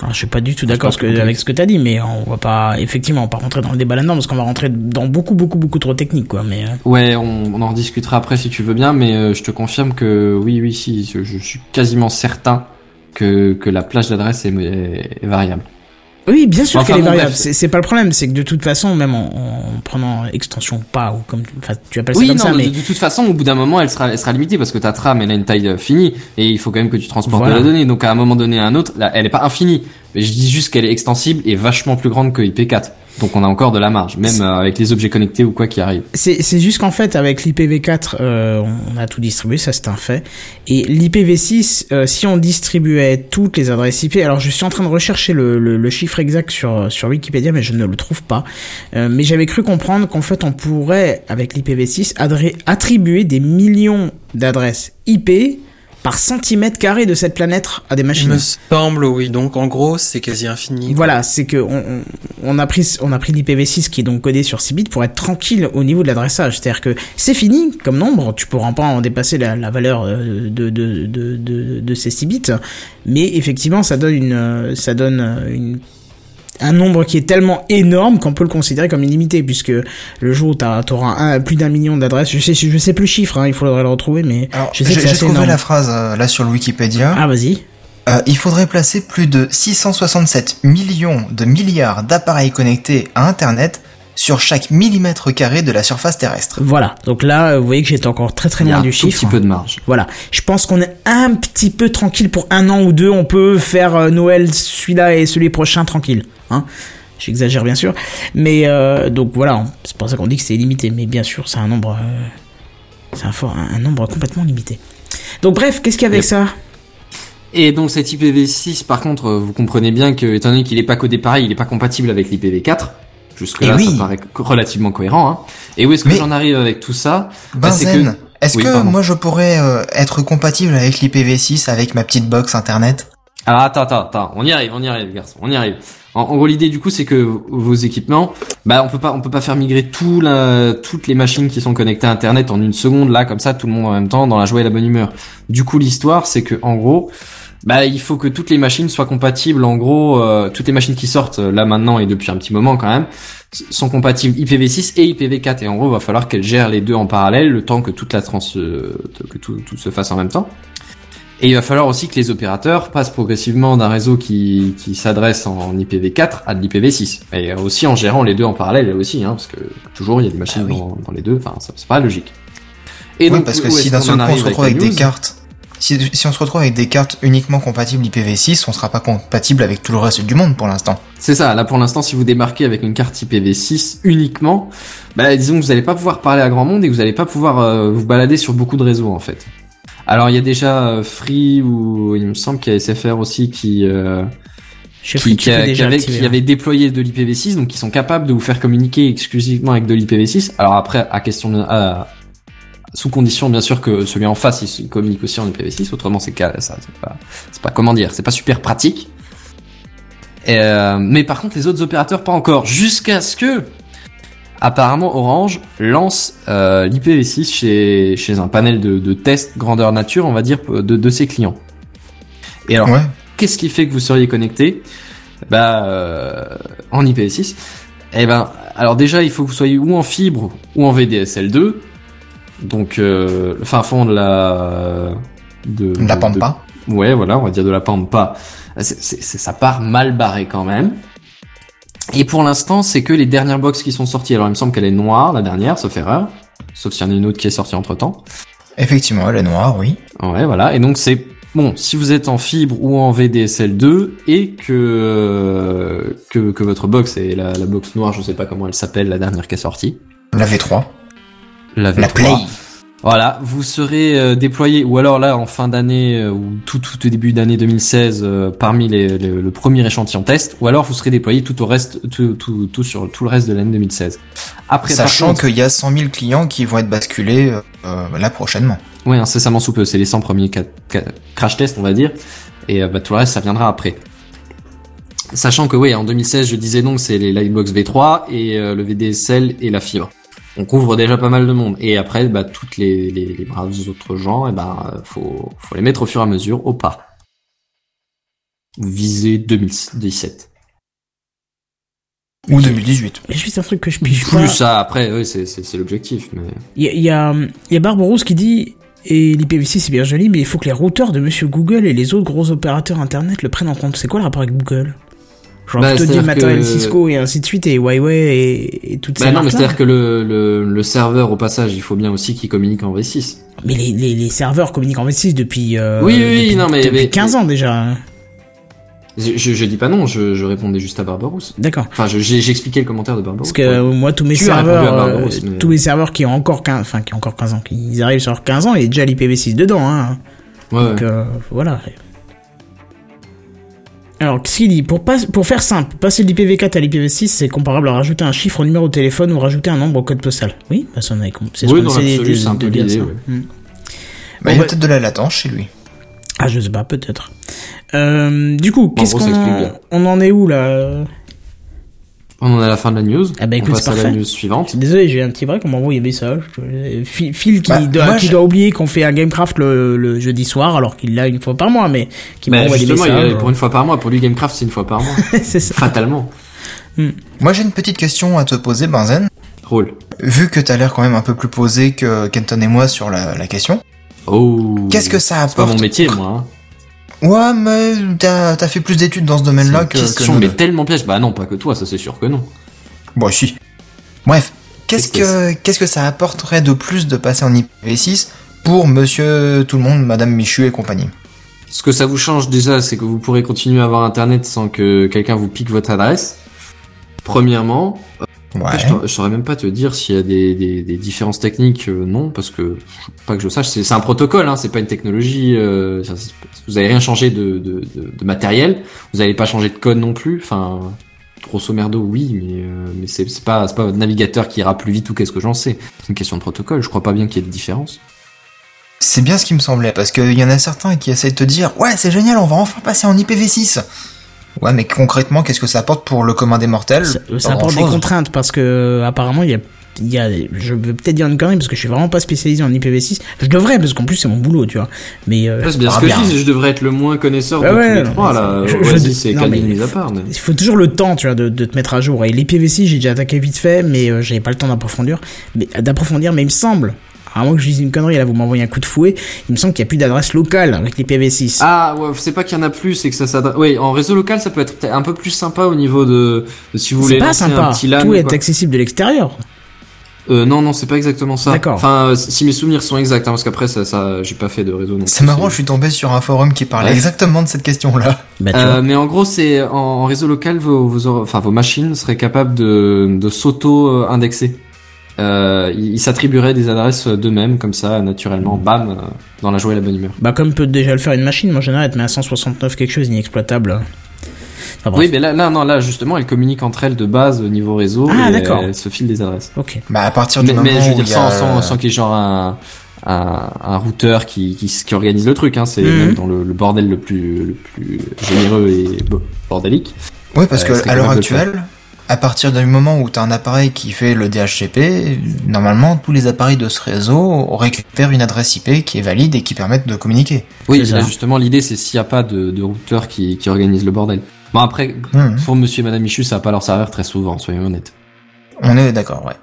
B: Alors, je suis pas du tout d'accord ce que- avec ce que t'as dit, mais on va pas, effectivement, on va pas rentrer dans le débat là-dedans parce qu'on va rentrer dans beaucoup, beaucoup, beaucoup trop technique, quoi. Mais euh,
D: Ouais, on, on en rediscutera après si tu veux bien, mais euh, je te confirme que oui, oui, si, je, je suis quasiment certain que, que la plage d'adresse est, est- est variable.
B: Oui, bien sûr
D: Enfin,
B: qu'elle est variable. C'est pas le problème, c'est que de toute façon, même en, en prenant extension ou pas ou comme, tu appelles ça
D: Oui,
B: comme
D: non,
B: ça, mais
D: de toute façon, au bout d'un moment, elle sera, elle sera limitée parce que ta trame, elle a une taille euh, finie et il faut quand même que tu transportes
B: Voilà.
D: de la donnée. Donc à un moment donné à un autre, là, elle est pas infinie, mais je dis juste qu'elle est extensible et vachement plus grande que IP4. Donc on a encore de la marge, même euh, avec les objets connectés ou quoi qui arrive.
B: C'est c'est juste qu'en fait, avec l'IPv4, euh, on a tout distribué, ça c'est un fait. Et l'IPv6, euh, si on distribuait toutes les adresses IP, alors je suis en train de rechercher le, le, le chiffre exact sur, sur Wikipédia, mais je ne le trouve pas. Euh, mais j'avais cru comprendre qu'en fait, on pourrait, avec l'IPv6, adré- attribuer des millions d'adresses IP par centimètre carré de cette planète à des
G: Il
B: machines.
G: me semble, oui. Donc en gros, c'est quasi infini.
B: Voilà, c'est que on, on, on a pris on a pris l'IPv6 qui est donc codé sur 6 bits pour être tranquille au niveau de l'adressage. C'est-à-dire que c'est fini comme nombre, tu pourras pas en dépasser la, la valeur euh, de, de, de, de, de ces 6 bits, mais effectivement ça donne une euh, ça donne euh, une un nombre qui est tellement énorme qu'on peut le considérer comme illimité puisque le jour où t'as- t'auras un, plus d'un million d'adresses, je sais je sais plus le chiffre, hein, il faudrait le retrouver, mais
E: Alors,
B: je sais
E: j'ai
B: que c'est
E: j'ai trouvé
B: énorme.
E: la phrase euh, là sur le Wikipédia.
B: Ah vas-y.
E: Euh, il faudrait placer plus de 667 millions de milliards d'appareils connectés à Internet sur chaque millimètre carré de la surface terrestre.
B: Voilà. Donc là, euh, vous voyez que j'étais encore très très
D: Il y a
B: loin
D: un
B: du
D: tout
B: chiffre.
D: petit peu de marge.
B: Voilà. Je pense qu'on est un petit peu tranquille pour un an ou deux. On peut faire Noël celui-là et celui prochain tranquille. Hein J'exagère bien sûr. Mais euh, donc voilà, c'est pour ça qu'on dit que c'est limité. Mais bien sûr, c'est un nombre, euh, c'est un, fort- un, un nombre complètement limité. Donc bref, qu'est-ce qu'il y a avec
D: Yep.
B: ça?
D: Et donc cet IPv6, par contre, euh, vous comprenez bien que, étant donné qu'il est pas codé pareil, il est pas compatible avec l'IPv4. Jusque là,
E: Eh oui.
D: ça paraît relativement cohérent. Hein. Et où est-ce que
E: Mais-
D: j'en arrive avec tout ça? Bah, c'est
E: Benzen,
D: que-
E: est-ce
D: Oui,
E: que
D: pardon.
E: moi je pourrais euh, être compatible avec l'IPv6 avec ma petite box internet?
D: Alors attends, attends, attends, on y arrive, on y arrive, garçon, on y arrive. En, gros, l'idée du coup, c'est que vos équipements, bah, on peut pas, on peut pas faire migrer tout toutes les machines qui sont connectées à Internet en une seconde, là, comme ça, tout le monde en même temps, dans la joie et la bonne humeur. Du coup, l'histoire, c'est que, en gros, bah, il faut que toutes les machines soient compatibles. En gros, euh, toutes les machines qui sortent là maintenant et depuis un petit moment quand même sont compatibles IPv6 et IPv4. Et en gros, il va falloir qu'elles gèrent les deux en parallèle, le temps que toute la trans, euh, que tout, tout se fasse en même temps. Et il va falloir aussi que les opérateurs passent progressivement d'un réseau qui, qui s'adresse en IPv4 à de l'IPv6. Et aussi en gérant les deux en parallèle aussi, hein, parce que toujours il y a des machines
E: Ah oui.
D: dans, dans les deux, enfin c'est pas logique. Et
E: Oui, parce que si d'un seul coup on se retrouve avec des cartes, si, si on se retrouve avec des cartes uniquement compatibles IPv6, on sera pas compatible avec tout le reste du monde pour l'instant.
D: C'est ça, là pour l'instant si vous démarquez avec une carte IPv6 uniquement, bah disons que vous n'allez pas pouvoir parler à grand monde et que vous n'allez pas pouvoir euh, vous balader sur beaucoup de réseaux en fait. Alors il y a déjà euh, Free ou il me semble qu'il y a SFR aussi qui... euh, qui, qui, a- qui avait, qui avait déployé de l'IPv6, donc qui sont capables de vous faire communiquer exclusivement avec de l'IPv6. Alors après, à question de, à- sous condition bien sûr que celui en face il, communique aussi en IPv6, autrement c'est ça, c'est pas, c'est pas comment dire, c'est pas super pratique. Et, euh, mais par contre, les autres opérateurs pas encore, jusqu'à ce que apparemment Orange lance euh, l'IPv6 chez, chez un panel de, de tests grandeur nature, on va dire, de, de ses clients. Et alors,
E: Ouais.
D: qu'est-ce qui fait que vous seriez connecté bah euh, en IPv6 Eh ben alors déjà il faut que vous soyez ou en fibre ou en VDSL 2 donc euh, le fin fond de la de,
E: La pampa.
D: de- ouais voilà on va dire de la pampa c'est, c'est, c'est- ça part mal barré quand même et pour l'instant c'est que les dernières box qui sont sorties alors il me semble qu'elle est noire la dernière sauf erreur sauf s'il y en a une autre qui est sortie entre temps
E: Effectivement, elle est noire, oui.
D: Ouais, voilà. Et donc c'est bon si vous êtes en fibre ou en VDSL 2 et que euh, que, que votre box est la, la box noire, je sais pas comment elle s'appelle, la dernière qui est sortie,
E: La V3.
D: la V3.
E: La Play.
D: Voilà, vous serez euh, déployé ou alors là en fin d'année euh, ou tout tout au début d'année 2016 euh, parmi les, les- le premier échantillon test ou alors vous serez déployé tout au reste tout tout, tout sur tout le reste de l'année 2016. Après
E: Sachant
D: contre-
E: qu'il y a 100 000 clients qui vont être basculés euh, euh, là prochainement.
D: Ouais, incessamment sous peu. C'est les 100 premiers crash tests, on va dire. Et euh, bah, tout le reste, ça viendra après. Sachant que, oui, en 2016, je disais donc, c'est les Lightbox V3 et euh, le VDSL et la fibre. On couvre déjà pas mal de monde. Et après, bah, toutes les, les, les braves autres gens, et ben, euh, faut, faut les mettre au fur et à mesure au pas. Viser 2017.
E: Ou 2018.
B: Mais juste un truc que je pige
D: Plus
B: pas.
D: ça, après, oui, c'est, l'objectif, mais...
B: Il y a, il y a, y a Barbarousse qui dit et l'IPv6 c'est bien joli, mais il faut que les routeurs de Monsieur Google et les autres gros opérateurs internet le prennent en compte. C'est quoi le rapport avec Google? Genre
D: Bah,
B: plutôt dit
D: c'est-à-dire
B: matériel
D: que-
B: Cisco et ainsi de suite et Huawei et, et toutes ces
D: Bah non, mais c'est-à-dire que le, le, le serveur, au passage, il faut bien aussi qu'il communique en V6.
B: Mais les, les, les serveurs communiquent en V6 depuis, euh,
D: Oui, oui,
B: depuis,
D: non, mais-
B: depuis
D: mais-
B: 15 ans déjà.
D: Je, je, je dis pas non, je, je répondais juste à Barbarousse.
B: D'accord.
D: Enfin, je- j'ai j'ai expliqué le commentaire de Barbarousse.
B: Parce que euh, moi tous mes
D: Tu
B: serveurs, euh,
D: mais-
B: tous mes serveurs qui ont encore 15, enfin qui ont encore 15 ans, qui ils arrivent sur 15 ans, il y a déjà l'IPv6 dedans, hein.
D: Ouais, ouais.
B: Donc euh, voilà. Alors, qu'est-ce qu'il dit pour, pas, pour faire simple, passer de l'IPv4 à l'IPv6, c'est comparable à rajouter un chiffre au numéro de téléphone ou rajouter un nombre au code postal. Oui, bah, c'est ce
D: Oui,
B: qu'on
D: c'est un
B: de
D: peu l'idée, ouais.
B: Hmm.
E: Bah, il y a peut-être de la latence chez lui.
B: Ah, je sais pas, peut-être. Euh, du coup, qu'est-ce qu'on on en est où là?
D: On en est à la fin de la news.
B: Ah bah, écoute,
D: on passe
B: c'est
D: à la news suivante.
B: Désolé, j'ai un petit break, on m'a envoyé un message. Euh, Phil, Phil qui,
E: Bah,
B: doit,
E: moi,
B: qui
E: j'ai-
B: doit oublier qu'on fait un Gamecraft le, le jeudi soir, alors qu'il l'a une fois par mois, mais qui m'a envoyé des
D: justement, il
B: messages.
D: est pour une fois par mois. Pour lui, Gamecraft, c'est une fois par mois.
B: c'est ça.
D: Fatalement.
E: Moi j'ai une petite question à te poser, Benzen.
D: Rôle.
E: Vu que t'as l'air quand même un peu plus posé que Kenton et moi sur la, la question,
D: Oh.
E: qu'est-ce que ça
D: C'est pas
E: apporte
D: mon métier, moi.
E: Ouais, mais t'as as fait plus d'études dans ce domaine-là que, que
D: question,
E: nous
D: mais
E: deux.
D: tellement piège? Bah non, pas que toi, ça c'est sûr que non.
E: Bon, si. Bref, Qu'est-ce que qu'est-ce que ça apporterait de plus de passer en IPv6 pour Monsieur Tout le Monde, Madame Michu et compagnie?
D: Ce que ça vous change déjà, c'est que vous pourrez continuer à avoir Internet sans que quelqu'un vous pique votre adresse. Premièrement, après, je,
E: Ouais.
D: saurais- même pas te dire s'il y a des, des, des différences techniques, euh, non, parce que pas que je sache, c'est un protocole, hein, c'est pas une technologie. euh, vous avez rien changé de, de, de, de matériel, vous n'allez pas changer de code non plus. Enfin, grosso merdo, oui, mais euh, mais c'est pas pas votre navigateur qui ira plus vite ou qu'est-ce que j'en sais. C'est une question de protocole. Je crois pas bien qu'il y ait de différence.
E: C'est bien ce qui me semblait, parce qu'il y en a certains qui essaient de te dire Ouais, c'est génial, on va enfin passer en IPv6. Ouais, mais concrètement, qu'est-ce que ça apporte pour le commun des mortels
B: Ça, apporte des contraintes parce que apparemment il y a il y a, je vais peut-être dire une connerie parce que je suis vraiment pas spécialisé en IPv6. Je devrais parce qu'en plus c'est mon boulot, tu vois. Mais euh,
D: C'est bien ce
E: Ah,
D: que
E: bien.
D: je dis, je devrais être le moins connaisseur de
B: ouais,
D: tous les
B: non,
D: trois là.
B: c'est- je- je- mais-
D: mis à part. Mais...
B: il faut toujours le temps, tu vois, de, de te mettre à jour. Et l'IPv6, j'ai déjà attaqué vite fait, mais euh, j'avais pas le temps d'approfondir. Mais d'approfondir, mais il me semble, à moins que je dise une connerie, là vous m'envoyez un coup de fouet, il me semble qu'il y a plus d'adresse locale avec l'IPv6.
D: Ah ouais, c'est pas qu'il y en a plus, c'est que ça s'adresse. Oui, en réseau local, ça peut être peut-être un peu plus sympa au niveau de, de si vous
B: c'est
D: voulez
B: pas
D: lancer
B: sympa.
D: un petit LAN.
B: Tout
D: ou
B: est accessible de l'extérieur.
D: Euh, non, non, c'est pas exactement ça.
B: D'accord.
D: Enfin, euh, si mes souvenirs sont exacts, hein, parce qu'après ça, ça, j'ai pas fait de réseau.
E: C'est marrant, je suis tombé sur un forum qui parlait
D: Ouais.
E: exactement de cette question-là.
B: Bah,
D: Euh, mais en gros, c'est en, en réseau local, vos, enfin, vos machines seraient capables de, de s'auto-indexer. Euh, ils ils s'attribueraient des adresses d'eux-mêmes, comme ça, naturellement, bam, euh, dans la joie et la bonne humeur.
B: Bah, comme peut déjà le faire une machine, moi en général, elle te met à 169 quelque chose inexploitable. Bref.
D: Oui, mais là, là, non, là, justement, elles communiquent entre elles de base au niveau réseau.
B: Ah,
D: et
B: d'accord.
D: Elles se filent des adresses.
B: Ok.
E: Bah, à partir du
D: Mais,
E: moment
D: mais je veux dire sans,
E: a-
D: sans, sans qu'il y ait genre un, un, un routeur qui, qui, qui organise le truc, hein. c'est
B: Mhm.
D: même dans le, le bordel le plus, le plus généreux et bo- bordélique.
E: Ouais, parce
D: Euh,
E: que
D: serait
E: à l'heure actuelle, à partir du moment où tu as un appareil qui fait le DHCP, normalement tous les appareils de ce réseau récupèrent une adresse IP qui est valide et qui permettent de communiquer.
D: Oui, là, justement, l'idée c'est s'il n'y a pas de, de routeur qui, qui organise le bordel. Bon, après,
E: Hmm.
D: pour monsieur et madame Michu, ça va pas leur servir très souvent, soyons honnêtes.
E: On est d'accord, ouais.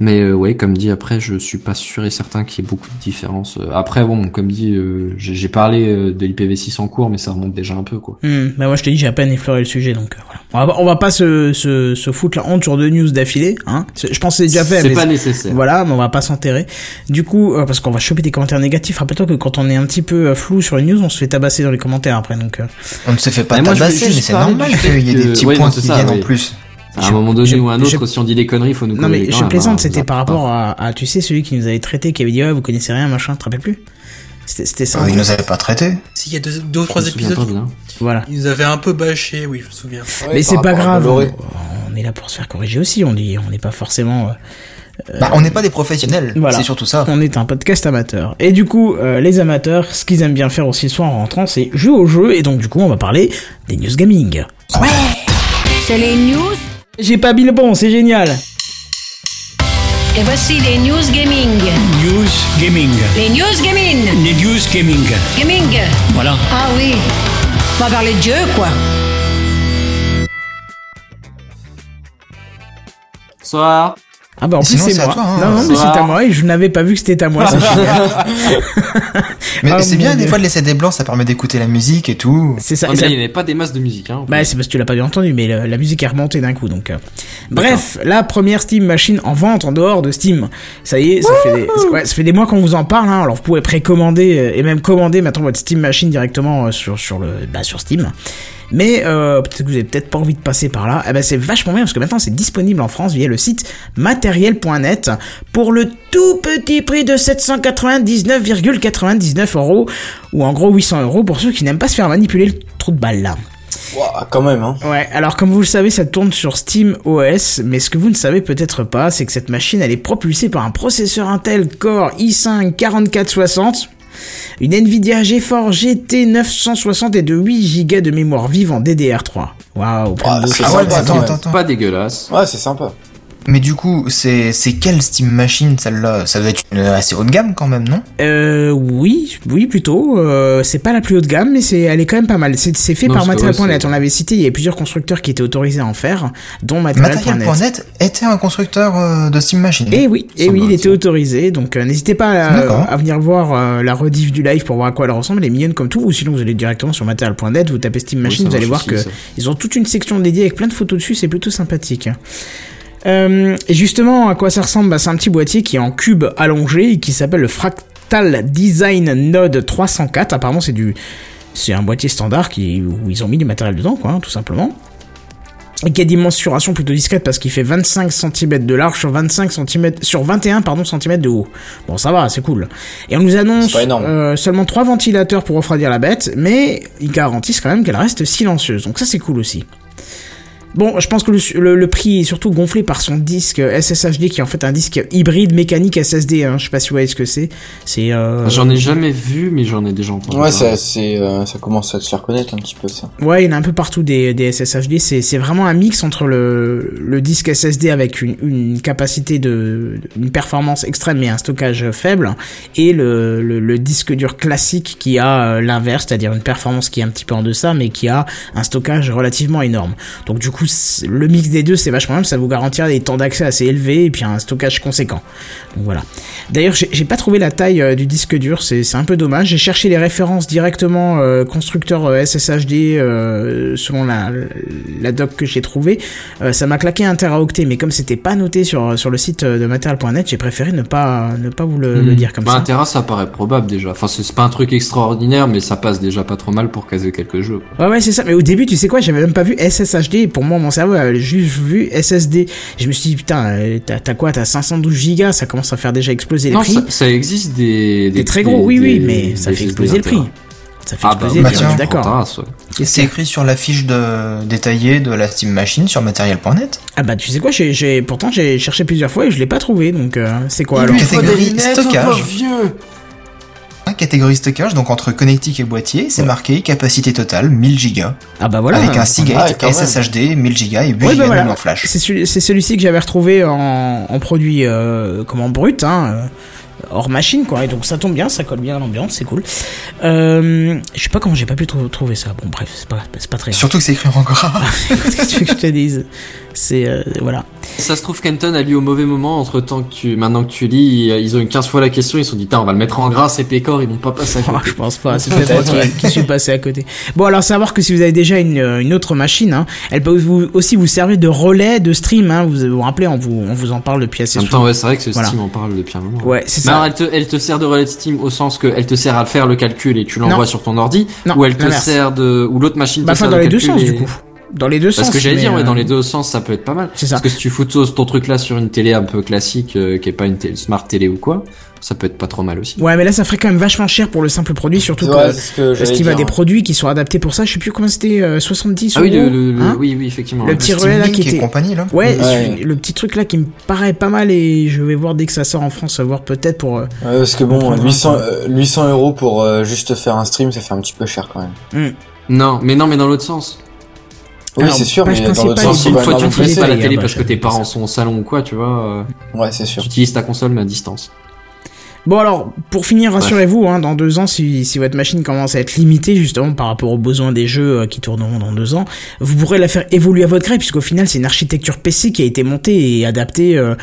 D: Mais euh, ouais, comme dit, après, je suis pas sûr et certain qu'il y ait beaucoup de différences. Euh, Après, bon, comme dit, euh, j'ai j'ai parlé euh, de l'IPv6 en cours, mais ça remonte déjà un peu, quoi.
B: Hmm, bah moi je te dis j'ai à peine effleuré le sujet donc euh, voilà. On va, on va pas se, se, se foutre la honte sur deux news d'affilée, hein. Je pense que c'est déjà fait.
D: C'est pas nécessaire.
B: Voilà, mais on va pas s'enterrer. Du coup, euh, parce qu'on va choper des commentaires négatifs. Rappelle-toi que quand on est un petit peu flou sur une news, on se fait tabasser dans les commentaires après. Donc, euh,
E: On ne se fait pas
D: Mais
E: tabasser, mais c'est normal qu'il y ait des petits
D: ouais,
E: points qui
D: ça,
E: viennent en plus.
D: À un
B: Je-
D: moment donné
B: je-
D: ou à un autre,
B: je-
D: si on dit des conneries, faut nous
B: non mais je plaisante, c'était par rapport à, à, tu sais, celui qui nous avait traité, qui avait dit ouais, vous connaissez rien, machin, tu te rappelles plus C'était c'était ça.
E: Euh, Ils nous avaient pas traités.
G: S'il y a deux, deux ou trois épisodes.
B: Voilà.
G: ils nous avaient un peu bâché, oui, je me souviens.
C: Ouais,
B: mais c'est pas grave. On, on est là pour se faire corriger aussi. On dit, on n'est pas forcément. euh,
E: Bah, on n'est pas des professionnels,
B: Voilà.
E: c'est surtout ça.
B: On est un podcast amateur. Et du coup, euh, les amateurs, ce qu'ils aiment bien faire aussi le soir en rentrant, c'est jouer au jeu. Et donc, du coup, on va parler des news gaming.
F: C'est les news.
B: J'ai pas mis le bon, c'est génial.
F: Et voici les news gaming.
A: News Gaming.
F: Les news gaming.
A: Les News Gaming.
F: Gaming.
A: Voilà.
F: Ah oui. On va parler de jeu, quoi.
D: Bonsoir.
B: Ah bah en plus
E: sinon,
B: c'est moi.
E: toi, hein.
B: non non mais c'est à moi et je n'avais pas vu que c'était à moi. c'est génial.
E: Mais
B: Ah,
E: c'est bien
B: Dieu.
E: des fois de laisser des blancs, ça permet d'écouter la musique et tout.
B: c'est ça.
D: Ah, mais
B: ça-
D: là, il n'y avait pas des masses de musique, hein.
B: Bah c'est parce que tu l'as pas bien entendu, mais le- la musique est remontée d'un coup donc. euh. Bref, la première Steam Machine en vente en dehors de Steam. Ça y est, ça fait des, ça- ouais, ça fait des mois qu'on vous en parle. Hein, alors vous pouvez précommander euh, et même commander maintenant votre Steam Machine directement euh, sur sur le bah, sur Steam. Mais euh, peut-être que vous avez peut-être pas envie de passer par là. Eh ben c'est vachement bien parce que maintenant c'est disponible en France via le site matériel.net pour le tout petit prix de 799,99 euros ou en gros 800 euros pour ceux qui n'aiment pas se faire manipuler le trou de balle là.
C: Ouah, quand même, hein.
B: Ouais, alors comme vous le savez, ça tourne sur Steam OS, mais ce que vous ne savez peut-être pas, c'est que cette machine, elle est propulsée par un processeur Intel Core i5 4460, une Nvidia GeForce GT 960 et de 8 Go de mémoire vive en DDR3. Waouh, plein
C: Ah, c'est
E: Ah ouais.
D: Pas dégueulasse.
C: Ouais, c'est sympa.
E: Mais du coup, c'est quelle Steam Machine celle-là? Ça doit être une assez haut de gamme quand même, non?
B: Euh, oui, oui, plutôt. Euh, c'est pas la plus haut de gamme, mais c'est, elle est quand même pas mal. C'est, fait
D: Non,
B: par Material.net. On l'avait cité, il y a plusieurs constructeurs qui étaient autorisés à en faire, dont Material.net.
E: Material.net était un constructeur euh, de Steam Machine.
B: Et oui, et
D: Ça
B: oui, il était autorisé, donc euh, n'hésitez pas à, venir voir euh, la rediff du live pour voir à quoi elle ressemble, elle est mignonne comme tout, ou sinon vous allez directement sur material.net, vous tapez Steam Machine, vous allez voir que
D: ça.
B: ils ont toute une section dédiée avec plein de photos dessus, c'est plutôt sympathique. Euh, et justement, à quoi ça ressemble? Bah, C'est un petit boîtier qui est en cube allongé et qui s'appelle le Fractal Design Node 304. Apparemment, c'est du, c'est un boîtier standard qui, où ils ont mis du matériel dedans, quoi, hein, tout simplement. et qui a des mensurations plutôt discrètes parce qu'il fait 25 cm de large sur 25 cm sur 21 pardon cm de haut. Bon ça va, c'est cool. Et on nous annonce euh, seulement trois ventilateurs pour refroidir la bête, mais ils garantissent quand même qu'elle reste silencieuse. Donc ça c'est cool aussi. Bon, je pense que le, le- le prix est surtout gonflé par son disque SSHD qui est en fait un disque hybride mécanique SSD. Hein. Je sais pas si vous voyez ce que c'est. C'est euh,
D: J'en ai jamais vu, mais j'en ai déjà entendu.
C: Ouais, ça, c'est, euh, ça commence à se faire connaître un petit peu ça.
B: Ouais, il y en a un peu partout des, des SSHD. C'est, c'est vraiment un mix entre le, le disque SSD avec une, une capacité de, une performance extrême mais un stockage faible et le, le, le disque dur classique qui a euh, l'inverse, c'est-à-dire une performance qui est un petit peu en deçà mais qui a un stockage relativement énorme. Donc du coup, le mix des deux, c'est vachement bien, ça vous garantira des temps d'accès assez élevés et puis un stockage conséquent. Donc voilà. D'ailleurs, j'ai, pas trouvé la taille euh, du disque dur, c'est, un peu dommage. J'ai cherché les références directement euh, constructeur euh, SSHD euh, selon la, la doc que j'ai trouvée. Euh, ça m'a claqué un teraoctet, mais comme c'était pas noté sur, sur le site de material.net, j'ai préféré ne pas, ne pas vous le, le
D: Hmm.
B: dire comme
D: bah,
B: ça.
D: Un Tera, ça paraît probable déjà. Enfin, c'est pas un truc extraordinaire, mais ça passe déjà pas trop mal pour caser quelques jeux. quoi.
B: Ouais, ouais, c'est ça. Mais au début, tu sais quoi, j'avais même pas vu SSHD. Pour moi, mon cerveau avait juste vu SSD. Je me suis dit, putain, euh, t'as quoi T'as 512 gigas, ça commence à faire déjà exploser les
D: Non,
B: prix.
D: ça, ça existe des,
B: Des très
D: des-
B: gros, oui, oui,
D: des-
B: mais ça fait
D: SSD
B: exploser le prix. Ça fait
D: Ah bah,
B: exploser
E: bah
B: est d'accord.
E: C'est écrit sur la fiche de... détaillée de la Steam Machine sur matériel.net.
B: Ah bah, tu sais quoi, j'ai, pourtant j'ai cherché plusieurs fois et je l'ai pas trouvé. Donc, euh, c'est quoi alors?
E: lunettes, stockage.
D: vieux.
E: Catégorie stockage, donc entre connectique et boîtier, c'est marqué capacité totale 1000 Go.
B: Ah bah voilà.
E: avec un Seagate. SSHD 1000 Go et 8
B: Ouais,
E: Go
B: bah voilà.
E: mémoire flash.
B: C'est celui, c'est celui-ci que j'avais retrouvé en, en produit euh, comment brut, hein, euh, hors machine quoi. Et donc ça tombe bien, ça colle bien à l'ambiance, c'est cool. Euh, je sais pas comment j'ai pas pu trou- trouver ça. Bon bref, c'est pas, pas très.
E: Surtout que c'est écrit en gras.
B: Qu'est-ce que tu veux que je te dise C'est euh, voilà.
D: Ça se trouve, Kenton a lu au mauvais moment. Entre temps que tu, maintenant que tu lis, ils ont eu 15 fois la question. Ils se sont dit, Tain, on va le mettre en gras, ces pécores, ils vont pas passer à
B: Oh,
D: côté.
B: je pense pas, c'est peut-être moi qui, qui suis passé à côté. Bon, alors savoir que si vous avez déjà une, euh, une autre machine, hein, elle peut vous, aussi vous servir de relais de stream. Hein, vous vous rappelez, on vous, on vous en parle depuis assez
D: En même
B: souvent.
D: temps, ouais, c'est vrai que ce
B: Voilà.
D: Steam en parle depuis un moment.
B: Ouais, c'est
D: Mais alors,
B: ça.
D: elle te, elle te sert de relais de Steam au sens que elle te sert à faire le calcul et tu l'envoies sur ton ordi,
B: Non,
D: ou elle te
B: l'inverse.
D: sert de, ou l'autre machine
B: Bah,
D: te
B: enfin,
D: sert
B: dans
D: de
B: les deux sens,
D: et-
B: du coup. Dans les deux
D: Parce
B: sens.
D: que j'allais dire, ouais, dans
B: euh,
D: les deux sens, ça peut être pas mal.
B: C'est ça.
D: Parce que si tu fous ton truc là sur une télé un peu classique, euh, qui est pas une télé, smart télé ou quoi, ça peut être pas trop mal aussi.
B: Ouais, mais là, ça ferait quand même vachement cher pour le simple produit, surtout
C: Ouais,
B: que
C: c'est ce que j'allais
B: Steam a des produits qui sont adaptés pour ça. Je sais plus comment c'était, euh, 70
D: Ah oui, le, le-
B: hein
D: oui, oui, effectivement.
B: Le
D: ouais.
B: petit relais là qui était.
E: compagnie là.
B: Ouais, le petit truc là qui me paraît pas mal et je vais voir dès que ça sort en France, voir peut-être pour. euh,
C: Ouais, parce que bon,
B: prendra
C: 800,
B: un peu.
C: euh, 800 euros pour euh, juste faire un stream, ça fait un petit peu cher quand même.
D: Non, mais non, mais dans l'autre sens.
C: Oui, c'est sûr,
B: page
C: mais dans l'autre sens,
D: Une fois, tu n'utilises pas la
B: ah
D: télé
B: bah,
D: parce que t'es
B: sais
D: pas
B: ça.
D: en son salon ou quoi, tu vois. euh,
C: Ouais, c'est
D: Tu
C: sûr.
D: utilises ta console mais à distance.
B: Bon alors, pour finir, rassurez-vous, hein, dans deux ans, si, si votre machine commence à être limitée justement par rapport aux besoins des jeux euh, qui tourneront dans deux ans, vous pourrez la faire évoluer à votre gré, puisqu'au final c'est une architecture PC qui a été montée et adaptée euh,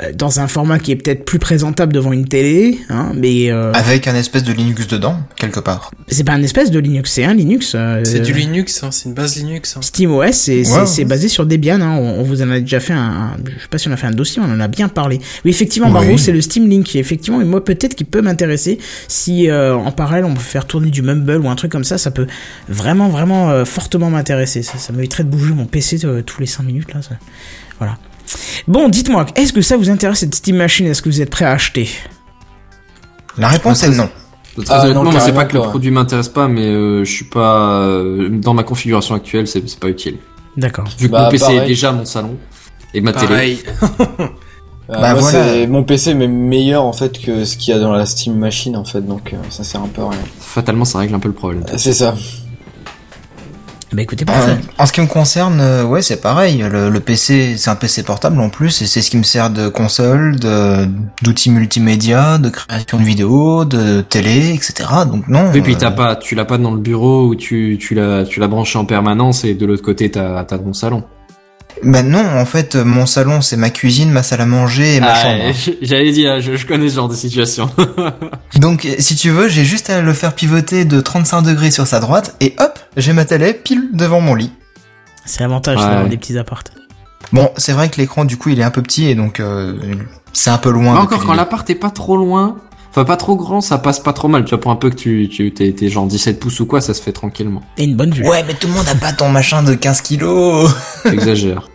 B: euh, dans un format qui est peut-être plus présentable devant une télé, hein, mais euh,
E: Avec un espèce de Linux dedans, quelque part.
B: c'est pas un espèce de Linux, c'est un Linux. euh,
G: C'est du Linux, hein, c'est une base Linux. hein.
B: SteamOS, c'est
E: Ouais,
B: basé sur Debian. Hein. On, on vous en a déjà fait un, un- Je sais pas si on a fait un dossier, on en a bien parlé. Oui, effectivement,
E: Oui.
B: Barbeau, c'est le Steam Link. qui, Effectivement, et moi, peut-être qui peut m'intéresser. Si euh, en parallèle, on peut faire tourner du Mumble ou un truc comme ça, ça peut vraiment, vraiment euh, fortement m'intéresser. Ça, ça m'éviterait de bouger mon PC euh, tous les 5 minutes. là. ça- Voilà. Bon, dites-moi, est-ce que ça vous intéresse cette Steam Machine? Est-ce que vous êtes prêt à acheter?
E: La réponse est non.
D: Très
C: Ah,
D: honnêtement, c'est pas que le produit m'intéresse pas, mais euh, je suis pas euh, dans ma configuration actuelle, c'est c'est pas utile.
B: D'accord.
D: Vu que
C: Bah,
D: mon PC
C: pareil.
D: est déjà mon salon et ma télé.
G: Pareil.
E: Bah,
C: moi,
E: voilà.
C: c'est mon PC mais meilleur en fait que ce qu'il y a dans la Steam Machine en fait, donc euh, ça sert un peu à rien.
D: Fatalement, ça règle un peu le problème.
C: Euh, C'est ça.
B: Bah écoutez,
E: Euh, en ce qui me concerne, euh, ouais, c'est pareil. Le, le PC, c'est un PC portable en plus, et c'est ce qui me sert de console, de d'outils multimédia, de création de vidéos, de télé, etc. Donc non.
D: Oui, puis
E: euh,
D: t'as pas, tu l'as pas dans le bureau où tu, tu l'as, tu l'as branché en permanence et de l'autre côté t'as, t'as ton salon.
E: Bah non, en fait, euh, mon salon, c'est ma cuisine, ma salle à manger et ma chambre.
D: Ah, J'allais dire, je, je connais ce genre de situation.
E: Donc, euh, si tu veux, j'ai juste à le faire pivoter de 35 degrés sur sa droite, et hop, j'ai ma télé pile devant mon lit.
B: C'est l'avantage
D: Ouais.
B: d'avoir des petits apparts.
E: Bon, c'est vrai que l'écran, du coup, il est un peu petit, et donc, euh, c'est un peu loin.
D: Mais encore, quand l'appart est pas trop loin, Enfin, pas trop grand, ça passe pas trop mal. Tu vois, pour un peu que tu, tu t'es, t'es genre 17 pouces ou quoi, ça se fait tranquillement.
B: Et une bonne vue.
E: Ouais, mais tout le monde a pas ton machin de 15 kilos.
D: T'exagères.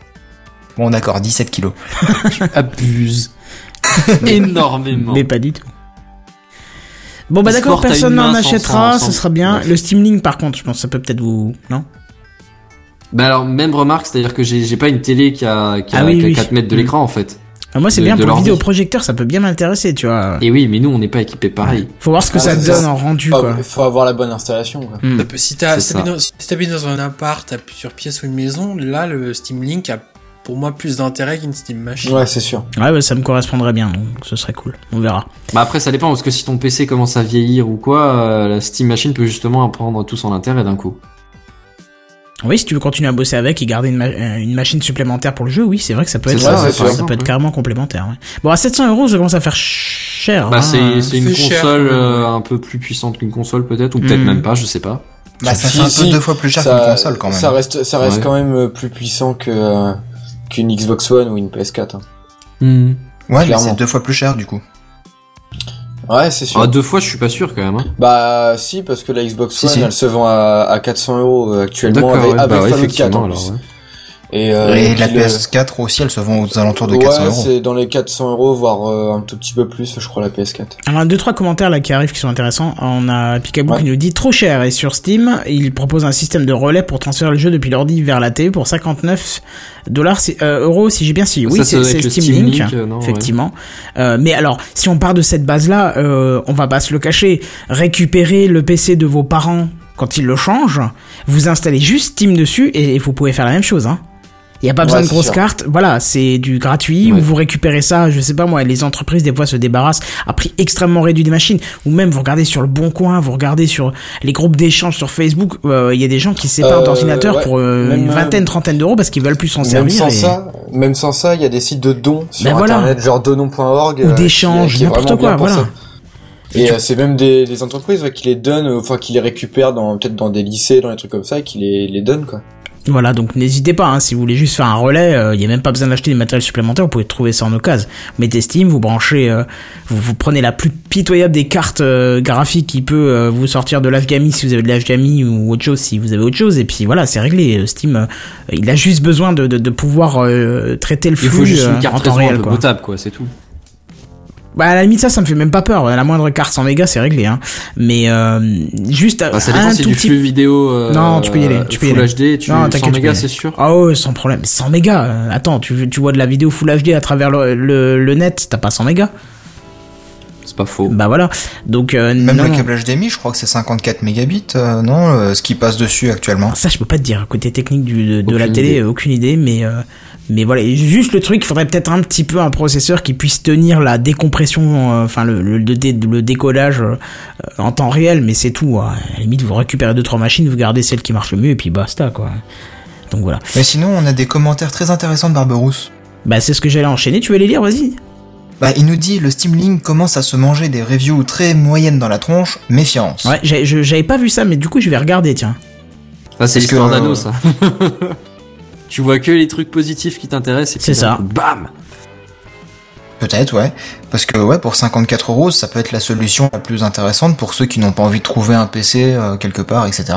E: Bon, d'accord, 17 kilos.
D: Abuse. Énormément.
B: Mais pas du tout. Bon bah d'accord, personne n'en achètera, ce sera bien. Le Steam Link par contre, je pense que ça peut peut-être vous... Non?
D: Bah alors, même remarque, c'est-à-dire que j'ai, j'ai pas une télé qui a, qui a,
B: Ah oui,
D: qui a
B: oui.
D: 4 mètres de
B: Mm.
D: l'écran, en fait.
B: Ah, Moi c'est bien
D: de
B: pour le vidéoprojecteur, ça peut bien m'intéresser, tu vois.
D: Et oui, mais nous, on n'est pas équipés pareil.
B: Faut voir ce que
C: Ah,
B: ça donne
C: ça.
B: en rendu
C: Faut,
B: quoi.
C: faut avoir la bonne installation. Quoi.
B: Hmm.
G: Si t'as-
D: C'est
G: si
D: ça.
G: t'habites dans, si t'habites dans un appart, t'as plusieurs pièces ou une maison, là, le Steam Link a pour moi plus d'intérêt qu'une Steam Machine.
C: Ouais, c'est sûr.
B: Ouais, bah, ça me correspondrait bien, donc ce serait cool. On verra.
D: Bah après, ça dépend, parce que si ton PC commence à vieillir ou quoi, euh, la Steam Machine peut justement prendre tout son intérêt d'un coup.
B: Oui, si tu veux continuer à bosser avec et garder une, ma- euh, une machine supplémentaire pour le jeu, oui, c'est vrai que ça peut être,
C: ça,
B: ça, peut être carrément complémentaire. ouais. Bon, à 700 euros, ça commence à faire cher.
D: Bah
B: hein.
D: c'est, une
G: cher,
D: console euh, un peu plus puissante qu'une console peut-être, ou peut-être
B: Mm.
D: même pas, je sais pas.
E: Bah, ça
C: Si,
E: fait un
C: si,
E: peu deux fois plus cher qu'une console quand même.
C: Ça reste, ça reste
D: Ouais.
C: quand même euh, plus puissant que euh, qu'une Xbox One ou une PS4. hein.
E: Ouais, mais c'est deux fois plus cher du coup.
C: Ouais, c'est sûr.
D: Ah, deux fois, je suis pas sûr quand même. Hein.
C: Bah si, parce que la Xbox One,
E: si.
C: elle se vend à, à 400 euros euh, actuellement avec,
D: ouais,
C: avec
D: bah ouais,
C: Fallout 4
D: effectivement,
C: en
D: alors,
C: plus.
D: ouais.
C: Et, euh,
E: Et
C: et
E: la
C: puis le-
E: PS4 aussi, elle se vend aux alentours de
C: ouais,
E: 400 euros.
C: c'est dans les 400 euros, voire euh, un tout petit peu plus, je crois, la PS4.
B: Alors, deux, trois commentaires là qui arrivent qui sont intéressants. On a Picaboo
C: Ouais.
B: qui nous dit trop cher et sur Steam, il propose un système de relais pour transférer le jeu depuis l'ordi vers la télé pour 59 dollars, euh, euros si j'ai bien si. Oui, c'est Steam,
D: Steam
B: Link.
D: Link, non, ouais.
B: effectivement. Euh, mais alors, si on part de cette base-là, euh, on va pas se le cacher. Récupérer le PC de vos parents quand ils le changent, vous installez juste Steam dessus et vous pouvez faire la même chose. Hein. Il y a pas besoin de grosses
C: sûr.
B: cartes. Voilà, c'est du gratuit
D: Ouais.
B: où vous récupérez ça. Je sais pas moi, les entreprises des fois se débarrassent à prix extrêmement réduit des machines. Ou même vous regardez sur le Bon Coin, vous regardez sur les groupes d'échange sur Facebook. euh, Il y a des gens qui séparent
C: Euh, ouais.
B: pour euh, une vingtaine, trentaine d'euros parce qu'ils veulent plus s'en servir.
C: sans
B: et-
C: ça, même sans ça, il y a des sites de dons sur
B: Ben voilà.
C: internet, genre donon.org.
B: Ou
C: euh,
B: d'échange,
C: qui- qui est
B: n'importe quoi, voilà.
C: ça. Et euh, c'est même des, des entreprises ouais, qui les donnent, enfin qui les récupèrent dans peut-être dans des lycées, dans des trucs comme ça, et qui les, les donnent quoi.
B: Voilà, donc n'hésitez pas, hein, si vous voulez juste faire un relais, il n'y a même pas besoin d'acheter des matériels supplémentaires, vous pouvez trouver ça en occasion. Vous mettez Steam, vous branchez, euh, vous, vous prenez la plus pitoyable des cartes euh, graphiques qui peut euh, vous sortir de l'HGAMI si vous avez de l'HGAMI ou autre chose si vous avez autre chose, et puis voilà, c'est réglé. Euh, Steam, euh, il a juste besoin de, de, de pouvoir euh, traiter le
D: Il
B: flux
D: faut juste
B: euh,
D: une carte
B: en temps réel.
D: peu
B: Quoi.
D: potable, quoi, c'est tout.
B: Bah à la limite ça, ça me fait même pas peur. La moindre carte 100 mégas, c'est réglé. Hein. Mais euh, juste
D: Bah, ça
B: un tout
D: du
B: petit
D: flux vidéo. euh,
B: Non, tu peux y aller, tu peux y
D: Full
B: aller.
D: HD, tu,
B: Non,
D: 100
B: t'inquiète, tu peux y
D: mégas, c'est sûr.
B: Ah ouais, sans problème. 100 mégas. euh, Attends, tu, tu vois de la vidéo Full HD à travers le, le, le net, t'as pas 100 mégas
D: C'est pas faux.
B: Bah voilà. Donc euh,
E: Même
B: non,
E: le câble HDMI, je crois que c'est 54 mégabits, euh, non, euh, ce qui passe dessus actuellement.
B: Ça, je peux pas te dire. Côté technique du, de, de la télé,
D: idée.
B: aucune idée. Mais euh, mais voilà, juste le truc, il faudrait peut-être un petit peu un processeur qui puisse tenir la décompression, euh, enfin le, le, le dé- le décollage euh, en temps réel. Mais c'est tout. hein. À la limite, vous récupérez deux trois machines, vous gardez celle qui marche le mieux et puis basta quoi. Donc voilà.
E: Mais sinon, on a des commentaires très intéressants de Barberousse.
B: Bah c'est ce que j'allais enchaîner. Tu veux les lire Vas-y.
E: Bah, il nous dit le Steam Link commence à se manger des reviews très moyennes dans la tronche, méfiance.
B: Ouais, j'avais pas vu ça, mais du coup, je vais regarder. Tiens.
D: Ça, c'est l'histoire
E: euh,
D: d'anneau, ça. tu vois que les trucs positifs qui t'intéressent et puis
B: C'est ça.
D: coup, Bam
E: Peut-être, ouais. Parce que, ouais, pour 54 euros, ça peut être la solution la plus intéressante pour ceux qui n'ont pas envie de trouver un PC euh, quelque part, etc.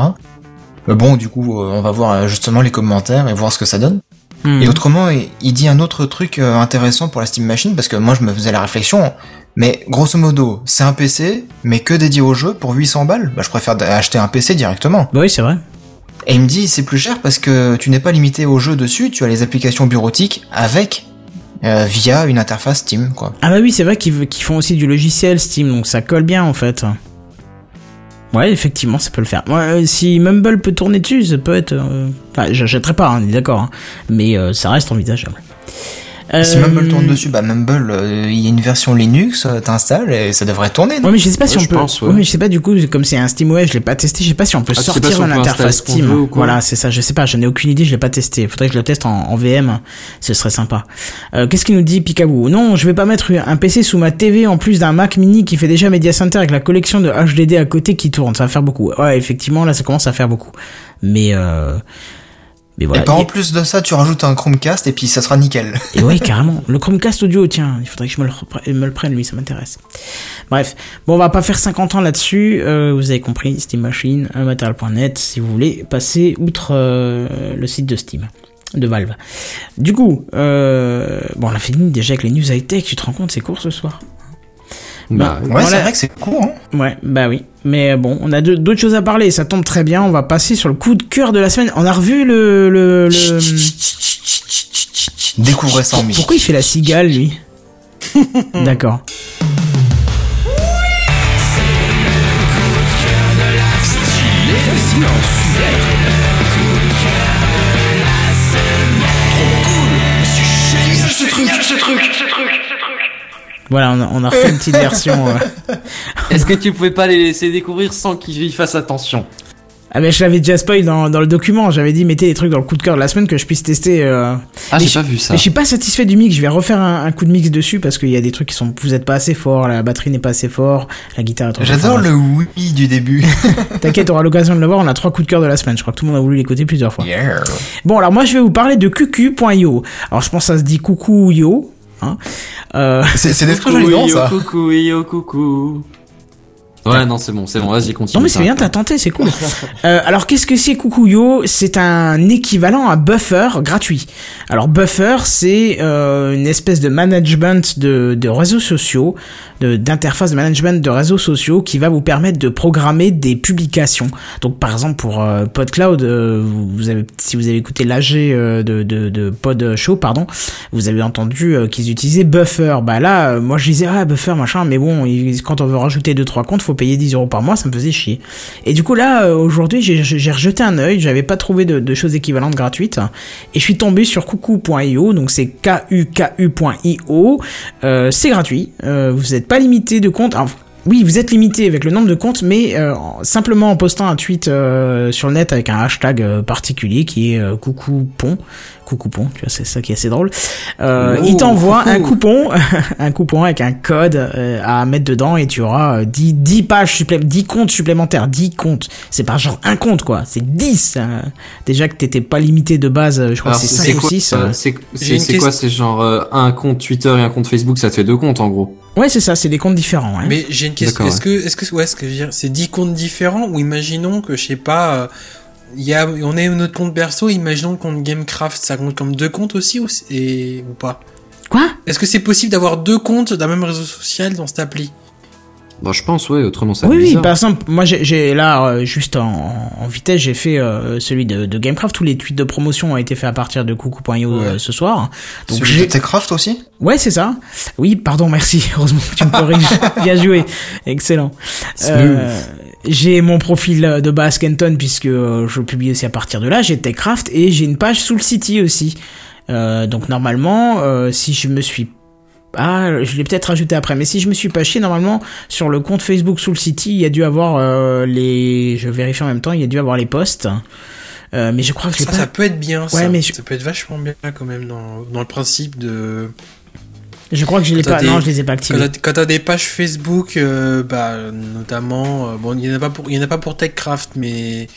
E: Mais bon, du coup, euh, on va voir euh, justement les commentaires et voir ce que ça donne.
B: Hmm.
E: Et autrement, il dit un autre truc euh, intéressant pour la Steam Machine, parce que moi je me faisais la réflexion, mais grosso modo, c'est un PC, mais que dédié au jeu pour 800 balles? Bah je préfère acheter un PC directement.
B: Bah oui, c'est vrai.
E: Et il me dit, c'est plus cher parce que tu n'es pas limité au jeu dessus, tu as les applications bureautiques avec, euh, via une interface Steam, quoi.
B: Ah bah oui, c'est vrai qu'ils font aussi du logiciel Steam, donc ça colle bien en fait. Ouais, effectivement, ça peut le faire. Euh, si Mumble peut tourner dessus, ça peut être... euh, Enfin, j'achèterai pas, hein, on est d'accord. hein. Mais ça reste envisageable.
E: Si
B: Euh,
E: Mumble tourne dessus, bah Mumble, euh, il y a une version Linux, euh, t'installes et ça devrait tourner, non
B: Ouais, mais je sais pas si
D: Ouais,
B: on peut.
D: pense, ouais.
B: ouais, mais je sais pas du coup, comme c'est un SteamOS, je l'ai pas testé. Je sais pas si on peut
D: Ah, tu sais pas
B: sortir
D: si on
B: une
D: peut installer
B: interface
D: ce qu'on
B: Steam.
D: ou quoi
B: Voilà, c'est ça. Je sais pas. Je n'ai aucune idée. Je l'ai pas testé. Faudrait que je le teste en, en VM. Ce serait sympa. Euh, Qu'est-ce qu'il nous dit Picaboo? Non, je vais pas mettre un PC sous ma TV en plus d'un Mac Mini qui fait déjà Media Center avec la collection de HDD à côté qui tourne. Ça va faire beaucoup. Ouais, effectivement, là, ça commence à faire beaucoup. Mais euh, Mais voilà.
E: Et pas en plus de ça, tu rajoutes un Chromecast et puis ça sera nickel.
B: Et ouais, carrément. Le Chromecast audio, tiens, il faudrait que je me le, repre- me le prenne, lui, ça m'intéresse. Bref. Bon, on va pas faire 50 ans là-dessus. Euh, vous avez compris, Steam Machine, Material.net, si vous voulez passer outre euh, le site de Steam, de Valve. Du coup, euh, bon, on a fini déjà avec les news high-tech, tu te rends compte, c'est court ce soir
D: Bah,
E: Ouais,
B: Voilà.
E: c'est vrai que c'est court, hein.
B: Ouais, bah oui. Mais bon, on a d'autres choses à parler, ça tombe très bien. On va passer sur le coup de cœur de la semaine. On a revu le... le, le...
E: Découvrez ça en musique.
B: Pourquoi il fait la cigale, lui? D'accord. Voilà, on a, on a refait une petite version. euh.
D: Est-ce que tu pouvais pas les laisser découvrir sans qu'ils y fassent attention?
B: Ah mais je l'avais déjà spoil dans, dans le document. J'avais dit mettez les trucs dans le coup de cœur de la semaine que je puisse tester. euh.
D: Ah, j'ai pas vu ça.
B: Mais je suis pas satisfait du mix. Je vais refaire un, un coup de mix dessus parce qu'il y a des trucs qui sont. Vous êtes pas assez fort. La batterie n'est pas assez fort. La guitare est trop
E: J'adore le oui du début.
B: T'inquiète, t'auras l'occasion de le voir. On a trois coups de cœur de la semaine. Je crois que tout le monde a voulu l'écouter plusieurs fois.
E: Yeah.
B: Bon, alors moi je vais vous parler de QQ.io. Alors je pense que ça se dit coucou yo. Hein. Euh,
E: C'est des très jolis noms, ça?
D: coucou, yo, coucou. Ouais, non, c'est bon, c'est bon, vas-y, continue.
B: Non mais c'est bien, t'as tenté, c'est cool. Euh, alors qu'est-ce que c'est Kukuyo C'est un équivalent à Buffer gratuit. Alors Buffer, c'est euh, une espèce de management de, de réseaux sociaux, d'interface de, management de réseaux sociaux qui va vous permettre de programmer des publications. Donc par exemple pour euh, PodCloud, vous vous avez, si vous avez écouté l'AG de, de, de Pod Show, pardon, vous avez entendu qu'ils utilisaient Buffer. Bah là, moi je disais ah Buffer machin, mais bon, quand on veut rajouter deux trois comptes, faut payer 10 euros par mois, ça me faisait chier. Et du coup là, euh, aujourd'hui, j'ai rejeté un œil, j'avais pas trouvé de, choses équivalentes gratuites, et je suis tombé sur coucou.io, donc c'est kuku.io, euh, c'est gratuit, euh, vous n'êtes pas limité de comptes. Alors, oui, vous êtes limité avec le nombre de comptes, mais en- simplement en postant un tweet sur le net avec un hashtag particulier qui est coucou pont, coucou pont, tu vois, c'est ça qui est assez drôle. Euh,
D: Oh,
B: il t'envoie un coupon, un coupon avec un code euh, à mettre dedans et tu auras euh, 10, 10 pages supplé 10 comptes supplémentaires, 10 comptes. C'est pas genre un compte quoi, c'est 10. euh. déjà que t'étais pas limité de base, euh, je crois
D: Alors,
B: que c'est
D: c'est
B: 5 ou
D: quoi,
B: 6.
D: euh, C'est quoi. C'est genre euh, un compte Twitter et un compte Facebook, ça te fait deux comptes en gros.
B: Ouais, c'est ça, c'est des comptes différents. ouais.
G: Mais j'ai une question.
D: D'accord,
G: Est-ce que, est-ce que, ouais, ce que je veux dire, c'est 10 comptes différents ou imaginons que, je sais pas, euh, y a, on est notre compte perso, imaginons le compte Gamecraft, ça compte comme deux comptes aussi ou, et, ou pas?
B: Quoi?
G: Est-ce que c'est possible d'avoir deux comptes d'un même réseau social dans cette appli?
D: Bah, je pense, ouais, autrement ça
B: Oui, oui, par exemple, moi j'ai- là, euh, juste en, en vitesse, j'ai fait euh, celui de, de Gamecraft. Tous les tweets de promotion ont été faits à partir de coucou.io euh, ce soir. Donc
E: Celui
B: j'ai-
E: de Techcraft aussi?
B: Ouais, c'est ça. Oui, pardon, merci. Heureusement que tu me corriges. Bien joué. Excellent. Euh, j'ai mon profil de base Kenton puisque euh, je publie aussi à partir de là. J'ai Techcraft et j'ai une page sous le City aussi. Euh, donc normalement, euh, si je me suis ah, je l'ai peut-être rajouté après, mais si je me suis pas chié, normalement, sur le compte Facebook Soul City, il y a dû avoir euh, les... Je vérifie en même temps, il y a dû avoir les posts. Euh, mais je crois que
G: ça,
B: pas...
G: ça peut être bien, ça.
B: Ouais, mais je-
G: Ça peut être vachement bien quand même dans, dans le principe de.
B: Je crois que je
G: t'as
B: pas...
G: des-
B: Non, je les ai pas activés.
G: quand t'as des pages Facebook, euh, bah, notamment, euh, bon, il y en a pas pour, il y en a pas pour Techcraft, mais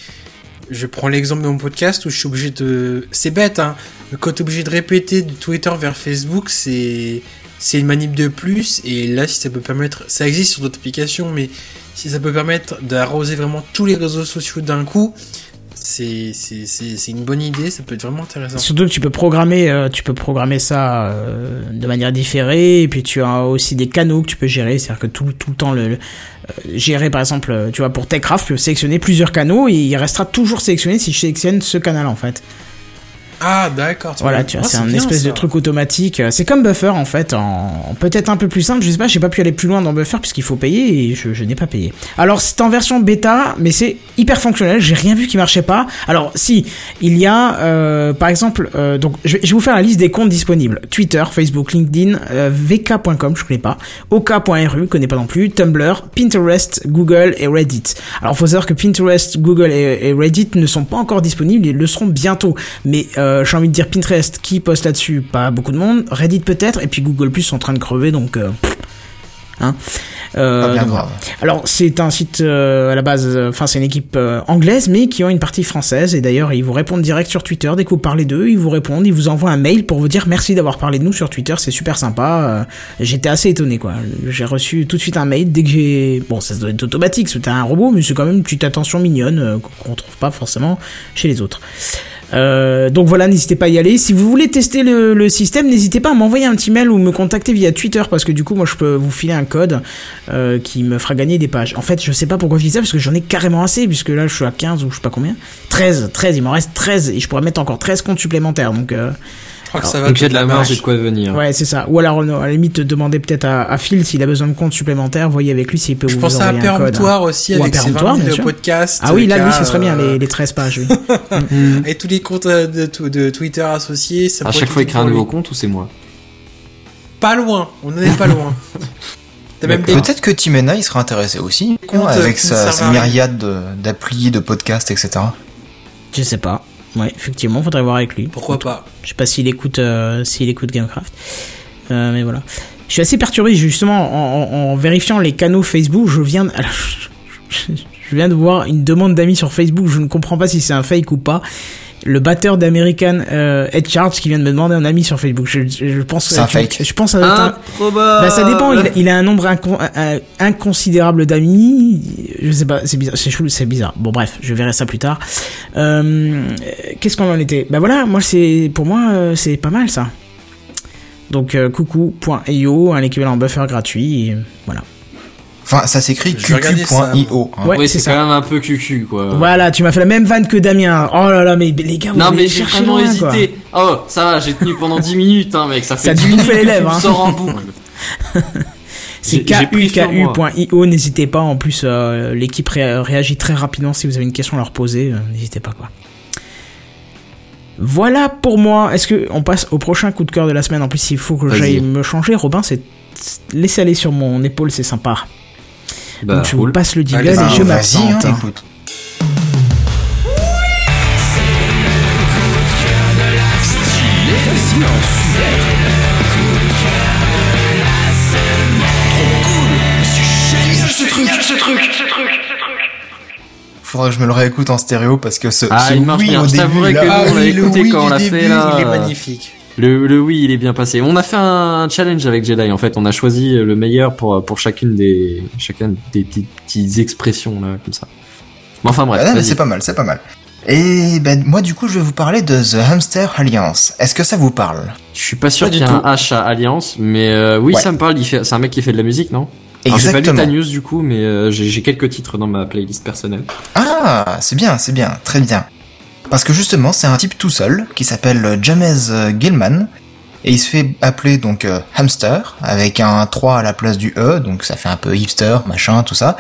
G: je prends l'exemple de mon podcast où je suis obligé de, c'est bête, hein, mais quand t'es obligé de répéter de Twitter vers Facebook, c'est, c'est une manip de plus, et là, si ça peut permettre, ça existe sur d'autres applications, mais si ça peut permettre d'arroser vraiment tous les réseaux sociaux d'un coup, c'est, une bonne idée, ça peut être vraiment intéressant.
B: Surtout que tu peux programmer, euh, tu peux programmer ça euh, de manière différée, et puis tu as aussi des canaux que tu peux gérer, c'est-à-dire que tout, tout le temps le, euh, gérer par exemple, tu vois pour Techcraft, tu peux sélectionner plusieurs canaux et il restera toujours sélectionné si je sélectionne ce canal en fait.
G: Ah, d'accord.
B: Voilà, tu vois,
G: Ah,
B: c'est un espèce
G: ça.
B: de truc automatique. C'est comme Buffer en fait, en, peut-être un peu plus simple. Je sais pas, j'ai pas pu aller plus loin dans Buffer puisqu'il faut payer et je, je n'ai pas payé. Alors c'est en version bêta, mais c'est hyper fonctionnel. J'ai rien vu qui marchait pas. Alors si, il y a euh, par exemple, euh, donc je vais, je vais vous faire la liste des comptes disponibles Twitter, Facebook, LinkedIn, euh, vk.com, je connais pas, ok.ru, je connais pas non plus, Tumblr, Pinterest, Google et Reddit. Alors faut savoir que Pinterest, Google et, et Reddit ne sont pas encore disponibles, ils le seront bientôt. Mais euh, j'ai envie de dire Pinterest, qui poste là-dessus Pas beaucoup de monde. Reddit peut-être, et puis Google Plus sont en train de crever, donc euh, Hein. Euh, donc, alors c'est un site euh, à la base, euh, enfin c'est une équipe euh, anglaise mais qui ont une partie française et d'ailleurs ils vous répondent direct sur Twitter dès que vous parlez d'eux, ils vous répondent, ils vous envoient un mail pour vous dire merci d'avoir parlé de nous sur Twitter, c'est super sympa. Euh, J'étais assez étonné quoi. J'ai reçu tout de suite un mail dès que j'ai, bon ça doit être automatique, c'était un robot mais c'est quand même une petite attention mignonne euh, qu'on trouve pas forcément chez les autres. Euh, donc voilà, n'hésitez pas à y aller. Si vous voulez tester le, système, n'hésitez pas à m'envoyer un petit mail ou me contacter via Twitter parce que du coup, moi, je peux vous filer un code euh, qui me fera gagner des pages. En fait, je sais pas pourquoi je dis ça parce que j'en ai carrément assez puisque là, je suis à 15 ou je sais pas combien. 13, 13, il m'en reste 13 et je pourrais mettre encore 13 comptes supplémentaires. Donc euh,
G: Je crois que ça va.
D: Donc j'ai
G: toute
D: de la marge et de quoi venir.
B: ouais, c'est ça. Ou alors, à la limite, demander peut-être à, à Phil s'il a besoin de comptes supplémentaires. Voyez avec lui s'il peut
G: Je
B: vous
G: pense à
B: envoyer un code.
G: Péremptoire aussi
B: Ou à
G: avec ses
B: Péremptoire,
G: 20
B: bien
G: 000
B: sûr.
G: podcasts.
B: Ah oui, là, lui,
G: a,
B: ce serait bien,
G: euh,
B: les, les 13 pages, oui.
G: Et tous les comptes euh, de, de, de Twitter associés. Ça
D: À chaque fois, il crée un nouveau compte ou c'est moi
G: Pas loin, on en est pas loin.
E: Peut-être que Timena il sera intéressé aussi,
G: Compte, euh,
E: avec sa, myriade de- d'applis, de podcasts, etc.
B: Je sais pas. Ouais, effectivement, faudrait voir avec lui.
G: Pourquoi pas
B: Je sais pas s'il écoute, euh, s'il écoute Gamecraft. Euh, mais voilà. Je suis assez perturbé justement en, en- en vérifiant les canaux Facebook. Je viens, de... alors, je viens de voir une demande d'amis sur Facebook. Je ne comprends pas si c'est un fake ou pas. Le batteur d'American euh, Head Charge qui vient de me demander un ami sur Facebook. Je, je, je pense.
E: C'est un
B: je-
E: fake.
B: Je pense. à.
D: Improbable
B: Bah ça dépend, il, il a un nombre un- inconsidérable d'amis, je sais pas, c'est bizarre, c'est c'est bizarre. Bon bref, je verrai ça plus tard. Euh, Qu'est-ce qu'on en était? Bah voilà, moi c'est, pour moi euh, c'est pas mal ça. Donc euh, coucou.io, un équivalent buffer gratuit, et voilà.
E: Enfin, ça s'écrit qq.io. hein.
B: Ouais,
D: oui,
B: c'est
D: quand même un peu cucu, quoi.
B: Voilà, tu m'as fait la même vanne que Damien. Oh là là, mais les gars, vous
D: Non mais j'ai vraiment
B: loin, quoi.
D: hésité. Oh, ça va, j'ai tenu pendant 10 minutes, hein, mec. Ça fait
B: Ça
D: 10
B: te
D: minutes
B: les lèvres, hein.
D: sors en boucle.
B: C'est kuku.io, n'hésitez pas. En plus, euh, l'équipe ré- réagit très rapidement si vous avez une question à leur poser. euh, n'hésitez pas quoi. Voilà pour moi. Est-ce que on passe au prochain coup de cœur de la semaine? En plus, il faut que j'aille me changer. Robin, c'est laissez aller sur mon épaule, c'est sympa.
D: Bah,
B: Donc je vous
D: roule.
B: passe le jingle
G: Allez,
B: et
E: Bah,
B: je
E: hein,
B: m'absente. hein.
E: écoute. Faudrait que je me le réécoute en stéréo parce que ce,
D: Ah,
E: ce
D: il marche
E: oui
D: bien.
E: au
D: Je
E: début là,
D: que
G: Ah
D: nous, on l'a
G: le
D: écouté
G: oui
D: quand on l'a fait, là.
G: il est magnifique.
D: Le, le oui, il est bien passé. On a fait un challenge avec Jedi. En fait, on a choisi le meilleur pour pour chacune des chacun des petites, expressions là comme ça. Mais enfin bref.
E: Ah, c'est pas mal, c'est pas mal. Et ben moi du coup je vais vous parler de The Hamster Alliance. Est-ce que ça vous parle?
D: Je suis pas sûr qu'il y ait un. H à Alliance, mais euh, oui,
E: Ouais.
D: ça me parle. C'est un mec qui fait de la musique, non? Alors, J'ai pas lu
E: Exactement.
D: ta news du coup, mais euh, j'ai quelques titres dans ma playlist personnelle.
E: Ah, c'est bien, c'est bien, très bien. Parce que justement, c'est un type tout seul qui s'appelle James euh, Gilman et il se fait appeler donc euh, Hamster avec un 3 à la place du E, donc ça fait un peu hipster, machin, tout ça.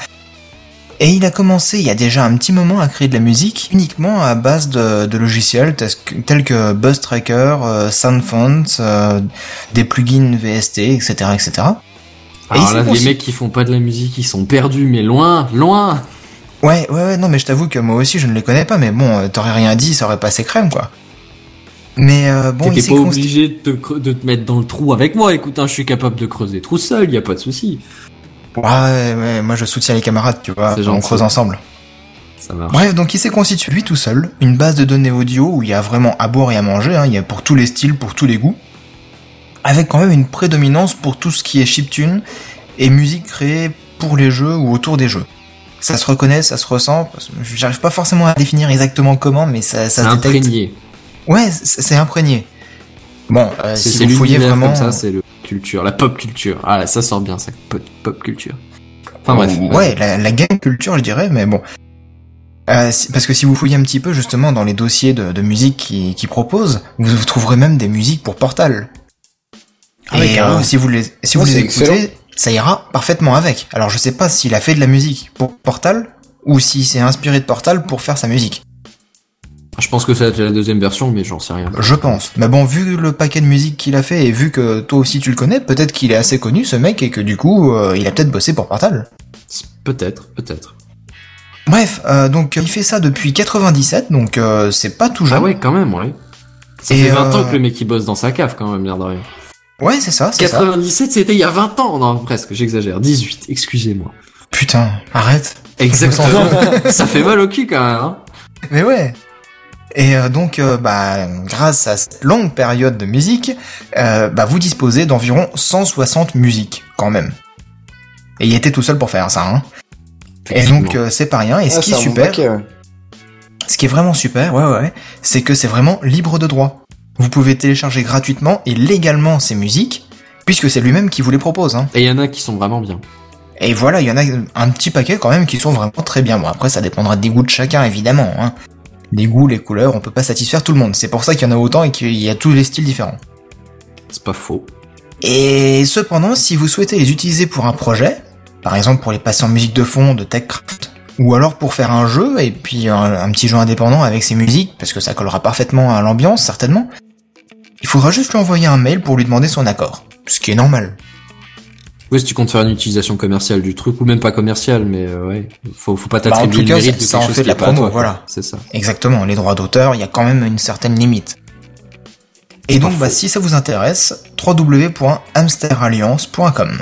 E: Et il a commencé il y a déjà un petit moment à créer de la musique uniquement à base de, de logiciels tels que, Buzz Tracker, euh, Soundfont, euh, des plugins VST, etc., etc.
D: Alors là, les mecs qui font pas de la musique, ils sont perdus, mais loin, loin.
E: Ouais, ouais, ouais, non, mais je t'avoue que moi aussi je ne les connais pas, mais bon, euh, t'aurais rien dit, ça aurait passé crème, quoi. Mais euh, bon,
D: T'étais pas obligé de te, cre- de te mettre dans le trou avec moi. Écoute, hein, je suis capable de creuser tout seul, y a pas de souci.
E: Ouais, ouais, moi je soutiens les camarades, tu vois, on creuse ensemble.
D: Ça marche.
E: Bref, donc il s'est constitué lui tout seul, une base de données audio où il y a vraiment à boire et à manger, hein, il y a pour tous les styles, pour tous les goûts, avec quand même une prédominance pour tout ce qui est chiptune et musique créée pour les jeux ou autour des jeux. Ça se reconnaît, ça se ressent, j'arrive pas forcément à définir exactement comment, mais ça, ça se détecte.
D: imprégné.
E: Ouais, c'est imprégné. Bon, euh,
D: C'est
E: si vous fouillez vraiment...
D: comme ça, c'est le culture, la pop culture. Ah là, ça sort bien, ça pop, pop culture. Enfin bref.
E: Ouais, la, la game culture, je dirais, mais bon. Euh, si- parce que si vous fouillez un petit peu justement dans les dossiers de, de musique qui, qui proposent, vous, vous trouverez même des musiques pour Portal.
B: Ah ouais,
E: Et euh, si vous les, si
C: Ah,
E: vous les écoutez,
C: excellent.
E: Ça ira parfaitement avec. Alors je sais pas s'il a fait de la musique pour Portal ou s'il s'est inspiré de Portal pour faire sa musique.
D: Je pense que ça va être la deuxième version, mais j'en sais rien.
E: Je pense. Mais bon, vu le paquet de musique qu'il a fait et vu que toi aussi tu le connais, peut-être qu'il est assez connu ce mec et que du coup euh, il a peut-être bossé pour Portal.
D: Peut-être, peut-être.
E: Bref, euh, donc il fait ça depuis 97, donc euh, c'est pas tout jeune.
D: Ah ouais, quand même, ouais. Ça
E: Et,
D: fait 20
E: euh,
D: ans que le mec il bosse dans sa cave, quand même, l'air de rien.
E: Ouais, c'est ça, c'est ça.
D: 97, c'était il y a 20 ans. Non, presque, j'exagère. 18, excusez-moi.
E: Putain, arrête.
D: Exactement. ça fait mal au cul quand même. Hein.
E: Mais ouais. Et euh, donc, euh, bah, grâce à cette longue période de musique, euh, bah, vous disposez d'environ 160 musiques, quand même. Et il était tout seul pour faire ça, hein. Et donc, euh, c'est pas rien. Et ce
C: Ah,
E: qui
C: c'est
E: est super, ce qui est vraiment super, ouais, ouais, ouais, c'est que c'est vraiment libre de droit. Vous pouvez télécharger gratuitement et légalement ces musiques, puisque c'est lui-même qui vous les propose, hein.
D: Et il y en a qui sont vraiment bien.
E: Et voilà, il y en a un petit paquet quand même qui sont vraiment très bien. Bon, après, ça dépendra des goûts de chacun, évidemment. Hein. Les goûts, les couleurs, on peut pas satisfaire tout le monde. C'est pour ça qu'il y en a autant et qu'il y a tous les styles différents.
D: C'est pas faux.
E: Et cependant, si vous souhaitez les utiliser pour un projet, par exemple pour les passer en musique de fond de TechCraft, ou alors pour faire un jeu, et puis un, un petit jeu indépendant avec ses musiques, parce que ça collera parfaitement à l'ambiance, certainement, il faudra juste lui envoyer un mail pour lui demander son accord. Ce qui est normal.
D: Oui, si tu comptes faire une utilisation commerciale du truc, ou même pas commerciale, mais euh, ouais, faut, faut pas
E: Bah, en
D: t'attribuer
E: tout
D: le
E: cas,
D: mérite de
E: ça en
D: quelque
E: fait de la
D: est pas à
E: promo,
D: toi,
E: voilà.
D: C'est ça.
E: Exactement, les droits d'auteur, il y a quand même une certaine limite. Et donc, bah, si ça vous intéresse, www.hamsteralliance.com.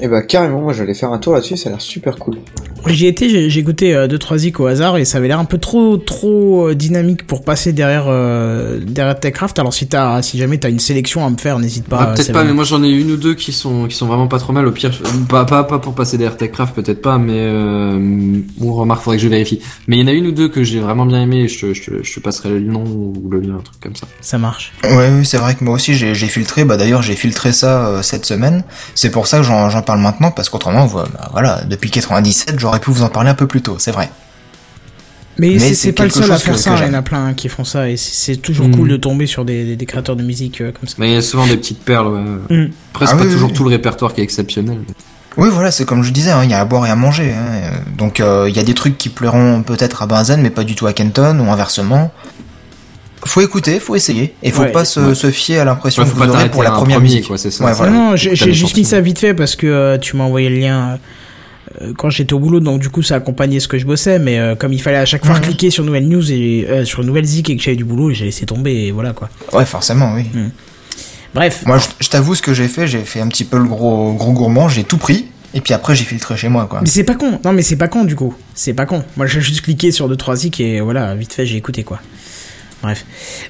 C: Et bah carrément, moi j'allais faire un tour là-dessus, ça a l'air super cool.
B: J'y étais, j'ai goûté euh, deux trois zik au hasard et ça avait l'air un peu trop trop euh, dynamique pour passer derrière euh, derrière Techcraft. Alors si t'as si jamais t'as une sélection à me faire, n'hésite pas.
D: Ah, peut-être pas,
B: vrai.
D: mais moi j'en ai une ou deux qui sont qui sont vraiment pas trop mal. Au pire, pas pas pas pour passer derrière Techcraft, peut-être pas, mais euh, bon, remarque, faudrait que je vérifie. Mais il y en a une ou deux que j'ai vraiment bien aimé. et Je te, je, te, je te passerai le nom ou le lien, un truc comme ça.
B: Ça marche.
E: Ouais, oui, c'est vrai que moi aussi j'ai filtré, bah d'ailleurs j'ai filtré ça euh, cette semaine. C'est pour ça que j'en j'en parle maintenant, parce qu'autrement, bah, voilà, depuis 97, j'aurais pu vous en parler un peu plus tôt, c'est vrai.
B: Mais,
E: Mais
B: c'est- pas le seul à faire ça. Il y en a plein qui font ça et c'est toujours
D: Mm.
B: cool de tomber sur des, des, des créateurs de musique euh, comme ça.
D: Mais il y a souvent des petites perles. Ouais.
B: Mm.
D: Après, c'est
E: Ah
D: pas
E: oui,
D: toujours
E: oui.
D: tout le répertoire qui est exceptionnel.
E: Oui, voilà, c'est comme je disais, hein, il y a à boire et à manger. hein, euh, Donc euh, il y a des trucs qui plairont peut-être à Benzen, mais pas du tout à Kenton, ou inversement. Faut écouter, faut essayer, et faut
B: Ouais,
E: pas se,
D: ouais.
E: se fier à l'impression
D: Ouais,
E: que vous aurez pour la première
D: premier,
E: musique.
D: quoi, c'est ça.
E: Ouais,
D: C'est-
E: voilà.
B: Non, j'ai juste mis ça vite fait parce que euh, tu m'as envoyé le lien euh, quand j'étais au boulot, donc du coup ça accompagnait ce que je bossais, mais euh, comme il fallait à chaque fois cliquer sur nouvelle news et euh, sur nouvelle zik et que j'avais du boulot, j'ai laissé tomber et voilà quoi.
E: Ouais, forcément, oui.
B: Bref,
E: Moi, je, je t'avoue ce que j'ai fait, j'ai fait un petit peu le gros gros gourmand, j'ai tout pris, et puis après j'ai filtré chez moi, quoi.
B: mais c'est pas con. Non mais c'est pas con du coup. C'est pas con. Moi j'ai juste cliqué sur deux trois zik et voilà, vite fait j'ai écouté quoi. Bref.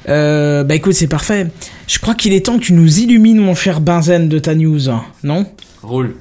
B: Euh, bah écoute, c'est parfait. Je crois qu'il est temps que tu nous illumines mon cher Benzen de ta news, hein, non?
D: Roule.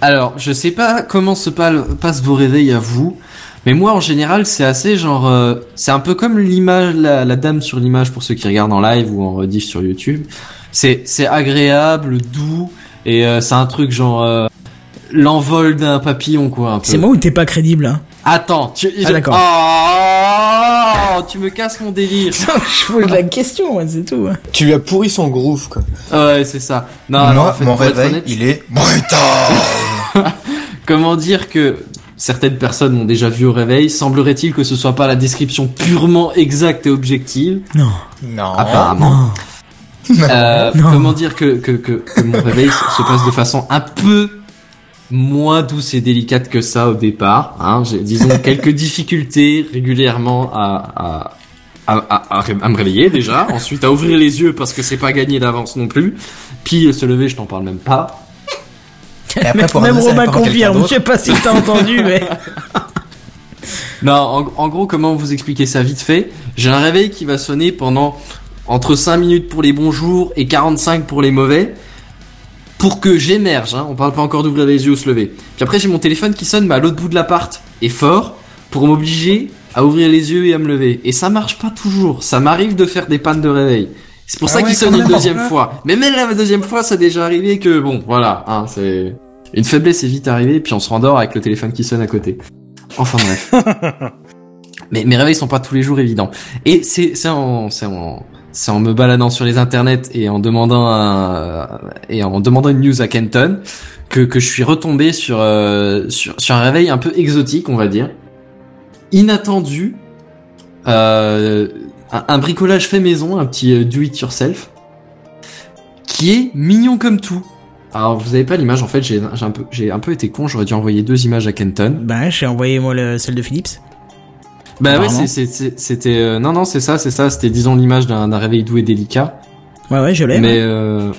D: Alors, je sais pas comment se passent vos réveils à vous, mais moi en général c'est assez genre, euh, c'est un peu comme l'image, la, la dame sur l'image pour ceux qui regardent en live ou en rediff sur YouTube. C'est c'est agréable, doux et euh, c'est un truc genre euh, l'envol d'un papillon quoi.
B: C'est moi ou t'es pas crédible hein?
D: Attends, tu.
B: Ah, d'accord.
D: Oh, tu me casses mon délire.
B: Je pose la question, ouais, c'est tout. hein.
C: Tu lui as pourri son groove quoi.
D: Ouais, c'est ça. Non,
E: moi,
D: alors, en fait,
E: mon réveil,
D: honnête,
E: il est brutal.
D: Comment dire que certaines personnes m'ont déjà vu au réveil? Semblerait-il que ce soit pas la description purement exacte et objective?
B: Non.
E: non.
D: Apparemment. Euh,
B: Non.
D: comment dire que, que, que, que mon réveil se passe de façon un peu moins douce et délicate que ça au départ. Hein. J'ai, disons, quelques difficultés régulièrement à, à, à, à, à- à me réveiller déjà. Ensuite, à ouvrir les yeux parce que c'est pas gagné d'avance non plus. Puis euh, se lever, je t'en parle même pas.
E: Et après, pour
B: Même Romain confirme, je sais pas si t'as entendu, mais...
D: Non, en, en gros, comment vous expliquer ça vite fait? J'ai un réveil qui va sonner pendant entre 5 minutes pour les bons jours et 45 pour les mauvais. Pour que j'émerge, hein, on parle pas encore d'ouvrir les yeux ou se lever. Puis après j'ai mon téléphone qui sonne mais à l'autre bout de l'appart et fort pour m'obliger à ouvrir les yeux et à me lever. Et ça marche pas toujours, ça m'arrive de faire des pannes de réveil. C'est pour
E: Ah
D: ça
E: ouais,
D: qu'il sonne une deuxième fois. Mais même la deuxième fois, ça a déjà arrivé que bon, voilà, hein, c'est une faiblesse est vite arrivée puis on se rendort avec le téléphone qui sonne à côté. Enfin bref. Mais mes réveils sont pas tous les jours évidents. Et c'est c'est en c'est en c'est en me baladant sur les internets et en demandant demandant une news à Kenton que je suis retombé sur euh, sur un réveil un peu exotique, on va dire, inattendu, euh, un, bricolage fait maison, un petit euh, do it yourself, qui est mignon comme tout. Alors vous avez pas l'image en fait, j'ai un peu été con, j'aurais dû envoyer deux images à Kenton.
B: Bah, j'ai envoyé moi le, celle de Philips.
D: Bah ouais, c'était euh, non non, c'est ça, c'est ça, c'était disons l'image d'un réveil doux et délicat.
B: Ouais, ouais, je l'ai.
D: Mais
B: ouais.
D: euh,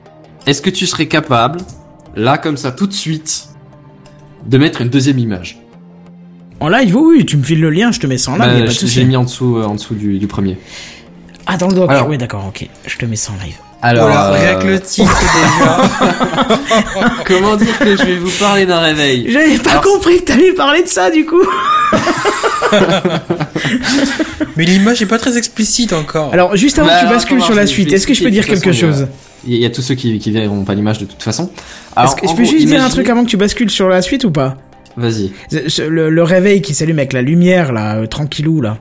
D: est-ce que tu serais capable là comme ça tout de suite de mettre une deuxième image?
B: En live, oui, oui, tu me files le lien, je te mets ça en live,
D: Bah,
B: y a pas de
D: je-
B: souci.
D: J'ai mis en dessous euh, en dessous du, du premier.
B: Ah, dans le doc.
D: Alors-
B: Ouais, d'accord, ok. Je te mets ça en live.
D: Alors
G: Voilà,
D: euh,
G: rien que le titre déjà.
D: comment dire que je vais vous parler d'un réveil?
B: J'avais pas
D: Alors-
B: compris que t'allais parler de ça, du coup.
G: Mais l'image est pas très explicite encore.
B: Alors, juste avant
D: Bah,
B: que tu
D: alors,
B: bascules sur la suite, est-ce que je peux dire quelque
D: façon,
B: chose
D: Il y, a- il y a tous ceux qui qui verront pas l'image de toute façon. Alors,
B: que je peux
D: gros,
B: juste dire un truc avant que tu bascules sur la suite ou pas?
D: Vas-y.
B: Le, le réveil qui s'allume avec la lumière, là, euh, tranquillou, là.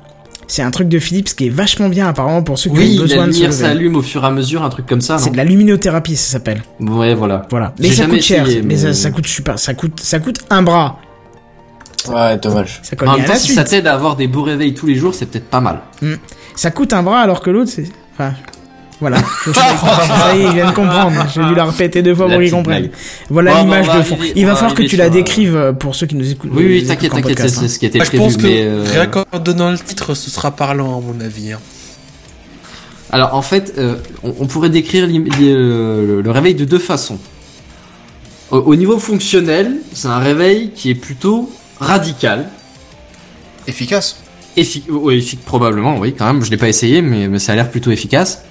B: C'est un truc de Philips qui est vachement bien, apparemment, pour ceux qui
D: Oui,
B: ont besoin
D: la
B: de se
D: lumière
B: lever.
D: s'allume au fur et à mesure, un truc comme ça,
B: C'est de la luminothérapie, ça s'appelle.
D: Ouais, voilà.
B: Voilà. Mais ça coûte cher. mais
D: mais-
B: ça, ça coûte super. Ça coûte, ça coûte un bras.
C: Ouais, dommage.
B: Ça colle
D: En
B: bien
D: même
B: à
D: temps,
B: la
D: si
B: suite.
D: ça t'aide à avoir des beaux réveils tous les jours, c'est peut-être pas mal.
B: Ça coûte un bras alors que l'autre, c'est. Enfin. Voilà. Je- je- ça y est, il vient de comprendre. J'ai dû la répéter deux fois
D: La
B: pour qu'il comprenne. Voilà
D: Bon,
B: l'image
D: bon,
B: de fond.
D: arriver-
B: Il va falloir que tu la
D: euh,
B: décrives euh, pour ceux qui nous écoutent.
D: Oui, oui,
B: écoutent
D: t'inquiète, t'inquiète, c'est
B: hein.
D: ce qui était
G: Ah, je
D: prévu.
G: pense que
D: mais, euh,
G: rien qu'en donnant le titre, ce sera parlant à mon avis. hein.
D: Alors, en fait, euh, on, on pourrait décrire euh, le, le réveil de deux façons. Au, au niveau fonctionnel, c'est un réveil qui est plutôt radical.
E: Efficace.
D: Effic ouais, effic- probablement, oui, quand même. Je l'ai pas essayé, mais, mais ça a l'air plutôt efficace.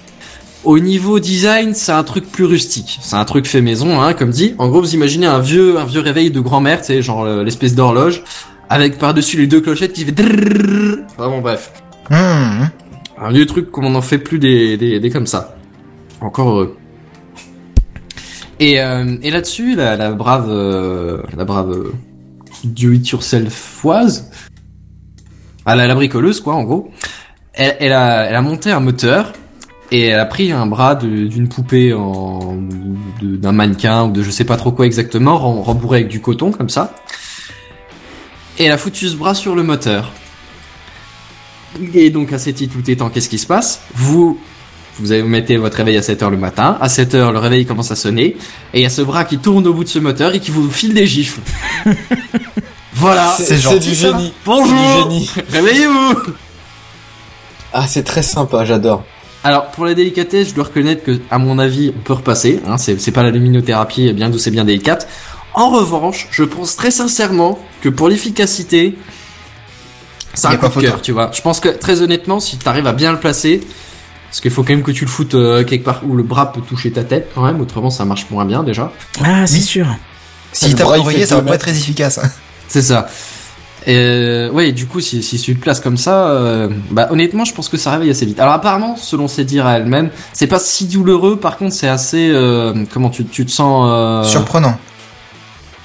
D: Au niveau design, c'est un truc plus rustique. C'est un truc fait maison, hein, comme dit. En gros, vous imaginez un vieux, un vieux réveil de grand-mère, tu sais, genre euh, l'espèce d'horloge, avec par-dessus les deux clochettes qui fait bon, bref.
E: Mmh.
D: Un vieux truc comme on n'en fait plus des, des, des comme ça. Encore heureux. Et, euh, et là-dessus, la, la brave, euh, la brave euh, do-it-yourselfoise, à la, la bricoleuse quoi, en gros, elle, elle a, monté un moteur et elle a pris un bras d'une poupée en d'un mannequin ou de je sais pas trop quoi exactement, rem- rembourré avec du coton comme ça. Et elle a foutu ce bras sur le moteur. Et donc à cet tout étant, qu'est-ce qui se passe? Vous vous avez- mettez votre réveil à 7h le matin, à 7h le réveil commence à sonner, et il y a ce bras qui tourne au bout de ce moteur et qui vous file des gifles. voilà,
E: C'est
C: du génie.
D: bonjour,
C: C'est du génie.
D: réveillez-vous
C: Ah, c'est très sympa, j'adore.
D: Alors pour la délicatesse, je dois reconnaître que à mon avis, on peut repasser, hein, c'est pas la luminothérapie bien douce et bien délicate. En revanche, je pense très sincèrement que pour l'efficacité, c'est un coup de cœur, tu vois. Je pense que très honnêtement, si t'arrives à bien le placer, parce qu'il faut quand même que tu le foutes euh, quelque part où le bras peut toucher ta tête quand même, autrement ça marche moins bien déjà.
B: Ah, c'est
E: Oui.
B: sûr.
E: Si t'as envoyé, ça va pas être très efficace. hein.
D: C'est ça. Et ouais, du coup, si, si tu te places comme ça, euh, bah honnêtement, je pense que ça réveille assez vite. Alors apparemment, selon ses dires à elle-même, c'est pas si douloureux. Par contre, c'est assez euh, comment tu, tu te sens euh,
E: Surprenant.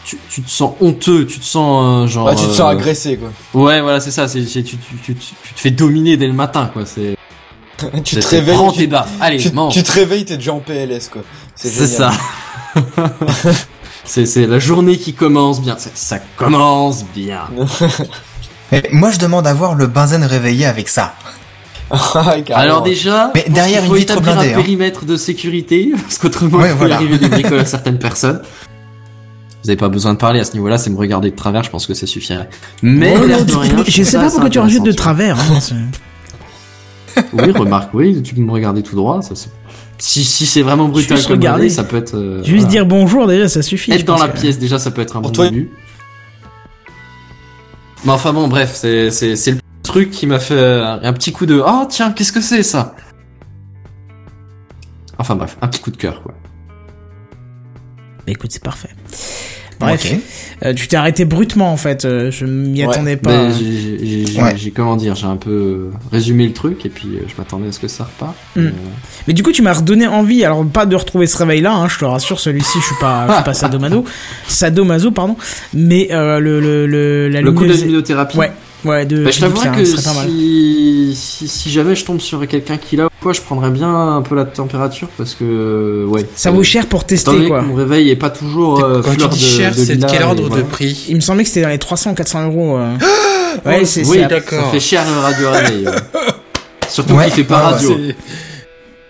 D: tu, tu te sens honteux, tu te sens euh, genre.
C: Ouais, tu te
D: euh,
C: sens agressé, quoi.
D: Ouais, voilà, c'est ça. C'est tu, tu tu te fais dominer dès le matin, quoi. C'est.
C: tu te réveilles.
D: Prends
C: tu-
D: tes baffes. Allez,
C: tu,
D: mange.
C: tu te réveilles, t'es déjà en PLS, quoi. C'est
D: ça. c'est c'est la journée qui commence bien. Ça, ça commence bien.
E: Mais moi, je demande à voir le benzen réveillé avec ça.
C: Ah.
D: Alors déjà,
E: Mais derrière
D: qu'il faut
E: une vitre
D: établir
E: blindée,
D: un
E: hein.
D: périmètre de sécurité, parce qu'autrement,
E: Ouais,
D: il peut
E: voilà.
D: arriver des bricoles à certaines personnes. Vous avez pas besoin de parler à ce niveau-là, c'est me regarder de travers, je pense que ça suffirait. Mais
B: non,
D: de rien,
B: je sais pas pourquoi tu rajoutes de travers. hein.
D: Oui, remarque, oui, tu peux me regarder tout droit. Ça, c'est- si si c'est vraiment brutal
B: Juste
D: comme
B: regarder.
D: ça peut être. euh,
B: Juste
D: voilà.
B: dire bonjour déjà, ça suffit.
D: Être dans la
B: que-
D: pièce, déjà, ça peut être un
C: Pour
D: bon
C: toi-
D: début. Mais enfin bon, bref, c'est c'est c'est le truc qui m'a fait euh, un petit coup de oh tiens, qu'est-ce que c'est ça? Enfin bref, un petit coup de cœur quoi.
B: Bah, écoute, c'est parfait. Bref, euh, tu t'es arrêté brutement en fait. euh, je m'y
C: Ouais.
B: attendais pas.
D: J'ai-
E: Ouais.
D: comment dire, j'ai un peu euh, résumé le truc et puis je m'attendais à ce que ça repart.
B: Mm. Mais du coup, tu m'as redonné envie. Alors pas de retrouver ce réveil-là. Hein, je te rassure, celui-ci, je suis pas, je suis pas sadomaso, sadomaso, pardon. Mais euh, le le le la
D: le coup de luminothérapie.
B: Ouais, ouais, de.
D: Bah, je t'avouerais que si, si, si jamais je tombe sur quelqu'un qui l'a ou quoi, je prendrais bien un peu la température parce que ouais.
B: Ça
D: euh,
B: vaut cher pour tester quoi.
D: mon réveil est pas toujours euh,
G: Quand tu
D: fleur
G: dis
D: de,
G: cher, c'est de quel
D: et
G: ordre de
D: voilà.
G: prix?
B: Il me semblait que c'était dans les 300 400 euros. euh. ouais, c'est
G: oui, d'accord.
D: Ça fait cher le radio réveil. ouais. Surtout
E: Ouais,
D: qu'il fait pas
E: ouais,
D: radio.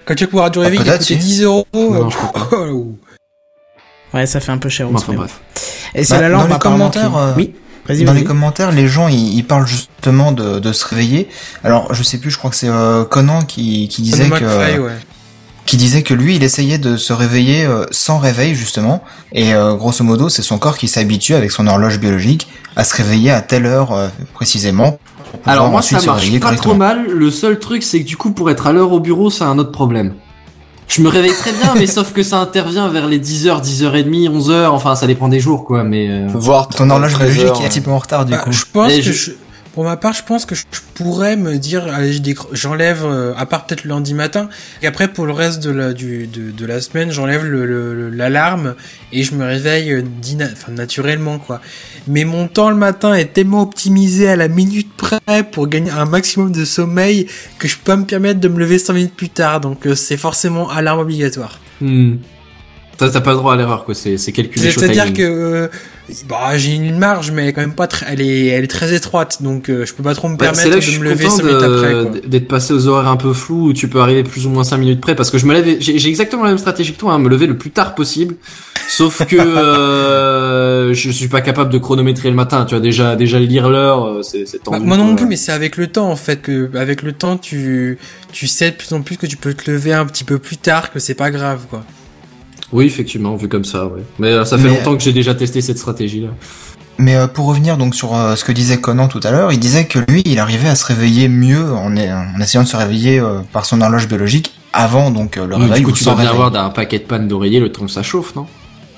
G: Quand tu vas pouvoir du réveil, il va
E: peut-être,
G: coûter
E: si.
G: 10 euros.
D: Non, je peux pas.
B: Ouais, ça fait un peu cher
D: enfin bref.
B: Et c'est
E: Bah,
B: la
E: dans
B: lampe
E: les
B: apparemment
E: commentaires, euh,
B: Oui, vas-y,
E: Dans
B: vas-y.
E: les commentaires, les gens ils, ils parlent justement de, de se réveiller. Alors je sais plus, je crois que c'est euh, Conan qui, qui disait
G: Conan
E: que
G: McFly, ouais.
E: qui disait que lui il essayait de se réveiller euh, sans réveil justement et euh, grosso modo c'est son corps qui s'habitue avec son horloge biologique à se réveiller à telle heure euh, précisément. pour
D: Alors moi ça
E: se
D: marche
E: réveiller
D: pas trop mal. Le seul truc c'est que du coup pour être à l'heure au bureau c'est un autre problème. Je me réveille très bien mais sauf que ça intervient vers les 10h, 10h30, 11h, enfin ça dépend des jours quoi mais euh,
C: Voir
E: Ton horloge
C: 13
E: biologique est un petit peu en retard du
G: Bah,
E: coup.
G: je pense
D: Et
G: que
D: je-
G: je- pour ma part, je pense que je pourrais me dire, j'enlève, euh, à part peut-être le lundi matin, et après pour le reste de la, du, de, de la semaine, j'enlève le- le- le- l'alarme et je me réveille euh, enfin, naturellement, quoi. Mais mon temps le matin est tellement optimisé à la minute près pour gagner un maximum de sommeil que je peux pas me permettre de me lever 5 minutes plus tard, donc euh, c'est forcément alarme obligatoire.
D: hmm. T'as pas le droit à l'erreur quoi, c'est calculé
G: C'est-à-dire que euh, bah, j'ai une marge, mais elle est quand même pas très, elle est, elle est très étroite, donc euh, je peux pas trop me
D: Bah,
G: permettre
D: là que je
G: de
D: suis
G: me lever
D: content
G: 5 minutes après.
D: d'être passé aux horaires un peu flous où tu peux arriver plus ou moins 5 minutes près parce que je me lève, j'ai exactement la même stratégie que toi, hein, me lever le plus tard possible. Sauf que euh, je suis pas capable de chronométrer le matin. Tu vois déjà déjà lire l'heure, euh, c'est
G: Bah, moi non plus, mais c'est avec le temps en fait que, avec le temps, tu, tu sais de plus en plus que tu peux te lever un petit peu plus tard, que c'est pas grave quoi.
D: Oui, effectivement, vu comme ça, ouais. Mais euh, ça fait
E: Mais-
D: longtemps que j'ai déjà testé cette stratégie-là.
E: Mais euh, pour revenir donc sur euh, ce que disait Conan tout à l'heure, il disait que lui, il arrivait à se réveiller mieux en, en essayant de se réveiller euh, par son horloge biologique avant donc le
D: Oui,
E: réveil
D: du coup,
E: ou
D: tu dois bien avoir d'un paquet de panne d'oreiller le temps que ça chauffe, non?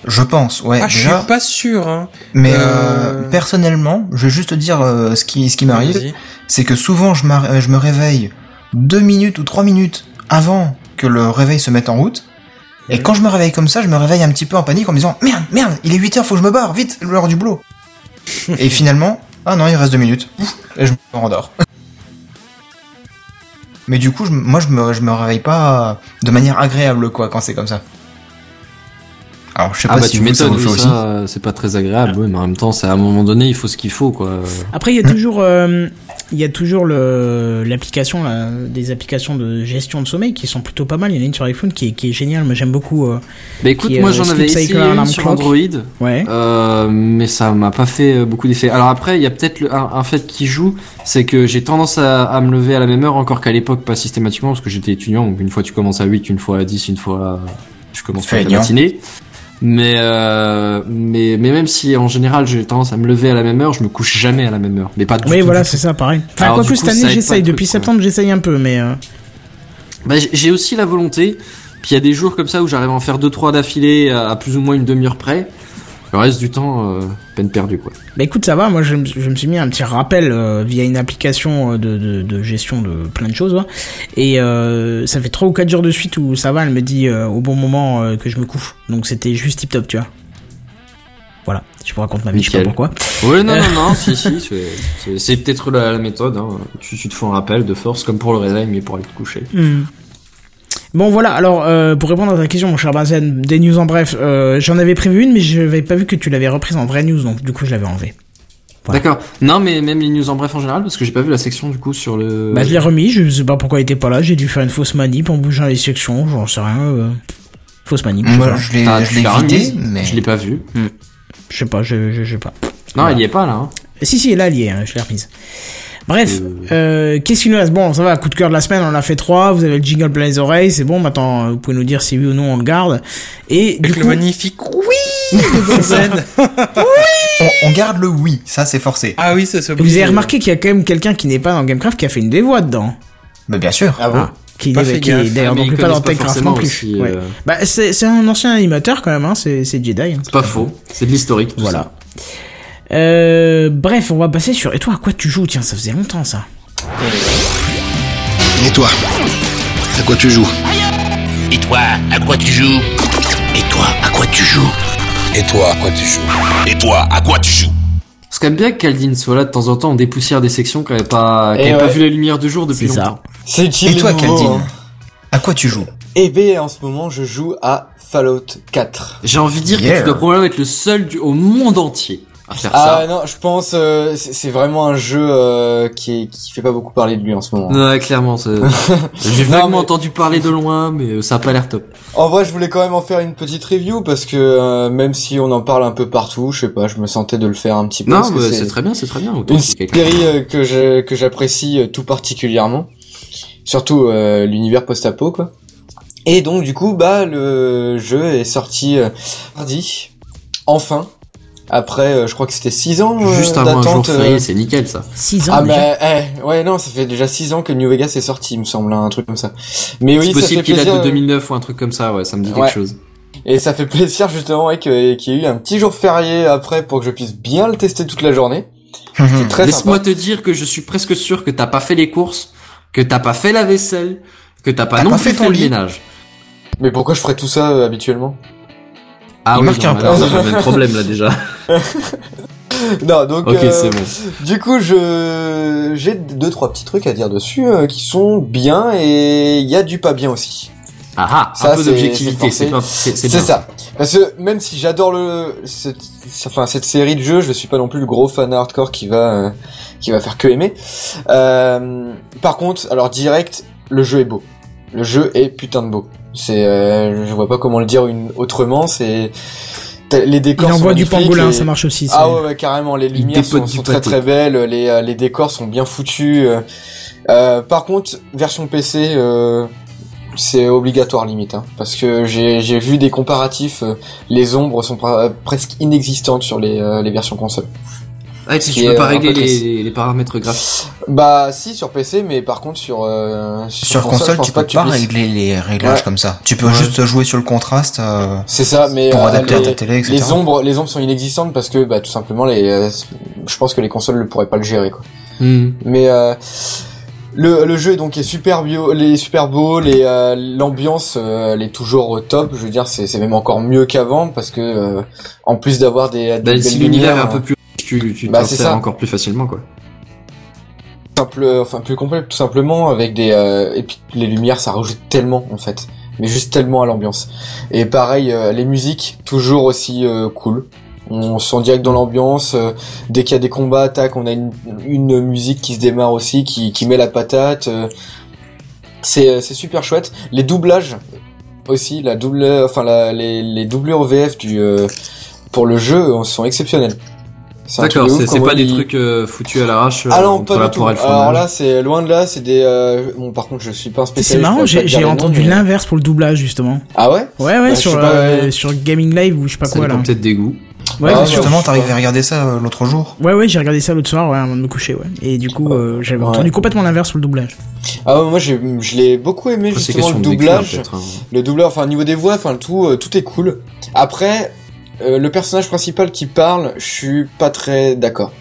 E: Je pense, ouais,
G: ah, je
E: déjà.
G: suis pas sûr. Hein.
E: Mais
G: Euh,
E: euh, personnellement, je vais juste te dire euh, ce qui ce qui m'arrive, c'est que souvent je, je me réveille deux minutes ou trois minutes avant que le réveil se mette en route. Et quand je me réveille comme ça, je me réveille un petit peu en panique en me disant merde, merde, il est 8 heures, faut que je me barre, vite, l'heure du boulot. et finalement, ah non, il reste deux minutes. Ouf, Et je me rendors. Mais du coup, je, moi, je me, je me réveille pas de manière agréable, quoi, quand c'est comme ça. Alors, je sais
D: Ah
E: pas
D: bah
E: si
D: tu m'étonnes, ça, euh, c'est pas très agréable, oui, mais en même temps, c'est à un moment donné, il faut ce qu'il faut, quoi.
B: Après, il y a toujours, euh, il y a toujours l'application, des applications de gestion de sommeil qui sont plutôt pas mal. Il y en a une sur iPhone qui est, qui est géniale. Moi, j'aime beaucoup. euh,
D: Bah écoute,
B: est,
D: moi
B: euh,
D: j'en avais essayé une sur
B: Clock.
D: Android,
B: Ouais.
D: euh, mais ça m'a pas fait beaucoup d'effet. Alors après, il y a peut-être un, un fait qui joue, c'est que j'ai tendance à, à me lever à la même heure, encore qu'à l'époque pas systématiquement, parce que j'étais étudiant, donc une fois tu commences à 8, une fois à 10, une fois à... je commence à la matinée. Mais, euh, mais mais même si en général j'ai tendance à me lever à la même heure, je me couche jamais à la même heure. Mais pas du
B: Oui,
D: tout,
B: voilà, c'est ça, pareil. Enfin,
D: Alors,
B: quoi que cette année, j'essaye. Depuis
D: truc,
B: septembre, j'essaye un peu, mais. euh,
D: Bah, j'ai- aussi la volonté. Puis il y a des jours comme ça où j'arrive à en faire deux trois d'affilée à, à plus ou moins une demi-heure près. Le reste du temps, euh, peine perdue quoi.
B: Bah écoute, ça va. Moi, je, me- je me suis mis un petit rappel euh, via une application euh, de, de, de gestion de plein de choses. hein. Et euh, ça fait trois ou quatre jours de suite où ça va. Elle me dit au bon moment que je me couche. Donc c'était juste tip top, tu vois. Voilà. Je vous raconte ma vie, je sais pas pourquoi.
D: Ouais, non, non, non, si, si, c'est- peut-être la, la méthode. Hein. Tu, tu te fais un rappel de force, comme pour le réveil, mais pour aller te coucher.
B: Hmm. Bon voilà, alors euh, pour répondre à ta question mon cher Bazen, des news en bref, euh, j'en avais prévu une mais je n'avais pas vu que tu l'avais reprise en vraie news donc du coup je l'avais enlevé. Voilà.
D: D'accord. Non, mais même les news en bref en général, parce que j'ai pas vu la section du coup sur le.
B: Bah je l'ai remis, je sais pas pourquoi il était pas là, j'ai dû faire une fausse manip en bougeant les sections, j'en sais rien. euh, Fausse manip, je sais
E: Moi,
B: pas.
E: je l'ai
D: Ah,
E: vidé, mais...
D: Je l'ai pas vu.
B: Je sais pas, je, je, je sais pas.
D: Non,
B: Voilà.
D: elle y est pas là. Hein.
B: Si si, là elle y est, hein, je l'ai remise. Bref,
D: Euh.
B: euh, qu'est-ce qu'il nous reste? Bon, ça va, coup de cœur de la semaine, on en a fait trois, vous avez le jingle plein les oreilles, c'est bon, maintenant vous pouvez nous dire si oui ou non on le garde. Et du
G: Avec le
B: coup,
G: magnifique oui de Benzen.
E: on, on garde le oui, ça c'est forcé.
G: Ah oui, ça se
B: vous avez remarqué qu'il y a quand même quelqu'un qui n'est pas dans Gamecraft qui a fait une des voix dedans.
E: Mais bien sûr.
C: Ah bon
B: Ah, qui
G: Pas
B: est,
G: fait
B: qui est d'ailleurs donc
D: ils
B: pas dans Techcraft non plus. Ouais.
D: euh.
B: Bah c'est c'est un ancien animateur quand même, hein, c'est c'est Jedi. hein.
D: C'est pas faux. C'est de l'historique.
B: Voilà. Euh, bref, on va passer sur. Et toi, à quoi tu joues? Tiens, ça faisait longtemps ça.
H: Et toi? À quoi tu joues?
I: Et toi, à quoi tu joues? Et toi, à quoi tu joues?
H: Et toi, à quoi tu joues?
I: Et toi, à quoi tu joues?
D: C'est quand même bien que Kaldin soit là de temps en temps, on dépoussière des sections qui n'avaient pas, qui
C: Et
D: avaient pas
C: ouais.
D: vu la lumière du jour depuis
B: C'est ça.
D: longtemps.
C: C'est.
E: Et toi, Caldine
C: hein.
E: À quoi tu joues?
C: Eh bien, en ce moment, je joue à Fallout 4.
D: J'ai envie de dire que tu dois probablement être le seul du, au monde entier à faire
C: Ah
D: ça.
C: non, je pense euh, c'est vraiment un jeu euh, qui est, qui fait pas beaucoup parler de lui en ce moment.
D: Ouais, clairement. J'ai
C: mais-
D: entendu parler de loin, mais euh, ça a pas l'air top.
C: En vrai, je voulais quand même en faire une petite review parce que euh, même si on en parle un peu partout, je sais pas, je me sentais de le faire un petit peu.
D: Non, mais c'est très bien, c'est très bien.
C: Une série euh, que je- que j'apprécie tout particulièrement, surtout euh, l'univers post-apo quoi. Et donc du coup, bah le jeu est sorti mardi, enfin. Après, euh, je crois que c'était 6 ans euh,
D: Juste avant un jour
C: d'attente. euh,
D: férié, c'est nickel ça.
B: 6 ans
C: Ah
B: déjà.
C: bah eh, ouais non ça fait déjà 6 ans que New Vegas est sorti il me semble hein, un truc comme ça. Mais oui
D: c'est possible qu'il date de 2009 ou un truc comme ça, ouais, ça me dit quelque
C: Ouais.
D: chose.
C: Et ça fait plaisir justement ouais, qu'il y ait eu un petit jour férié après pour que je puisse bien le tester toute la journée. C'est très
D: Laisse-moi
C: sympa.
D: te dire que je suis presque sûr que t'as pas fait les courses, que t'as pas fait la vaisselle, que t'as pas non
E: pas
D: plus
E: fait ton
D: ménage.
C: Mais pourquoi je ferais tout ça euh, habituellement?
D: Ah
E: Il
D: oui,
E: marque
D: non,
E: un point.
D: alors, ça fait le même problème là déjà.
C: Non donc
D: ok,
C: euh,
D: c'est bon.
C: du coup je j'ai deux trois petits trucs à dire dessus euh, qui sont bien et il y a du pas bien aussi.
D: Ah ah,
C: ça,
D: un peu
C: c'est-
D: d'objectivité,
C: c'est
D: c'est
C: ça. Parce que même si j'adore le cette, enfin cette série de jeux, je suis pas non plus le gros fan hardcore qui va euh, qui va faire que aimer. Euh, par contre, alors direct, le jeu est beau. Le jeu est putain de beau. C'est euh, je vois pas comment le dire une autrement, c'est t'as- les
B: Il
C: décors sont
B: envoie du
C: magnifiques,
B: pangolin, ça marche aussi.
C: Ah ouais, ouais, carrément, les lumières sont,
D: du
C: sont très très belles, les, euh, les décors sont bien foutus. euh. Euh, par contre, version PC, euh, c'est obligatoire limite, hein, parce que j'ai j'ai vu des comparatifs, euh, les ombres sont presque inexistantes sur les, euh, les versions console.
D: Ah, tu,
C: Ce
D: tu
C: est
D: pas régler les, les paramètres graphiques.
C: Bah si sur PC, mais par contre sur euh,
E: Sur
C: je
E: console, tu peux pas
C: puisses.
E: régler les réglages
C: Ouais.
E: comme ça. Tu peux
D: Ouais.
E: juste jouer sur le contraste euh,
C: C'est ça, mais
E: pour
C: euh,
E: adapter à
C: les,
E: ta télé, etc.
C: les ombres, les ombres sont inexistantes parce que bah tout simplement les, euh, je pense que les consoles ne pourraient pas le gérer quoi.
D: Hmm.
C: Mais euh, le, le jeu donc est super bio, les super beau, les euh, l'ambiance euh, elle est toujours au top. Je veux dire c'est c'est même encore mieux qu'avant parce que euh, en plus d'avoir des, des
D: Bah,
C: belles
D: si l'univers est
C: lumières,
D: un peu plus riche, tu, tu
C: Bah,
D: t'en
C: c'est
D: sers
C: ça.
D: encore plus facilement, quoi.
C: Simple, enfin plus complet tout simplement avec des euh, et puis les lumières ça rajoute tellement en fait, mais juste tellement à l'ambiance. Et pareil euh, les musiques toujours aussi euh, cool. On se sent direct dans l'ambiance. euh, dès qu'il y a des combats, tac, on a une, une musique qui se démarre aussi, qui, qui met la patate. euh, c'est c'est super chouette. Les doublages aussi, la double, enfin la, les les doublures VF du pour le jeu sont exceptionnels.
D: D'accord, c'est pas des trucs euh, foutus à l'arrache euh,
C: ah non, pas
D: la
C: du tout. Alors là, c'est loin de là, c'est des. Euh... Bon, par contre, je suis pas un spécialiste.
B: C'est marrant, j'ai entendu
C: mais-
B: l'inverse pour le doublage justement.
C: Ah ouais?
B: Ouais, ouais,
C: Bah,
B: sur,
C: pas,
B: euh, sur Gaming Live ou je sais pas
D: Ça
B: quoi là.
D: peut-être des goûts.
B: Ouais,
C: Ah.
E: Justement, t'arrives à regarder ça l'autre jour.
B: ouais, ouais, j'ai regardé ça l'autre soir, ouais, avant de me coucher, ouais. Et du coup, euh, j'avais
C: Ouais.
B: entendu complètement l'inverse sur le doublage.
C: Ah ouais, moi, j'ai, je l'ai beaucoup aimé justement le doublage.
D: hein.
C: le doubleur, enfin, au niveau des voix, enfin, le tout, euh, tout est cool. Après, euh, le personnage principal qui parle, je suis pas très d'accord.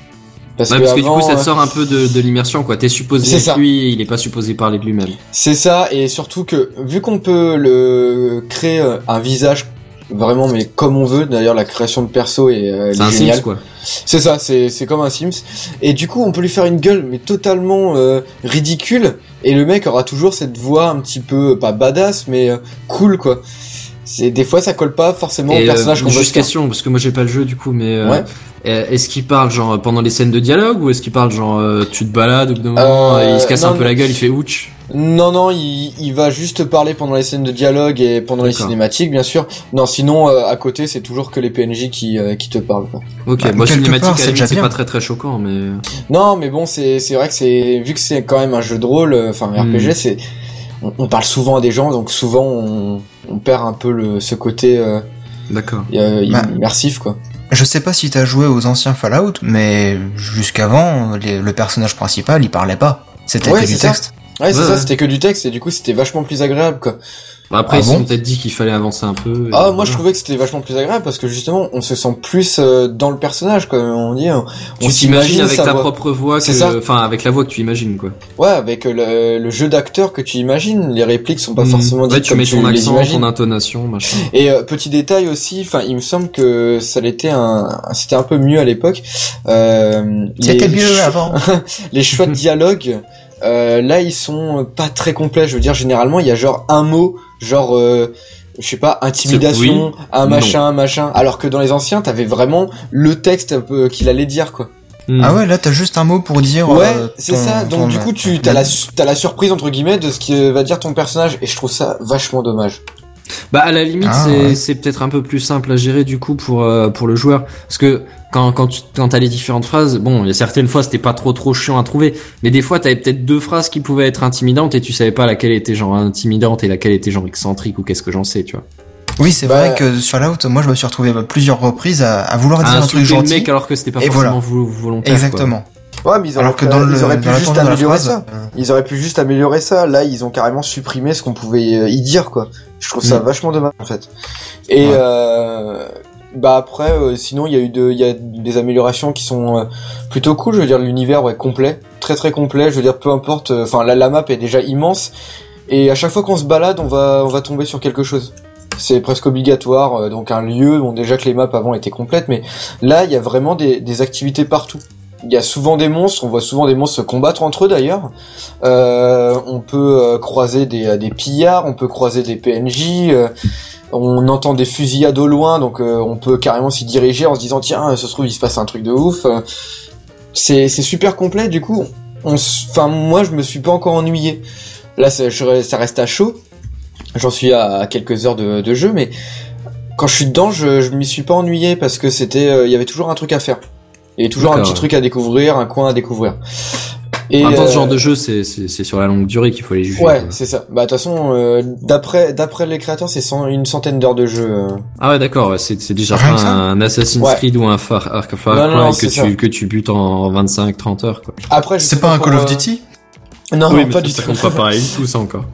C: Parce,
D: Ouais,
C: que,
D: du coup, ça te
C: euh,
D: sort un peu de, de l'immersion, quoi. T'es supposé
C: C'est
D: être
C: ça.
D: lui, il est pas supposé parler de lui-même.
C: C'est ça, et surtout que vu qu'on peut le créer euh, un visage vraiment mais comme on veut, d'ailleurs la création de perso est, euh, est
D: un
C: géniale.
D: Sims, quoi.
C: C'est ça, c'est c'est comme un Sims. Et du coup, on peut lui faire une gueule mais totalement euh, ridicule et le mec aura toujours cette voix un petit peu pas badass mais euh, cool quoi. C'est des fois ça colle pas forcément au
D: Et
C: personnage
D: euh,
C: qu'on veut
D: juste question, parce que moi j'ai pas le jeu du coup, mais euh,
C: Ouais.
D: euh, est-ce qu'il parle genre pendant les scènes de dialogue ou est-ce qu'il parle genre euh, tu te balades au bout d'un moment
C: Euh,
D: il se casse
C: non,
D: un peu la gueule, il fait ouch
C: Non non, il, il va juste parler pendant les scènes de dialogue et pendant les cinématiques bien sûr. Non, sinon euh, à côté, c'est toujours que les PNJ qui euh, qui te parlent quoi.
D: Ok,
E: Bah,
D: moi cinématique
E: c'est
D: pas très très choquant, mais
C: Non, mais bon, c'est c'est vrai que c'est vu que c'est quand même un jeu de rôle, euh, enfin un
D: Hmm.
C: RPG, c'est on, on parle souvent à des gens, donc souvent on, on perd un peu le ce côté euh,
D: d'accord.
C: euh,
E: Bah.
C: immersif quoi.
E: Je sais pas si t'as joué aux anciens Fallout, mais jusqu'avant, les- le personnage principal, il parlait pas. C'était
C: Ouais,
E: que du
C: ça.
E: texte.
C: Ouais, c'est
D: Ouais,
C: ça, c'était que du texte et du coup c'était vachement plus agréable quoi.
D: Après,
E: Ah
D: ils se
E: bon
D: sont peut-être dit qu'il fallait avancer un peu.
C: Ah, moi je trouvais que c'était vachement plus agréable parce que justement on se sent plus euh, dans le personnage comme on dit. On,
D: tu
C: on
D: t'imagines
C: s'imagine
D: avec
C: sa
D: ta
C: voix.
D: propre voix,
C: C'est
D: que-
C: ça.
D: enfin avec la voix que tu imagines quoi.
C: Ouais, avec euh, le, le jeu d'acteur que tu imagines, les répliques sont pas forcément
D: Hmm. ouais,
C: dites
D: tu
C: comme
D: mets
C: tu
D: ton accent, ton intonation, machin.
C: Et euh, petit détail aussi, enfin, il me semble que ça l'était un, c'était un peu mieux à l'époque. Euh,
E: C'était
C: les
E: mieux avant.
C: les choix de dialogue, euh, là, ils sont pas très complets. Je veux dire, généralement, il y a genre un mot, genre euh, je sais pas, intimidation, un
D: non.
C: machin, un machin. Alors que dans les anciens, t'avais vraiment le texte peu qu'il allait dire, quoi.
D: Hmm.
E: Ah ouais, là t'as juste un mot pour dire.
C: Ouais,
E: euh,
C: c'est ça. Donc
E: ton-
C: du coup, tu t'as la t'as la surprise entre guillemets de ce que va dire ton personnage, et je trouve ça vachement dommage.
D: Bah à la limite
E: Ah,
D: c'est
E: ouais.
D: peut-être un peu plus simple à gérer du coup pour euh, pour le joueur parce que quand quand tu quand t'as les différentes phrases bon il y a certaines fois c'était pas trop trop chiant à trouver mais des fois t'avais peut-être deux phrases qui pouvaient être intimidantes et tu savais pas laquelle était genre intimidante et laquelle était genre excentrique ou qu'est-ce que j'en sais tu vois
E: Oui, c'est
C: Bah-
E: vrai que sur Fallout, moi je me suis retrouvé à plusieurs reprises à, à vouloir dire
D: à
E: un truc
D: insulter le
E: gentil.
D: mec alors que c'était pas forcément vou- volontaire quoi.
E: Exactement.
C: Ouais, mais ils auraient,
E: Alors que
C: pu-
E: dans le,
C: ils auraient pu juste améliorer
E: phrase,
C: ça.
E: euh,
C: Ils auraient pu juste améliorer ça. Là, ils ont carrément supprimé ce qu'on pouvait euh, y dire, quoi. Je trouve ça
D: Mm.
C: vachement dommage, en fait. Et
E: Ouais.
C: euh, bah après, euh, sinon, il y a eu de, il y a des améliorations qui sont euh, plutôt cool. Je veux dire, l'univers ouais complet, très très complet. Je veux dire, peu importe. euh, Enfin, la, la map est déjà immense. Et à chaque fois qu'on se balade, on va, on va tomber sur quelque chose. C'est presque obligatoire. euh, donc un lieu, bon déjà que les maps avant étaient complètes, mais là, il y a vraiment des, des activités partout. Il y a souvent des monstres, on voit souvent des monstres se combattre entre eux d'ailleurs. Euh, on peut euh, croiser des, euh, des pillards, on peut croiser des PNJ. on entend des fusillades au loin, donc on peut carrément s'y diriger en se disant tiens, ça se trouve il se passe un truc de ouf. C'est super complet, du coup. Enfin moi je me suis pas encore ennuyé. Là ça, reste à chaud. J'en suis à quelques heures de, jeu, mais quand je suis dedans, je, je m'y suis pas ennuyé parce que c'était, il y avait toujours un truc à faire. Il y avait toujours un petit truc à découvrir, un coin à découvrir. Et
D: En même temps, ce
C: euh,
D: genre de jeu, c'est c'est c'est sur la longue durée qu'il faut les juger.
C: Ouais, c'est ça. Bah de toute façon, euh, d'après d'après les créateurs, c'est une centaine d'heures de jeu. euh.
D: Ah ouais, d'accord. ouais, C'est c'est déjà pas
E: ça
D: un Assassin's
C: Ouais.
D: Creed ou un Far, Arc Far
C: Non, non,
D: Cry
C: non,
D: que tu
C: ça.
D: que tu butes en 25-30 heures quoi.
C: Après,
E: C'est pas un Call of
C: euh,
E: Duty?
C: Non,
D: oui,
C: pas
D: mais
C: du
D: ça
C: tout.
D: compte pas pareil tout ça encore.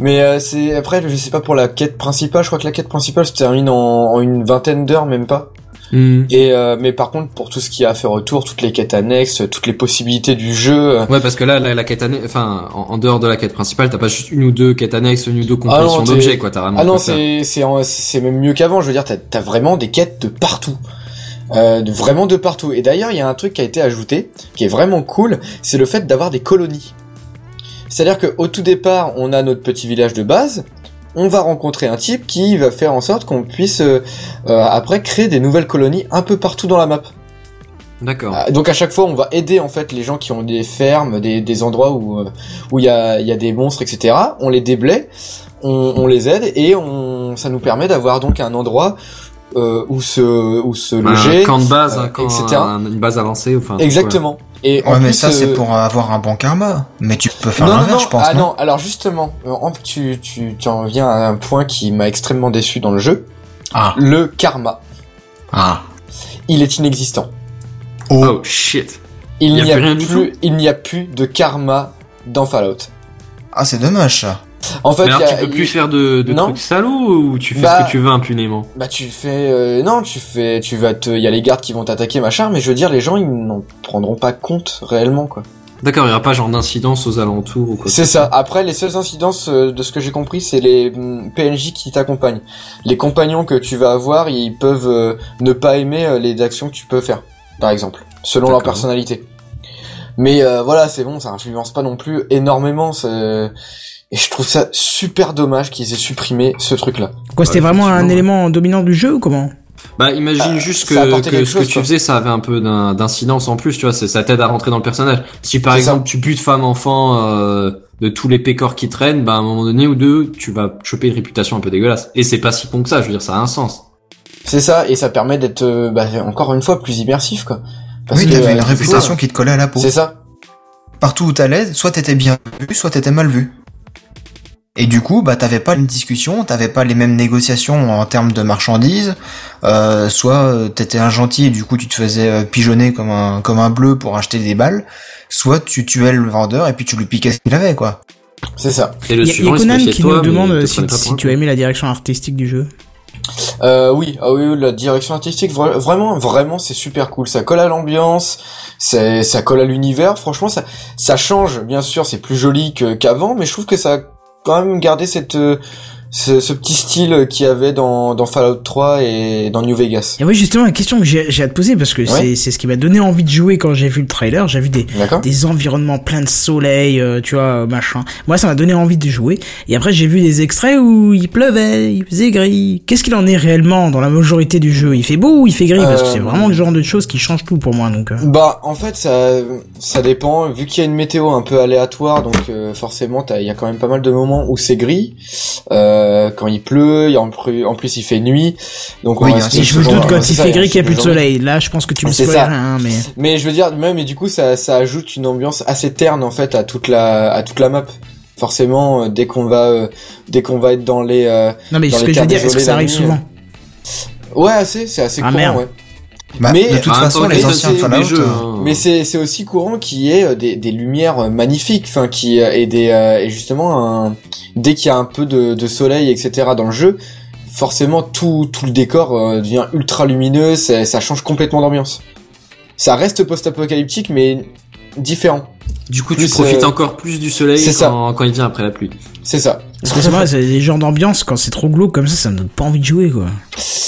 C: Mais euh, c'est après, je sais pas pour la quête principale. Je crois que la quête principale se termine en, en une vingtaine d'heures, même pas.
D: Hmm.
C: Et euh, mais par contre, pour tout ce qui a à faire autour, toutes les quêtes annexes, toutes les possibilités du jeu. euh,
D: Ouais, parce que là, la, la quête annexe, enfin, en, en dehors de la quête principale, t'as pas juste une ou deux quêtes annexes, une ou deux
C: Ah
D: complétions d'objets, quoi. T'as vraiment.
C: Ah non, c'est c'est même mieux qu'avant. Je veux dire, t'as as vraiment des quêtes de partout. Euh, vraiment de partout. Et d'ailleurs, il y a un truc qui a été ajouté, qui est vraiment cool, c'est le fait d'avoir des colonies. C'est-à-dire que au tout départ, on a notre petit village de base. On va rencontrer un type qui va faire en sorte qu'on puisse euh, euh, après créer des nouvelles colonies un peu partout dans la map.
D: D'accord.
C: Ah, Donc à chaque fois, on va aider en fait les gens qui ont des fermes, des, des endroits où euh, où il y a il y a des monstres, etc. On les déblaye, on, on les aide et on ça nous permet d'avoir donc un endroit euh, où se où se loger,
D: un camp de base,
C: euh,
D: un camp,
C: etc.
D: un- une base avancée, enfin.
C: Exactement. Et en
E: Ouais, mais
C: plus,
E: ça c'est
C: euh,
E: pour avoir un bon karma. Mais tu peux faire l'inverse, je pense.
C: ah
E: non
C: non, alors justement, euh, en- tu, tu, tu en viens à un point qui m'a extrêmement déçu dans le jeu.
E: Ah.
C: Le karma.
E: Ah.
C: Il est inexistant.
D: Oh shit.
C: Il
D: a
C: n'y a,
D: plus,
C: il n'y a plus de karma dans Fallout.
E: Ah, c'est dommage ça.
C: En fait,
D: Mais alors,
C: il y a-
D: tu peux plus faire de, de trucs salauds ou tu fais
C: Bah-
D: ce que tu veux impunément
C: Bah tu fais euh, non tu fais tu vas te il y a les gardes qui vont t'attaquer machin mais je veux dire les gens ils n'en prendront pas compte réellement quoi.
D: D'accord, il y aura pas genre d'incidence aux alentours ou quoi.
C: C'est ça. Après les seules incidences euh, de ce que j'ai compris c'est les mm, PNJ qui t'accompagnent. Les compagnons que tu vas avoir ils peuvent euh, ne pas aimer euh, les actions que tu peux faire par exemple selon leur personnalité. Mais euh, voilà c'est bon ça influence pas non plus énormément et je trouve ça super dommage qu'ils aient supprimé ce truc là.
B: Quoi, c'était vraiment un élément dominant du jeu ou comment?
D: Bah imagine
C: Euh,
D: juste que, ce que tu
C: quoi.
D: faisais ça avait un peu d'incidence en plus, tu vois, ça t'aide à rentrer dans le personnage. Si par exemple tu butes femme enfant euh, de tous les pécores qui traînent, bah à un moment donné ou deux, tu vas choper une réputation un peu dégueulasse. Et c'est pas si con que ça, je veux dire, ça a un sens.
C: C'est ça et ça permet d'être euh, bah, encore une fois plus immersif quoi.
E: oui, t'avais
C: euh,
E: une réputation
C: ça.
E: qui te collait à la peau.
C: C'est ça.
E: Partout où t'allais, soit t'étais bien vu, soit t'étais mal vu. Et du coup, bah t'avais pas une discussion, t'avais pas les mêmes négociations en termes de marchandises. Euh, soit euh, t'étais un gentil et du coup tu te faisais euh, pigeonner comme un comme un bleu pour acheter des balles. Soit tu tuais le vendeur et puis tu lui piquais ce qu'il avait quoi.
C: C'est ça.
D: Et le
B: Il y a- y
D: suivant,
B: a
D: se
B: Conan qui
D: toi,
B: nous demande si, tu as aimé la direction artistique du jeu?
C: Euh, oui, ah oui, oui, la direction artistique, vra- vraiment, vraiment, c'est super cool. Ça colle à l'ambiance, ça colle à l'univers. Franchement, ça, ça change. Bien sûr, c'est plus joli que, qu'avant, mais je trouve que ça quand même gardé cette, euh, ce, ce petit style qu'il y avait dans, dans Fallout 3 et dans New Vegas.
B: Et oui, justement, la question que j'ai j'ai à te poser, parce que c'est c'est ce qui m'a donné envie de jouer quand j'ai vu le trailer. J'ai vu des, des environnements pleins de soleil, euh, tu vois, machin. Moi, ça m'a donné envie de jouer. Et après, j'ai vu des extraits où il pleuvait, il faisait gris. Qu'est-ce qu'il en est réellement dans la majorité du jeu? Il fait beau ou il fait gris? Parce que c'est
C: Euh,
B: vraiment le genre de choses qui change tout pour moi. Donc, euh.
C: Bah en fait ça ça dépend vu qu'il y a une météo un peu aléatoire donc euh, forcément il y a quand même pas mal de moments où c'est gris euh, quand il pleut a en, plus, en plus il fait nuit donc on
E: Oui,
B: Et je me doute quand il fait gris qu'il n'y a plus de soleil. Là, je pense que tu me spoilerais,
C: ça.
B: hein, mais.
C: mais je veux dire même et du coup ça ça ajoute une ambiance assez terne en fait à toute la à toute la map forcément euh, dès qu'on va euh, dès qu'on va être dans les euh,
B: Non, mais
C: Dans
B: ce
C: les
B: que je veux dire, est-ce que ça arrive
C: nuit,
B: souvent
C: ouais assez c'est assez
B: Ah,
C: courant
B: merde.
C: ouais
E: Bah,
C: Mais-
E: de toute
D: même
E: façon, les anciens Fallout,
D: jeux,
E: euh,
D: hein.
C: Mais c'est c'est aussi courant qu'il y ait euh, des, des lumières euh, magnifiques, enfin qui et des euh, et justement un, dès qu'il y a un peu de, de soleil etc dans le jeu, forcément tout tout le décor devient ultra lumineux, ça, ça change complètement d'ambiance. Ça reste post-apocalyptique mais différent.
D: Du coup, tu profites
C: euh,
D: encore plus du soleil
C: ça.
D: quand il vient après la pluie.
C: C'est ça.
B: Parce que c'est vrai, c'est des genres d'ambiance, quand c'est trop glauque comme ça, ça me donne pas envie de jouer, quoi.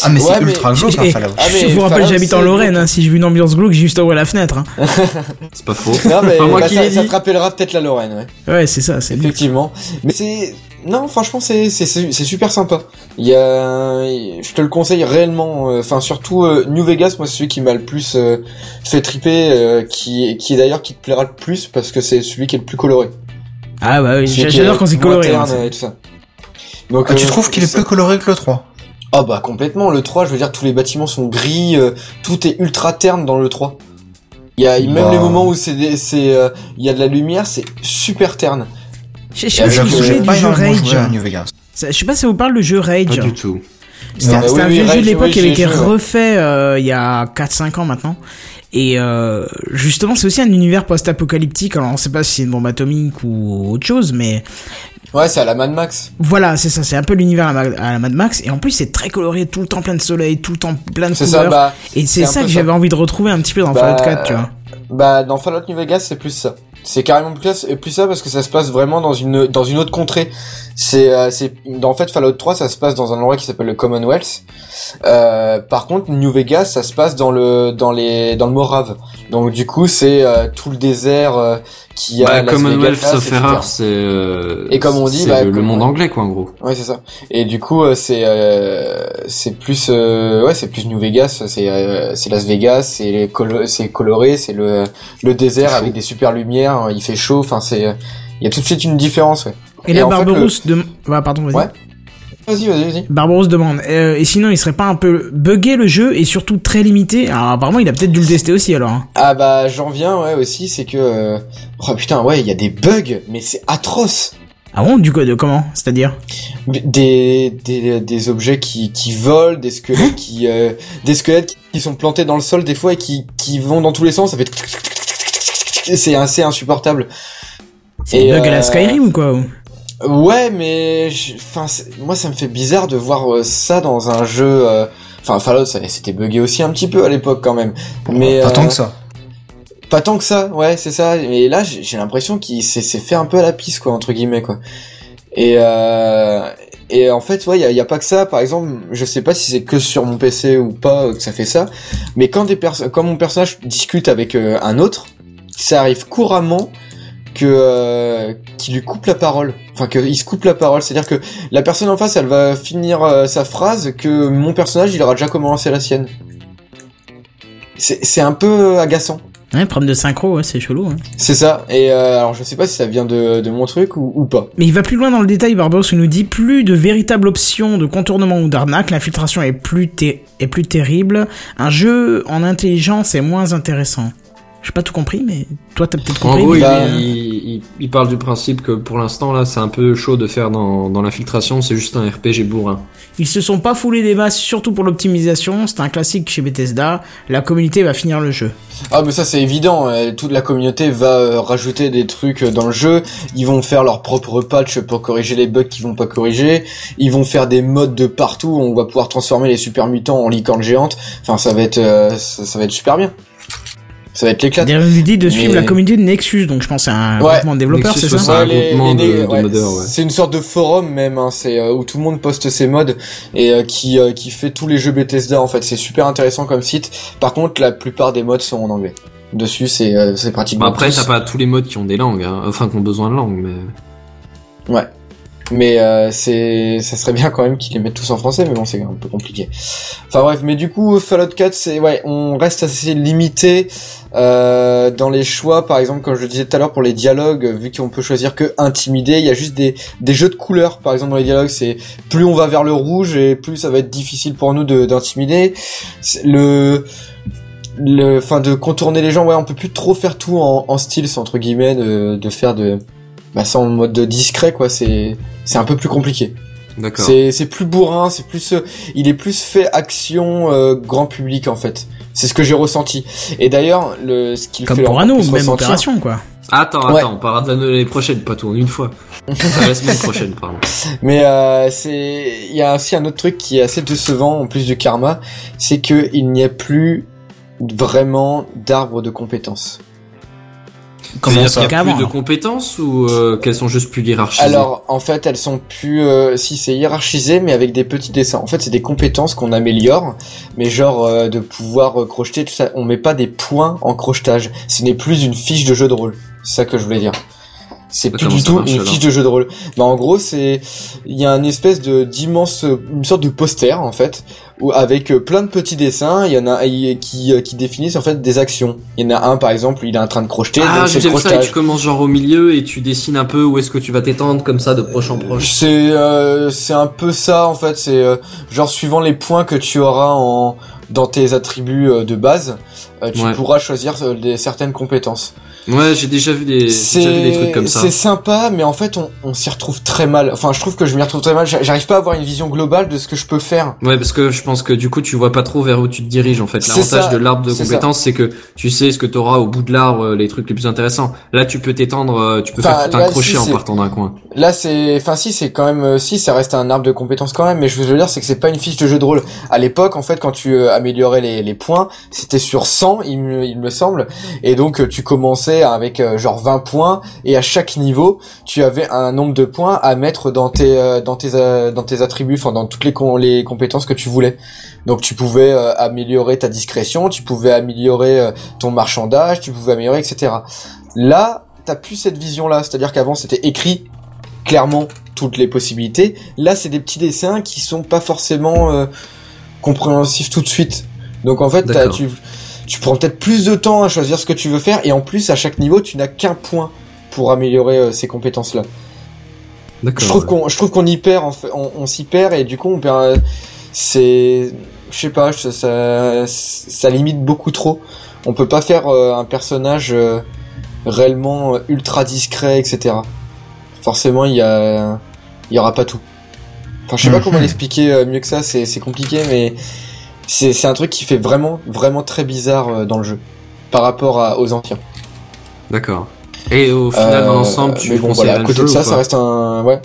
E: Ah, mais
C: Ouais,
E: c'est
C: mais-
E: ultra glauque, hein,
B: Et-
E: Fallout.
C: Ah, mais
B: je vous rappelle, j'habite en Lorraine, hein, si je veux une ambiance glauque, j'ai juste à ouvrir la fenêtre, hein.
D: C'est pas faux.
C: Non mais
D: Pas moi
C: bah,
D: qui
C: ça, ça te rappellera peut-être la Lorraine, ouais.
B: Ouais, c'est ça, c'est
C: Effectivement. Mais c'est non, franchement, c'est c'est c'est c'est super sympa. Il y a, je te le conseille réellement. euh, Enfin, surtout euh, New Vegas, moi, c'est celui qui m'a le plus euh, fait triper, euh, qui qui est d'ailleurs qui te plaira le plus parce que c'est celui qui est le plus coloré.
B: Ah bah oui, j'adore quand c'est coloré.
C: terne
B: hein, c'est-
C: et tout ça. Donc,
E: Ah, tu
C: euh,
E: trouves qu'il est plus coloré que le 3
C: Ah bah complètement. Le 3, je veux dire, tous les bâtiments sont gris, euh, tout est ultra terne dans le 3. Il y a même
E: Bah.
C: les moments où c'est des- c'est euh, il y a de la lumière, c'est super terne.
B: Je sais pas si vous
E: pas
B: du jeu Rage. Je sais pas si ça vous parle le jeu
D: Pas
B: Rage.
D: du tout.
B: C'était
E: Non.
B: un, c'était
C: Oui,
B: un
C: oui,
B: vieux jeu de l'époque qui avait été refait euh, il y a 4-5 ans maintenant. Et euh, justement, c'est aussi un univers post-apocalyptique. Alors, on sait pas si c'est une bombe atomique ou autre chose, mais
C: Ouais, c'est à la Mad Max.
B: voilà, c'est ça. C'est un peu l'univers à, la Mad Max. Et en plus, c'est très coloré, tout le temps plein de soleil, tout le temps plein de
C: C'est
B: couleurs.
C: ça, bah.
B: et c'est
C: c'est
B: ça que j'avais envie de retrouver un petit peu dans
C: Bah,
B: Fallout 4, tu vois.
C: Bah dans Fallout New Vegas c'est plus ça. C'est carrément plus, plus ça parce que ça se passe vraiment dans une dans une autre contrée. C'est euh, c'est en fait Fallout 3 ça se passe dans un endroit qui s'appelle le Commonwealth. Euh, par contre New Vegas ça se passe dans le dans les dans le Morave. Donc du coup c'est euh, tout le désert qui a
D: Bah, Commonwealth sauf erreur, c'est euh,
C: Et comme on dit,
D: c'est
C: bah,
D: le,
C: comme-
D: monde anglais quoi en gros.
C: Ouais, c'est ça. Et du coup, euh, c'est euh, c'est plus euh, ouais, c'est plus New Vegas, c'est euh, c'est Las Vegas, c'est colo- c'est coloré, c'est le le désert avec des super lumières, hein, il fait chaud, enfin c'est euh, il y a tout de suite une différence, ouais.
B: Et,
C: Et
B: là,
C: fait,
B: de... bah, pardon, vas-y.
C: Ouais. Vas-y, vas-y, vas-y.
B: Barbaros demande, euh, et sinon il serait pas un peu buggé le jeu et surtout très limité? Alors apparemment il a peut-être dû le tester aussi alors. hein.
C: Ah bah j'en viens ouais aussi, c'est que euh, oh putain, ouais, il y a des bugs, mais c'est atroce.
B: Ah bon du coup de comment C'est-à-dire?
C: Des, des des objets qui qui volent, des squelettes qui euh, des squelettes qui sont plantés dans le sol des fois et qui qui vont dans tous les sens, ça fait c'est assez insupportable.
B: C'est bug à
C: euh,
B: la Skyrim ou? quoi
C: Ouais, mais enfin, moi ça me fait bizarre de voir euh, ça dans un jeu. euh, Enfin, Fallout, ça c'était buggé aussi un petit peu à l'époque quand même. Mais
E: Pas
C: euh,
E: tant que ça.
C: Pas tant que ça, ouais, c'est ça. Mais là, j'ai l'impression qu'il s'est fait un peu à la piste, quoi, entre guillemets, quoi. Et euh, et en fait, ouais, il y a, y a pas que ça. Par exemple, je sais pas si c'est que sur mon PC ou pas euh, que ça fait ça, mais quand des perso- quand mon personnage discute avec euh, un autre, ça arrive couramment que euh, qu'il lui coupe la parole. Enfin, qu'il se coupe la parole. C'est-à-dire que la personne en face, elle va finir euh, sa phrase que mon personnage, il aura déjà commencé la sienne. C'est c'est un peu agaçant.
B: Ouais, problème de synchro, ouais, c'est chelou. Hein.
C: C'est ça. Et euh, alors je sais pas si ça vient de, de mon truc ou, ou pas.
B: Mais il va plus loin dans le détail, Barbaros, il nous dit plus de véritables options de contournement ou d'arnaque, l'infiltration est plus, ter- est plus terrible, un jeu en intelligence est moins intéressant. J'ai pas tout compris, mais toi t'as peut-être
D: En
B: compris.
D: gros,
B: mais-
D: il, il, il- il parle du principe que pour l'instant là, c'est un peu chaud de faire dans, dans l'infiltration, c'est juste un RPG bourrin.
B: Ils se sont pas foulés des masses, surtout pour l'optimisation, c'est un classique chez Bethesda, la communauté va finir le jeu.
C: Ah mais ça c'est évident. euh, toute la communauté va euh, rajouter des trucs euh, dans le jeu. Ils vont faire leur propre patch pour corriger les bugs qu'ils vont pas corriger. Ils vont faire des modes de partout. où On va pouvoir transformer les super mutants en licornes géantes. Enfin ça va être euh, ça, ça va être super bien. Ça va être l'éclat.
B: Dit de suivre
C: Mais-
B: la communauté de Nexus, donc je pense c'est un
C: Ouais.
B: groupement de développeurs, c'est ça
C: Ouais. C'est une sorte de forum même, hein, c'est euh, où tout le monde poste ses mods et euh, qui euh, qui fait tous les jeux Bethesda en fait. C'est super intéressant comme site. Par contre, la plupart des mods sont en anglais. Dessus, c'est euh, c'est pratiquement.
D: Bon, après, t'as pas tous les modes qui ont des langues, hein. enfin qui ont besoin de langue, mais.
C: Ouais. Mais euh, c'est ça serait bien quand même qu'ils les mettent tous en français, mais bon, c'est un peu compliqué. Enfin bref, mais du coup, Fallout 4, c'est ouais, on reste assez limité euh, dans les choix. Par exemple, comme je le disais tout à l'heure pour les dialogues, vu qu'on peut choisir que intimider, il y a juste des des jeux de couleurs. Par exemple, dans les dialogues, c'est plus on va vers le rouge et plus ça va être difficile pour nous de d'intimider. Le le enfin de contourner les gens ouais on peut plus trop faire tout en, en style entre guillemets de, de faire de bah ça en mode de discret quoi c'est c'est un peu plus compliqué
D: D'accord.
C: c'est c'est plus bourrin c'est plus euh, il est plus fait action euh, grand public en fait c'est ce que j'ai ressenti et d'ailleurs le ce qu'il
B: Comme
C: fait
B: pour Anno, même
C: ressentir-
B: opération, quoi.
D: Attends,
C: Ouais.
D: attends, on parlera de l'année prochaine, pas tout en une fois. Enfin, la semaine prochaine, pardon.
C: Mais euh, c'est il y a aussi un autre truc qui est assez décevant en plus du karma, c'est que il n'y a plus vraiment d'arbre de compétences.
B: Comment
D: C'est-à-dire
B: ça
D: qu'il y a plus de
B: alors
D: compétences ou euh, qu'elles sont juste plus hiérarchisées
C: Alors en fait elles sont plus euh, si c'est hiérarchisé mais avec des petits dessins. En fait c'est des compétences qu'on améliore, mais genre euh, de pouvoir euh, crocheter tout ça. On met pas des points en crochetage. Ce n'est plus une fiche de jeu de rôle. C'est ça que je voulais dire. C'est
D: Bah,
C: plus du tout
D: marche,
C: une fiche de jeu de rôle. Bah en gros c'est il y a un espèce de d'immense une sorte de poster en fait où avec euh, plein de petits dessins, il y en a qui euh, qui définissent en fait des actions. Il y en a un par exemple, il est en train de crocheter,
D: Ah,
C: c'est
D: ça, et tu commences genre au milieu et tu dessines un peu où est-ce que tu vas t'étendre comme ça de proche en proche.
C: C'est euh, c'est un peu ça en fait, c'est euh, genre suivant les points que tu auras en dans tes attributs euh, de base, euh, tu
D: Ouais.
C: pourras choisir des certaines compétences.
D: Ouais, j'ai déjà vu des, déjà vu des trucs comme ça.
C: c'est sympa, mais en fait on, on s'y retrouve très mal. Enfin, je trouve que je m'y retrouve très mal. J'a- J'arrive pas à avoir une vision globale de ce que je peux faire.
D: Ouais, parce que je pense que du coup, tu vois pas trop vers où tu te diriges en fait. L'avantage de l'arbre de compétences, c'est que tu sais ce que t'auras au bout de l'arbre, euh, les trucs les plus intéressants. Là, tu peux t'étendre, euh, tu peux
C: Enfin,
D: faire tout un
C: là,
D: crochet
C: si,
D: en partant d'un coin.
C: Là, c'est, enfin si, c'est quand même, euh, si, ça reste un arbre de compétences quand même. Mais je veux dire, c'est que c'est pas une fiche de jeu de rôle. À l'époque, en fait, quand tu euh, améliorais les, les points, c'était sur 100, il me, il me semble. Et donc, euh, tu commençais avec genre 20 points, et à chaque niveau, tu avais un nombre de points à mettre dans tes, dans tes, dans tes attributs, enfin dans toutes les, les compétences que tu voulais. Donc, tu pouvais améliorer ta discrétion, tu pouvais améliorer ton marchandage, tu pouvais améliorer, etc. Là, t'as plus cette vision-là, c'est-à-dire qu'avant c'était écrit clairement toutes les possibilités. Là, c'est des petits dessins qui sont pas forcément euh, compréhensifs tout de suite. Donc en fait, tu tu prends peut-être plus de temps à choisir ce que tu veux faire et en plus à chaque niveau, tu n'as qu'un point pour améliorer euh, ces compétences-là.
D: D'accord.
C: Je trouve qu'on je trouve qu'on y perd en fait, on, on s'y perd et du coup on perd euh, c'est je sais pas, ça, ça ça limite beaucoup trop. On peut pas faire euh, un personnage euh, réellement ultra discret, etc. Forcément, il y a il y aura pas tout. Enfin, je sais pas
E: Mhm.
C: comment l'expliquer euh, mieux que ça, c'est c'est compliqué mais c'est c'est un truc qui fait vraiment vraiment très bizarre euh, dans le jeu par rapport à, aux anciens.
D: D'accord. Et au final,
C: Euh,
D: dans l'ensemble, tu
C: mais bon voilà, à
D: le
C: côté de ça, ça reste un ouais.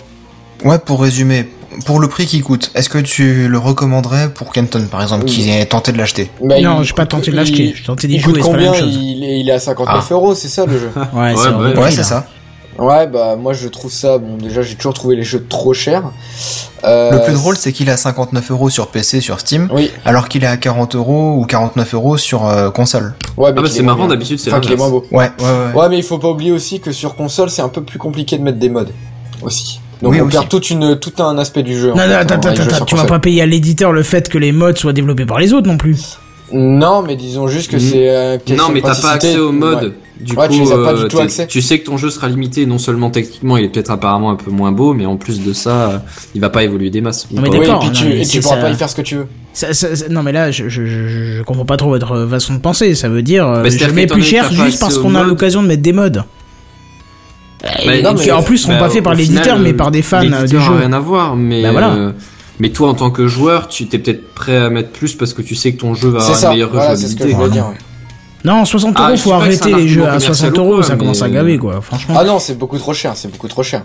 E: Ouais, pour résumer, pour le prix qu'il coûte, est-ce que tu le recommanderais pour Kenton, par exemple, qui est tenté de l'acheter
C: Bah,
B: Non,
C: il-
B: j'ai pas tenté de l'acheter. J'ai tenté d'y
C: Il
B: jouer,
C: coûte
B: c'est pas la
C: combien
B: même chose.
C: il, est, il est à 59
E: Ah.
C: euros, c'est ça le jeu
B: Ouais, c'est
E: c'est ça.
C: Ouais, bah moi je trouve ça, bon déjà j'ai toujours trouvé les jeux trop chers. Euh,
E: Le plus drôle, c'est qu'il est à 59 euros sur PC, sur Steam,
C: Oui,
E: alors qu'il est à 40 euros ou 49 euros sur euh, console.
C: ouais, mais
D: Ah bah c'est marrant, d'habitude c'est
C: Enfin qu'il est moins beau.
E: Ouais, ouais, ouais.
C: Ouais, mais il faut pas oublier aussi que sur console c'est un peu plus compliqué de mettre des mods aussi. Donc
E: Oui,
C: on
E: aussi.
C: perd toute une, tout un aspect du jeu. en
B: Non,
C: fait,
B: non, attends, attends, tu vas pas payer à l'éditeur le fait que les mods soient développés par les autres non plus.
C: Non, mais disons juste que
D: Mm.
C: c'est. euh,
D: Non, mais t'as pas accès au mode.
C: Ouais.
D: Du
C: Ouais,
D: coup,
C: tu les as pas du
D: euh,
C: tout
D: t'es-
C: accès.
D: tu sais que ton jeu sera limité, non seulement techniquement, il est peut-être apparemment un peu moins beau, mais en plus de ça, euh, il va pas évoluer des masses.
B: Non, mais
C: Oui, et
B: D'accord,
C: puis
B: non,
C: tu,
B: mais
C: et tu pourras
B: ça.
C: pas y faire ce que tu veux.
B: Ça, ça- ça- non mais là, je, je, comprends pas trop votre façon de penser. Ça veut dire, euh,
D: Bah,
B: je mets plus cher juste parce qu'on a l'occasion de mettre des mods.
D: Bah,
B: Et
C: non,
B: qui en plus sont
D: Bah,
B: pas faits par l'éditeur mais par des fans du jeu.
D: rien à voir, mais
B: Bah, voilà.
D: euh, mais toi en tant que joueur, tu t'es peut-être prêt à mettre plus parce que tu sais que ton jeu va avoir
C: ça.
D: une meilleure
C: Voilà, c'est ce que je
D: rejouabilité.
C: voulais dire. ouais.
B: Non, 60
D: Ah,
B: euros, faut arrêter les jeux à 60
D: commercial ou
B: euros,
D: quoi,
B: ça commence à gaver quoi. Franchement.
C: Ah non, c'est beaucoup trop cher, c'est beaucoup trop cher.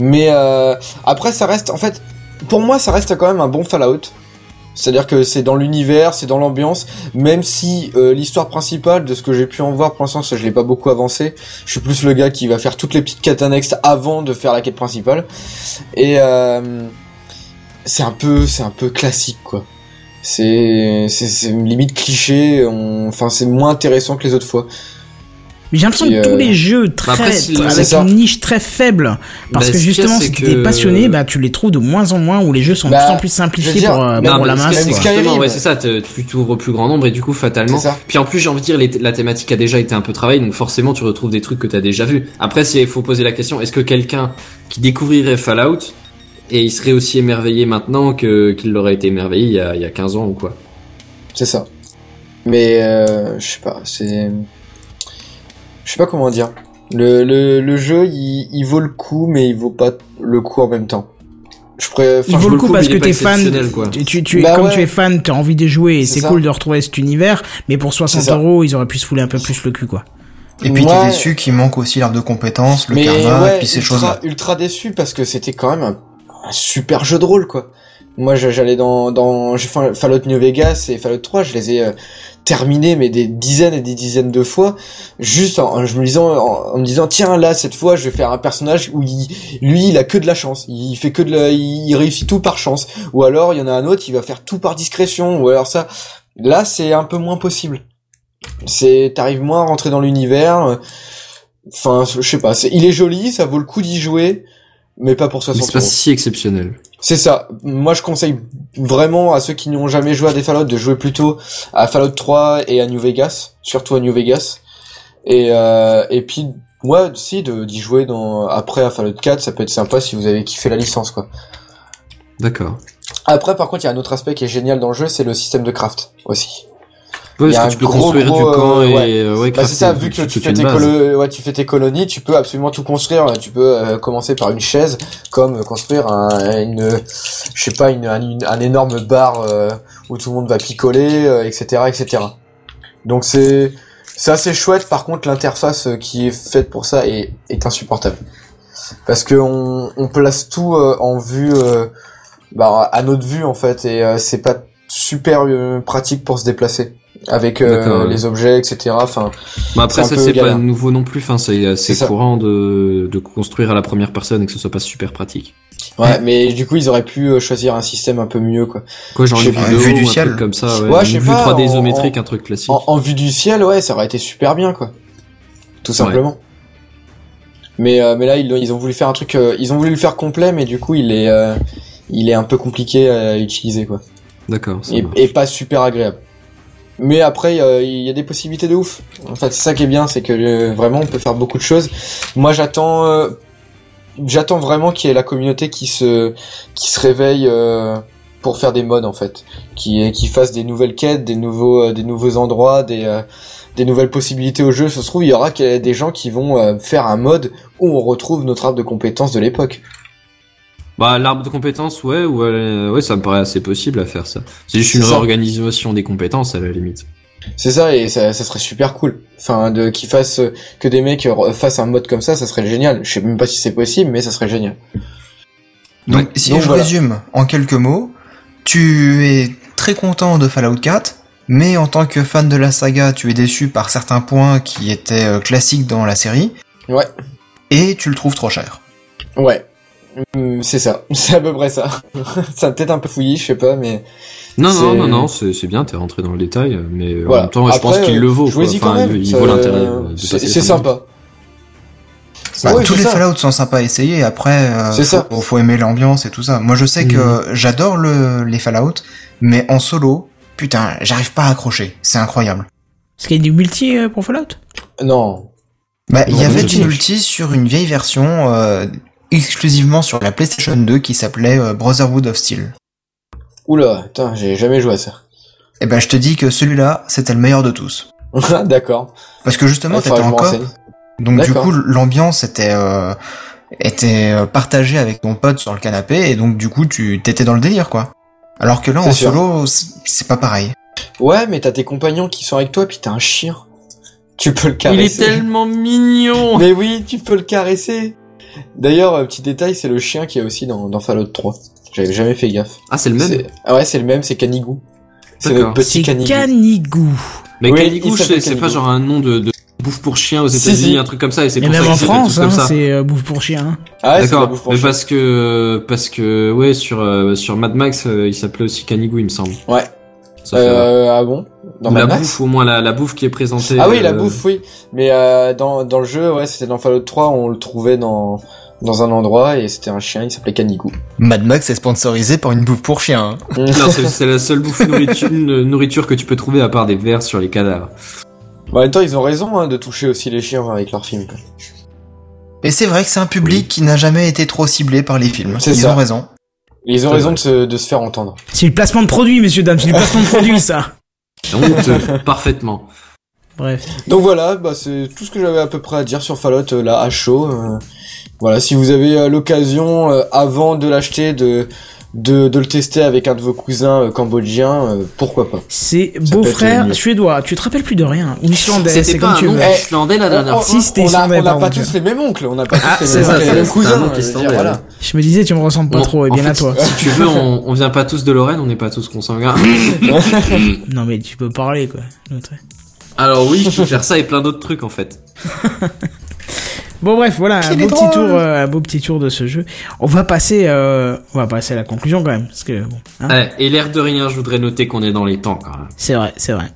C: Mais euh, après, ça reste, en fait, pour moi, ça reste quand même un bon Fallout. C'est-à-dire que c'est dans l'univers, c'est dans l'ambiance, même si euh, l'histoire principale, de ce que j'ai pu en voir pour l'instant, ça, je l'ai pas beaucoup avancé. Je suis plus le gars qui va faire toutes les petites quêtes annexes avant de faire la quête principale. Et euh, c'est un peu, c'est un peu classique quoi. C'est, c'est, c'est limite cliché. on- Enfin, c'est moins intéressant que les autres fois.
B: Mais j'ai l'impression que tous
C: euh,
B: les jeux très,
D: après, si-
B: avec
C: ça.
B: une niche très faible, parce
D: Bah,
B: que justement,
D: c'est
B: si
D: que-
B: t'es passionné, bah tu les trouves de moins en moins, où les jeux sont de
C: Bah,
B: plus en plus simplifiés
C: dire,
B: pour, euh,
C: même-
B: pour la
D: mais
B: masse.
C: Même
B: quoi.
D: c'est justement,
C: Skyrim.
D: ouais, c'est ça, tu t'ouvres au plus grand nombre et du coup, fatalement. Puis en plus, j'ai envie de dire, les- la thématique a déjà été un peu travaillée, donc forcément, tu retrouves des trucs que t'as déjà vu. Après, il faut poser la question, est-ce que quelqu'un qui découvrirait Fallout et il serait aussi émerveillé maintenant que qu'il l'aurait été émerveillé il y a, il y a 15 ans ou quoi
C: C'est ça. Mais euh, je sais pas, c'est, je sais pas comment dire. Le, le, le jeu, il, il vaut le coup, mais il vaut pas le coup en même temps. Je préfère.
B: Il vaut le coup parce que t'es fan,
D: quoi.
B: tu, tu, tu es,
C: Bah
B: comme
C: ouais.
B: tu es fan, t'as envie de jouer et
C: C'est
B: cool de retrouver cet univers, mais pour 60
C: C'est ça.
B: euros, ils auraient pu se fouler un peu plus le cul, quoi.
E: Et puis
C: Ouais.
E: t'es déçu qu'il manque aussi l'arbre de compétences, le
C: mais
E: karma,
C: ouais,
E: et puis ces
C: ultra,
E: choses-là.
C: ultra déçu parce que c'était quand même un, un super jeu de rôle quoi. Moi j'allais dans dans Fallout New Vegas et Fallout 3, je les ai euh, terminés mais des dizaines et des dizaines de fois juste en, me disant en, me disant tiens là cette fois je vais faire un personnage où il, lui il a que de la chance, il fait que de la, il, réussit tout par chance. Ou alors il y en a un autre il va faire tout par discrétion. Ou alors ça là c'est un peu moins possible. C'est t'arrives moins à rentrer dans l'univers. Enfin, je sais pas, il est joli, ça vaut le coup d'y jouer, mais pas pour
D: Mais
C: 60
D: c'est pas si exceptionnel.
C: C'est ça. Moi, je conseille vraiment à ceux qui n'ont jamais joué à des Fallout de jouer plutôt à Fallout 3 et à New Vegas, surtout à New Vegas. Et euh, et puis moi aussi de d'y jouer dans après à Fallout 4, ça peut être sympa si vous avez kiffé la licence quoi.
D: D'accord.
C: Après, par contre, il y a un autre aspect qui est génial dans le jeu, c'est le système de craft aussi.
D: Parce que tu peux
C: gros,
D: construire
C: gros,
D: du camp et
C: ouais.
D: ouais,
C: Bah, c'est ça, vu que tu fais, tes
D: base.
C: colo- ouais, tu fais tes colonies, tu peux absolument tout construire. Tu peux euh, commencer par une chaise, comme euh, construire un, une, je sais pas, une, un, une- un énorme bar euh, où tout le monde va picoler, euh, etc., etc. Donc c'est, c'est assez chouette. Par contre, l'interface qui est faite pour ça est, est insupportable, parce que on, on place tout en vue, bah, à notre vue en fait, et c'est pas super pratique pour se déplacer avec euh, les objets, etc. Enfin.
D: Bah après ça c'est pas nouveau non plus, enfin c'est assez
C: C'est ça.
D: courant de, de construire à la première personne et que ce soit pas super pratique.
C: Ouais, mais du coup, ils auraient pu euh, choisir un système un peu mieux, quoi.
D: Quoi genre une vidéo,
E: vue du
D: un
E: ciel.
D: truc comme ça, ouais,
C: Ouais,
D: une
C: je sais
D: vue
C: pas,
D: 3D
C: en-
D: isométrique,
C: en-
D: un truc classique.
C: En, en vue du ciel, ouais, ça aurait été super bien, quoi. Tout simplement. Mais euh, mais là, ils, ils ont voulu faire un truc, euh, ils ont voulu le faire complet, mais du coup, il est euh, il est un peu compliqué à utiliser, quoi.
D: D'accord.
C: et pas super agréable. Mais après, il y a des possibilités de ouf. En fait, c'est ça qui est bien, c'est que euh, vraiment, on peut faire beaucoup de choses. Moi, j'attends, euh, j'attends vraiment qu'il y ait la communauté qui se, qui se réveille euh, pour faire des mods en fait, qui, qui fasse des nouvelles quêtes, des nouveaux, des nouveaux endroits, des, des nouvelles possibilités au jeu. Ça se trouve, il y aura des gens qui vont faire un mode où on retrouve notre arbre de compétences de l'époque.
D: Bah l'arbre de compétences, ouais, ouais, euh, ouais, ça me paraît assez possible à faire ça. C'est juste une
C: ça.
D: réorganisation des compétences à la limite.
C: C'est ça et ça, ça serait super cool. Enfin, de qu'ils fassent que des mecs euh, fassent un mode comme ça, ça serait génial. Je sais même pas si c'est possible, mais ça serait génial.
E: Donc,
D: Ouais.
E: si
C: Donc,
E: je
C: voilà.
E: résume en quelques mots, tu es très content de Fallout 4, mais en tant que fan de la saga, tu es déçu par certains points qui étaient euh, classiques dans la série,
C: Ouais,
E: et tu le trouves trop cher.
C: ouais, Hum, c'est ça. C'est à peu près ça. ça a peut-être un peu fouillis, je sais pas, mais
D: Non, non,
C: C'est-
D: non, non, c'est c'est bien, t'es rentré dans le détail, mais euh, en même temps, je pense qu'il le vaut. quoi.
C: Jouez-y quand
D: Enfin,
C: même.
D: il
C: Ça-
D: vaut l'intérêt. euh,
C: C'est sympa.
E: Bah, tous les
C: ça.
E: Fallout sont sympas à essayer, après, euh,
C: C'est ça.
E: faut, faut aimer l'ambiance et tout ça. Moi, je sais que j'adore le, les Fallout, mais en solo, putain, j'arrive pas à accrocher. C'est incroyable.
B: Est-ce qu'il y a du multi euh, pour Fallout?
C: Non.
E: Bah, il y avait du multi sur une vieille version, euh, exclusivement sur la PlayStation 2 qui s'appelait euh, Brotherhood of Steel.
C: Oula, putain, j'ai jamais joué à ça.
E: Et ben, je te dis que celui-là, c'était le meilleur de tous.
C: D'accord.
E: Parce que justement,
C: Ouais,
E: t'étais en
C: renseigne.
E: donc du coup, l'ambiance était, euh, était euh, partagée avec ton pote sur le canapé, et donc du coup, tu t'étais dans le délire, quoi. Alors que là, en
C: sûr.
E: solo, c'est pas pareil.
C: Ouais, mais t'as tes compagnons qui sont avec toi, puis t'as un chien. Tu peux le
D: Il est
C: caresser.
D: tellement mignon.
C: Mais oui, tu peux le caresser. D'ailleurs, euh, petit détail, c'est le chien qui est aussi dans, dans Fallout 3. J'avais jamais fait gaffe.
D: Ah, c'est le même
C: Ah ouais, c'est le même, c'est Canigou. C'est notre petit Canigou.
B: Canigou.
D: Mais
C: Oui,
D: Canigou, c'est pas genre un nom de, de bouffe pour chien aux États-Unis,
C: si.
D: un truc comme ça, et c'est
B: Et
D: pour
B: même
D: ça
B: en France, hein,
D: comme ça.
B: c'est euh, bouffe pour chien.
C: Ah ouais, c'est la
D: D'accord,
C: bouffe pour
D: mais
C: chien.
D: parce que parce que ouais sur euh, sur Mad Max euh, il s'appelait aussi Canigou il me semble.
C: Ouais.
D: Ça fait-
C: Euh, ah bon? Dans
D: Ou la
C: Mad Max
D: bouffe au moins la, la bouffe qui est présentée.
C: Ah oui, la
D: euh,
C: bouffe, oui. Mais euh, dans, dans le jeu, ouais, c'était dans Fallout 3, on le trouvait dans, dans un endroit et c'était un chien, il s'appelait Canigou.
E: Mad Max est sponsorisé par une bouffe pour chien. hein.
D: Non, c'est c'est la seule bouffe nourriture, nourriture que tu peux trouver à part des vers sur les cadavres.
C: Bon, en même temps, ils ont raison hein, de toucher aussi les chiens avec leurs films. quoi.
E: Et c'est vrai que c'est un public qui n'a jamais été trop ciblé par les films.
C: C'est
E: Ils
C: ça.
E: ont raison.
C: Et ils ont raison de se, de se faire entendre.
B: C'est le placement de produit, messieurs, dames. C'est le placement de produit, ça.
D: Donc euh, parfaitement.
B: Bref.
C: Donc voilà, bah, c'est tout ce que j'avais à peu près à dire sur Fallout euh, là à chaud. euh. voilà, si vous avez euh, l'occasion euh, avant de l'acheter de, de de le tester avec un de vos cousins euh, cambodgiens, euh, pourquoi pas.
B: C'est beau-frère suédois. Tu te rappelles plus de rien. Ou islandais,
D: C'était
B: c'est
D: pas
B: comme
D: un
B: tu
D: nom
B: veux.
C: Eh,
D: islandais la dernière
C: on,
D: fois.
B: Si, c'était islandais,
C: on a
B: pardon,
C: pas tous les mêmes oncles, on n'a pas tous
B: Ah,
C: les
B: c'est
C: mêmes,
B: ça,
C: les
B: c'est
C: mêmes
D: ça,
C: cousins. voilà.
B: Je me disais, tu me ressembles pas
D: Non,
B: trop. Et
D: en
B: bien à toi.
D: Si tu veux, on, on vient pas tous de Lorraine, on n'est pas tous consanguins.
B: Non, mais tu peux parler, quoi.
D: Alors oui, je peux faire ça et plein d'autres trucs en fait.
B: Bon bref, voilà un beau petit tour, euh, un beau petit tour de ce jeu. On va passer, euh, on va passer à la conclusion quand même, parce que bon, hein,
D: Ouais, et l'air de rien, je voudrais noter qu'on est dans les temps quand même.
B: c'est vrai, c'est vrai.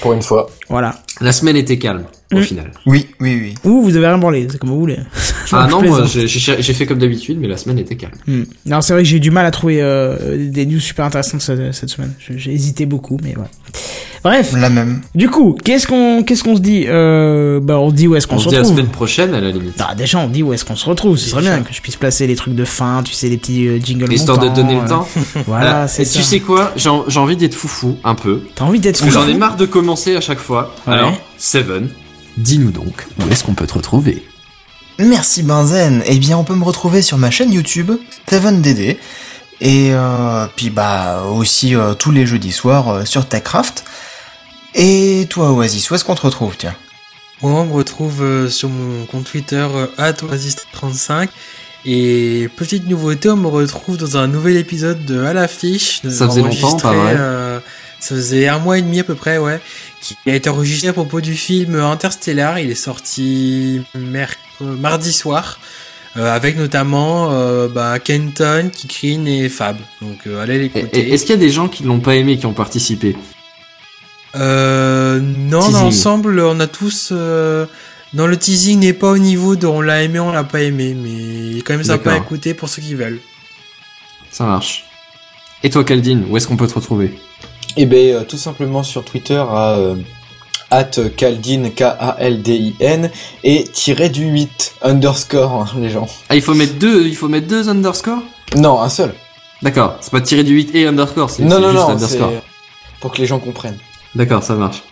C: Pour une fois.
B: Voilà.
D: La semaine était calme au
B: Mm.
D: final.
E: Oui, oui, oui.
B: Ou vous avez rien branlé, c'est comme vous voulez.
D: Ah non, moi j'ai fait comme d'habitude, mais la semaine était calme.
B: Hmm. Non, c'est vrai que j'ai eu du mal à trouver euh, des news super intéressantes cette, cette semaine. J'ai hésité beaucoup, mais voilà. Bref,
E: La même.
B: du coup, qu'est-ce qu'on qu'est-ce qu'on se dit euh, Bah, on se dit où est-ce qu'on
D: On
B: se
D: se dit à la
B: retrouve.
D: semaine prochaine à la limite.
B: Ah, déjà, on dit où est-ce qu'on se retrouve. Ce serait bien que je puisse placer les trucs de fin, tu sais, les petits euh, jingles
D: Histoire de
B: montants,
D: donner le
B: euh,
D: temps.
B: Voilà, c'est ça.
D: tu sais quoi? J'ai en- j'ai envie d'être foufou un peu.
B: T'as envie d'être
D: Parce que
B: fou
D: j'en ai marre de commencer à chaque fois.
B: Ouais.
D: Alors, Seven, dis-nous donc, où est-ce qu'on peut te retrouver
E: Merci Benzen. Eh bien, on peut me retrouver sur ma chaîne YouTube, TevenDD. Et euh, puis bah aussi euh, tous les jeudis soirs euh, sur TechCraft. Et toi Oasis, où est-ce qu'on te retrouve tiens
G: Moi, on me retrouve euh, sur mon compte Twitter euh, @oasis35 et petite nouveauté, on me retrouve dans un nouvel épisode de À l'affiche. de-
D: Ça faisait longtemps,
G: enregistré,
D: pas vrai
G: euh, Ça faisait un mois et demi à peu près, ouais. Qui a été enregistré à propos du film Interstellar. Il est sorti merc- euh, mardi soir. euh, avec notamment euh, bah, Kenton, Kikrin et Fab. Donc euh, allez l'écouter.
D: Est-ce qu'il y a des gens qui l'ont pas aimé qui ont participé?
G: Euh, non,
D: Teasing.
G: dans l'ensemble, on a tous. euh, dans le teasing n'est pas au niveau de on l'a aimé, on l'a pas aimé, mais il est quand même sympa à écouter pour ceux qui veulent.
D: Ça marche. Et toi, Caldine, où est-ce qu'on peut te retrouver?
C: Et ben euh, tout simplement sur Twitter à euh, at Kaldin K-A-L-D-I-N et tiré du 8 underscore hein, les gens.
D: Ah, il faut mettre deux, il faut mettre deux underscore
C: Non, un seul.
D: D'accord, c'est pas tiré du 8 et underscore, c'est
C: Non,
D: c'est
C: non,
D: juste
C: non,
D: underscore.
C: pour que les gens comprennent.
D: D'accord, ça marche.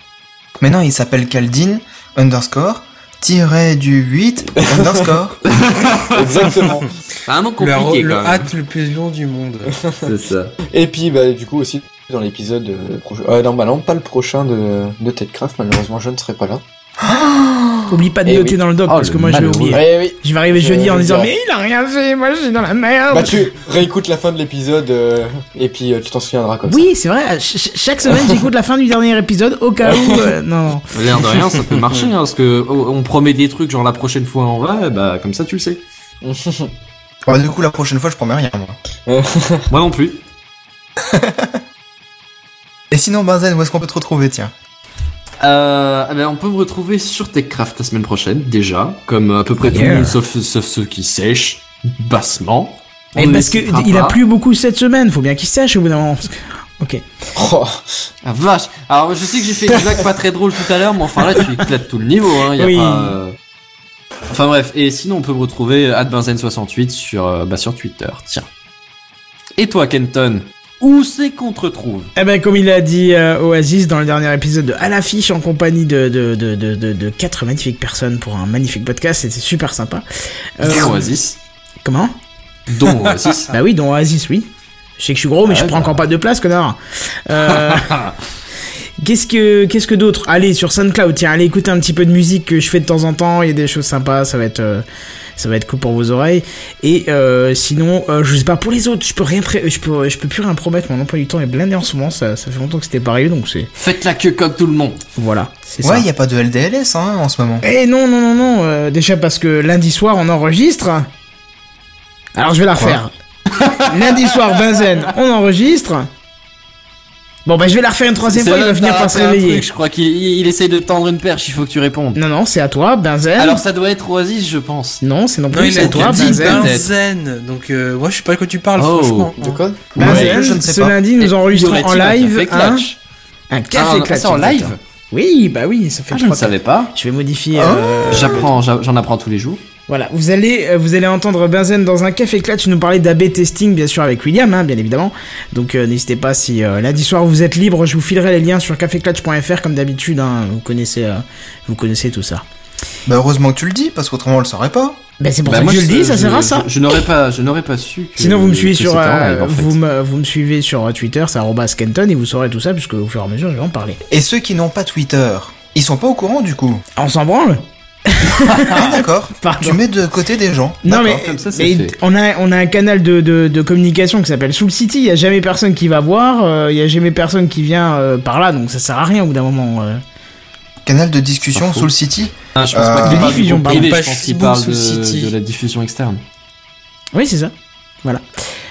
E: Maintenant, il s'appelle Caldin underscore tiré du 8 underscore.
C: Exactement.
G: Le,
D: compliqué
G: le
D: quand même.
G: hâte le plus long du monde.
D: C'est ça.
C: Et puis bah du coup aussi dans l'épisode euh, prochain. Euh, non, bah non, pas le prochain de de Tedcraft. Malheureusement, je ne serai pas là.
B: Oublie pas de
C: Eh
B: noter
C: oui.
B: dans le doc
D: Oh,
B: parce que moi je vais
D: malheureux.
B: oublier.
C: Ouais, oui.
B: Je vais arriver
C: Je
B: jeudi en disant
C: dire.
B: mais il a rien fait, moi je suis dans la merde.
C: Bah tu réécoutes la fin de l'épisode euh, et puis euh, tu t'en souviendras comme
B: Oui, c'est vrai. ch- ch- chaque semaine j'écoute la fin du dernier épisode au cas où. euh, non.
D: L'air de rien, ça peut marcher, hein, parce que oh, on promet des trucs, genre la prochaine fois on va, et bah comme ça tu le sais.
E: Bon, du coup, la prochaine fois, je promets rien, moi.
D: Moi non plus.
E: Et sinon, Benzen, où est-ce qu'on peut te retrouver, tiens
D: Euh, eh ben, on peut me retrouver sur TechCraft la semaine prochaine, déjà, comme à peu près tout le monde, sauf, sauf ceux qui sèchent bassement.
B: Et
D: On ne
B: parce que il a plu beaucoup cette semaine, faut bien qu'il sèche au bout d'un moment. Ok.
C: Oh,
D: Ah vache Alors je sais que j'ai fait une blague pas très drôle tout à l'heure, mais enfin là tu éclates tout le niveau, hein, y a
B: Oui.
D: pas... euh, Enfin bref, et sinon on peut me retrouver adbenzen68 sur, euh, bah, sur Twitter, tiens. Et toi Kenton, où c'est qu'on te retrouve?
B: Eh ben comme il a dit euh, Oasis dans le dernier épisode de À l'affiche en compagnie de de, de, de, de, de quatre magnifiques personnes pour un magnifique podcast, c'était super sympa. Euh,
D: Oasis.
B: Comment?
D: Dont Oasis.
B: Bah oui, dont Oasis, oui. Je sais que je suis gros, mais
D: Ah
B: je prends
D: bah.
B: encore pas de place, connard. Euh, Qu'est-ce que qu'est-ce que d'autre? Allez sur SoundCloud, tiens, allez écouter un petit peu de musique que je fais de temps en temps. Il y a des choses sympas, ça va être euh, Ça va être cool pour vos oreilles. Et euh, sinon, euh, je sais pas pour les autres, je peux rien, pré- je peux, je peux plus rien promettre. Mon emploi du temps est blindé en ce moment. Ça, ça fait longtemps que c'était pas arrivé, donc c'est
D: Faites la queue comme tout le monde.
B: voilà, c'est
E: Ouais, il y a pas de LDLS hein, en ce moment.
B: Eh non, non, non, non. euh, déjà parce que lundi soir, on enregistre. Alors je vais la refaire. lundi soir, Benzen, on enregistre. Bon, bah je vais la refaire une troisième fois, il va finir
D: t'as
B: par se réveiller.
D: truc, Je crois qu'il il essaye de tendre une perche, il faut que tu répondes.
B: Non, non, c'est à toi, Benzen.
D: Alors ça doit être Oasis, je pense.
B: Non, c'est non
G: Non,
B: plus, c'est à toi, Benzen.
G: Benzen. Donc, euh, moi, je sais pas de quoi tu parles,
D: Oh.
G: franchement.
C: De quoi?
B: Benzen,
E: Ouais, je ne sais
B: ce
E: pas.
B: lundi, nous enregistrons en live
D: café
B: un,
D: clutch?
B: un café
D: Ah,
B: clutch.
D: c'est en live?
B: Oui, bah oui, ça fait
D: Ah, je ne savais pas.
B: Je vais modifier.
E: Ah.
B: euh,
D: J'apprends, j'a- j'en apprends tous les jours.
B: Voilà, vous allez, euh, vous allez entendre Benzen dans un café clutch nous parler d'AB testing, bien sûr, avec William, hein, bien évidemment. Donc euh, n'hésitez pas, si euh, lundi soir vous êtes libre, je vous filerai les liens sur caféclutch.fr comme d'habitude, hein, vous, connaissez, euh, vous connaissez tout ça.
E: Bah heureusement que tu le dis, parce qu'autrement on le saurait pas.
B: Ben c'est pour
D: Bah,
B: ça
D: moi,
B: que je le dis, ça sert à ça.
D: Je, je n'aurais pas, je n'aurais pas su. que-
B: Sinon vous me suivez sur, euh,
D: en fait.
B: vous, me, vous me suivez sur Twitter, c'est arobase Kenton, et vous saurez tout ça, puisque au fur et à mesure je vais en parler.
E: Et ceux qui n'ont pas Twitter, ils sont pas au courant du coup?
B: On s'en branle?
E: Ah d'accord. Tu mets de côté des gens.
B: Non mais,
D: comme ça, c'est
B: mais
D: fait.
B: on a on a un canal de, de, de communication qui s'appelle Soul City. Il y a jamais personne qui va voir. euh, Il y a jamais personne qui vient euh, par là, donc ça sert à rien au bout d'un moment. euh.
E: Canal de discussion. Soul City.
D: Ah, je pense
E: Euh,
D: pas qu'il
B: de
D: parle du
B: diffusion,
D: groupe
B: pardon.
D: privé,
G: Page
D: je pense qu'il parle
G: City.
D: de la diffusion externe.
B: Oui, c'est ça. Voilà.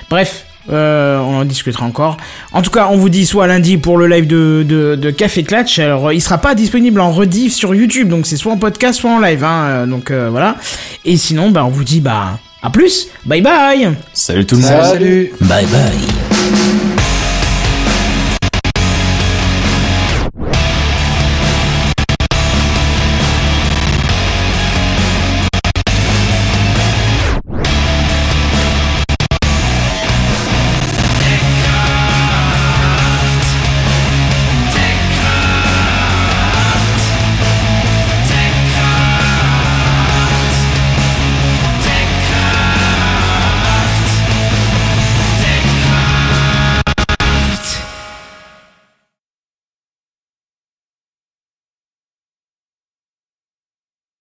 B: Bref, euh, on en discutera encore. En tout cas, on vous dit soit lundi pour le live de, de, de Café Clutch. Alors, il sera pas disponible en rediff sur YouTube, donc c'est soit en podcast, soit en live. Hein, euh, donc euh, voilà. Et sinon, bah, on vous dit bah à plus. Bye bye.
D: Salut tout le monde.
C: Salut
I: Bye bye.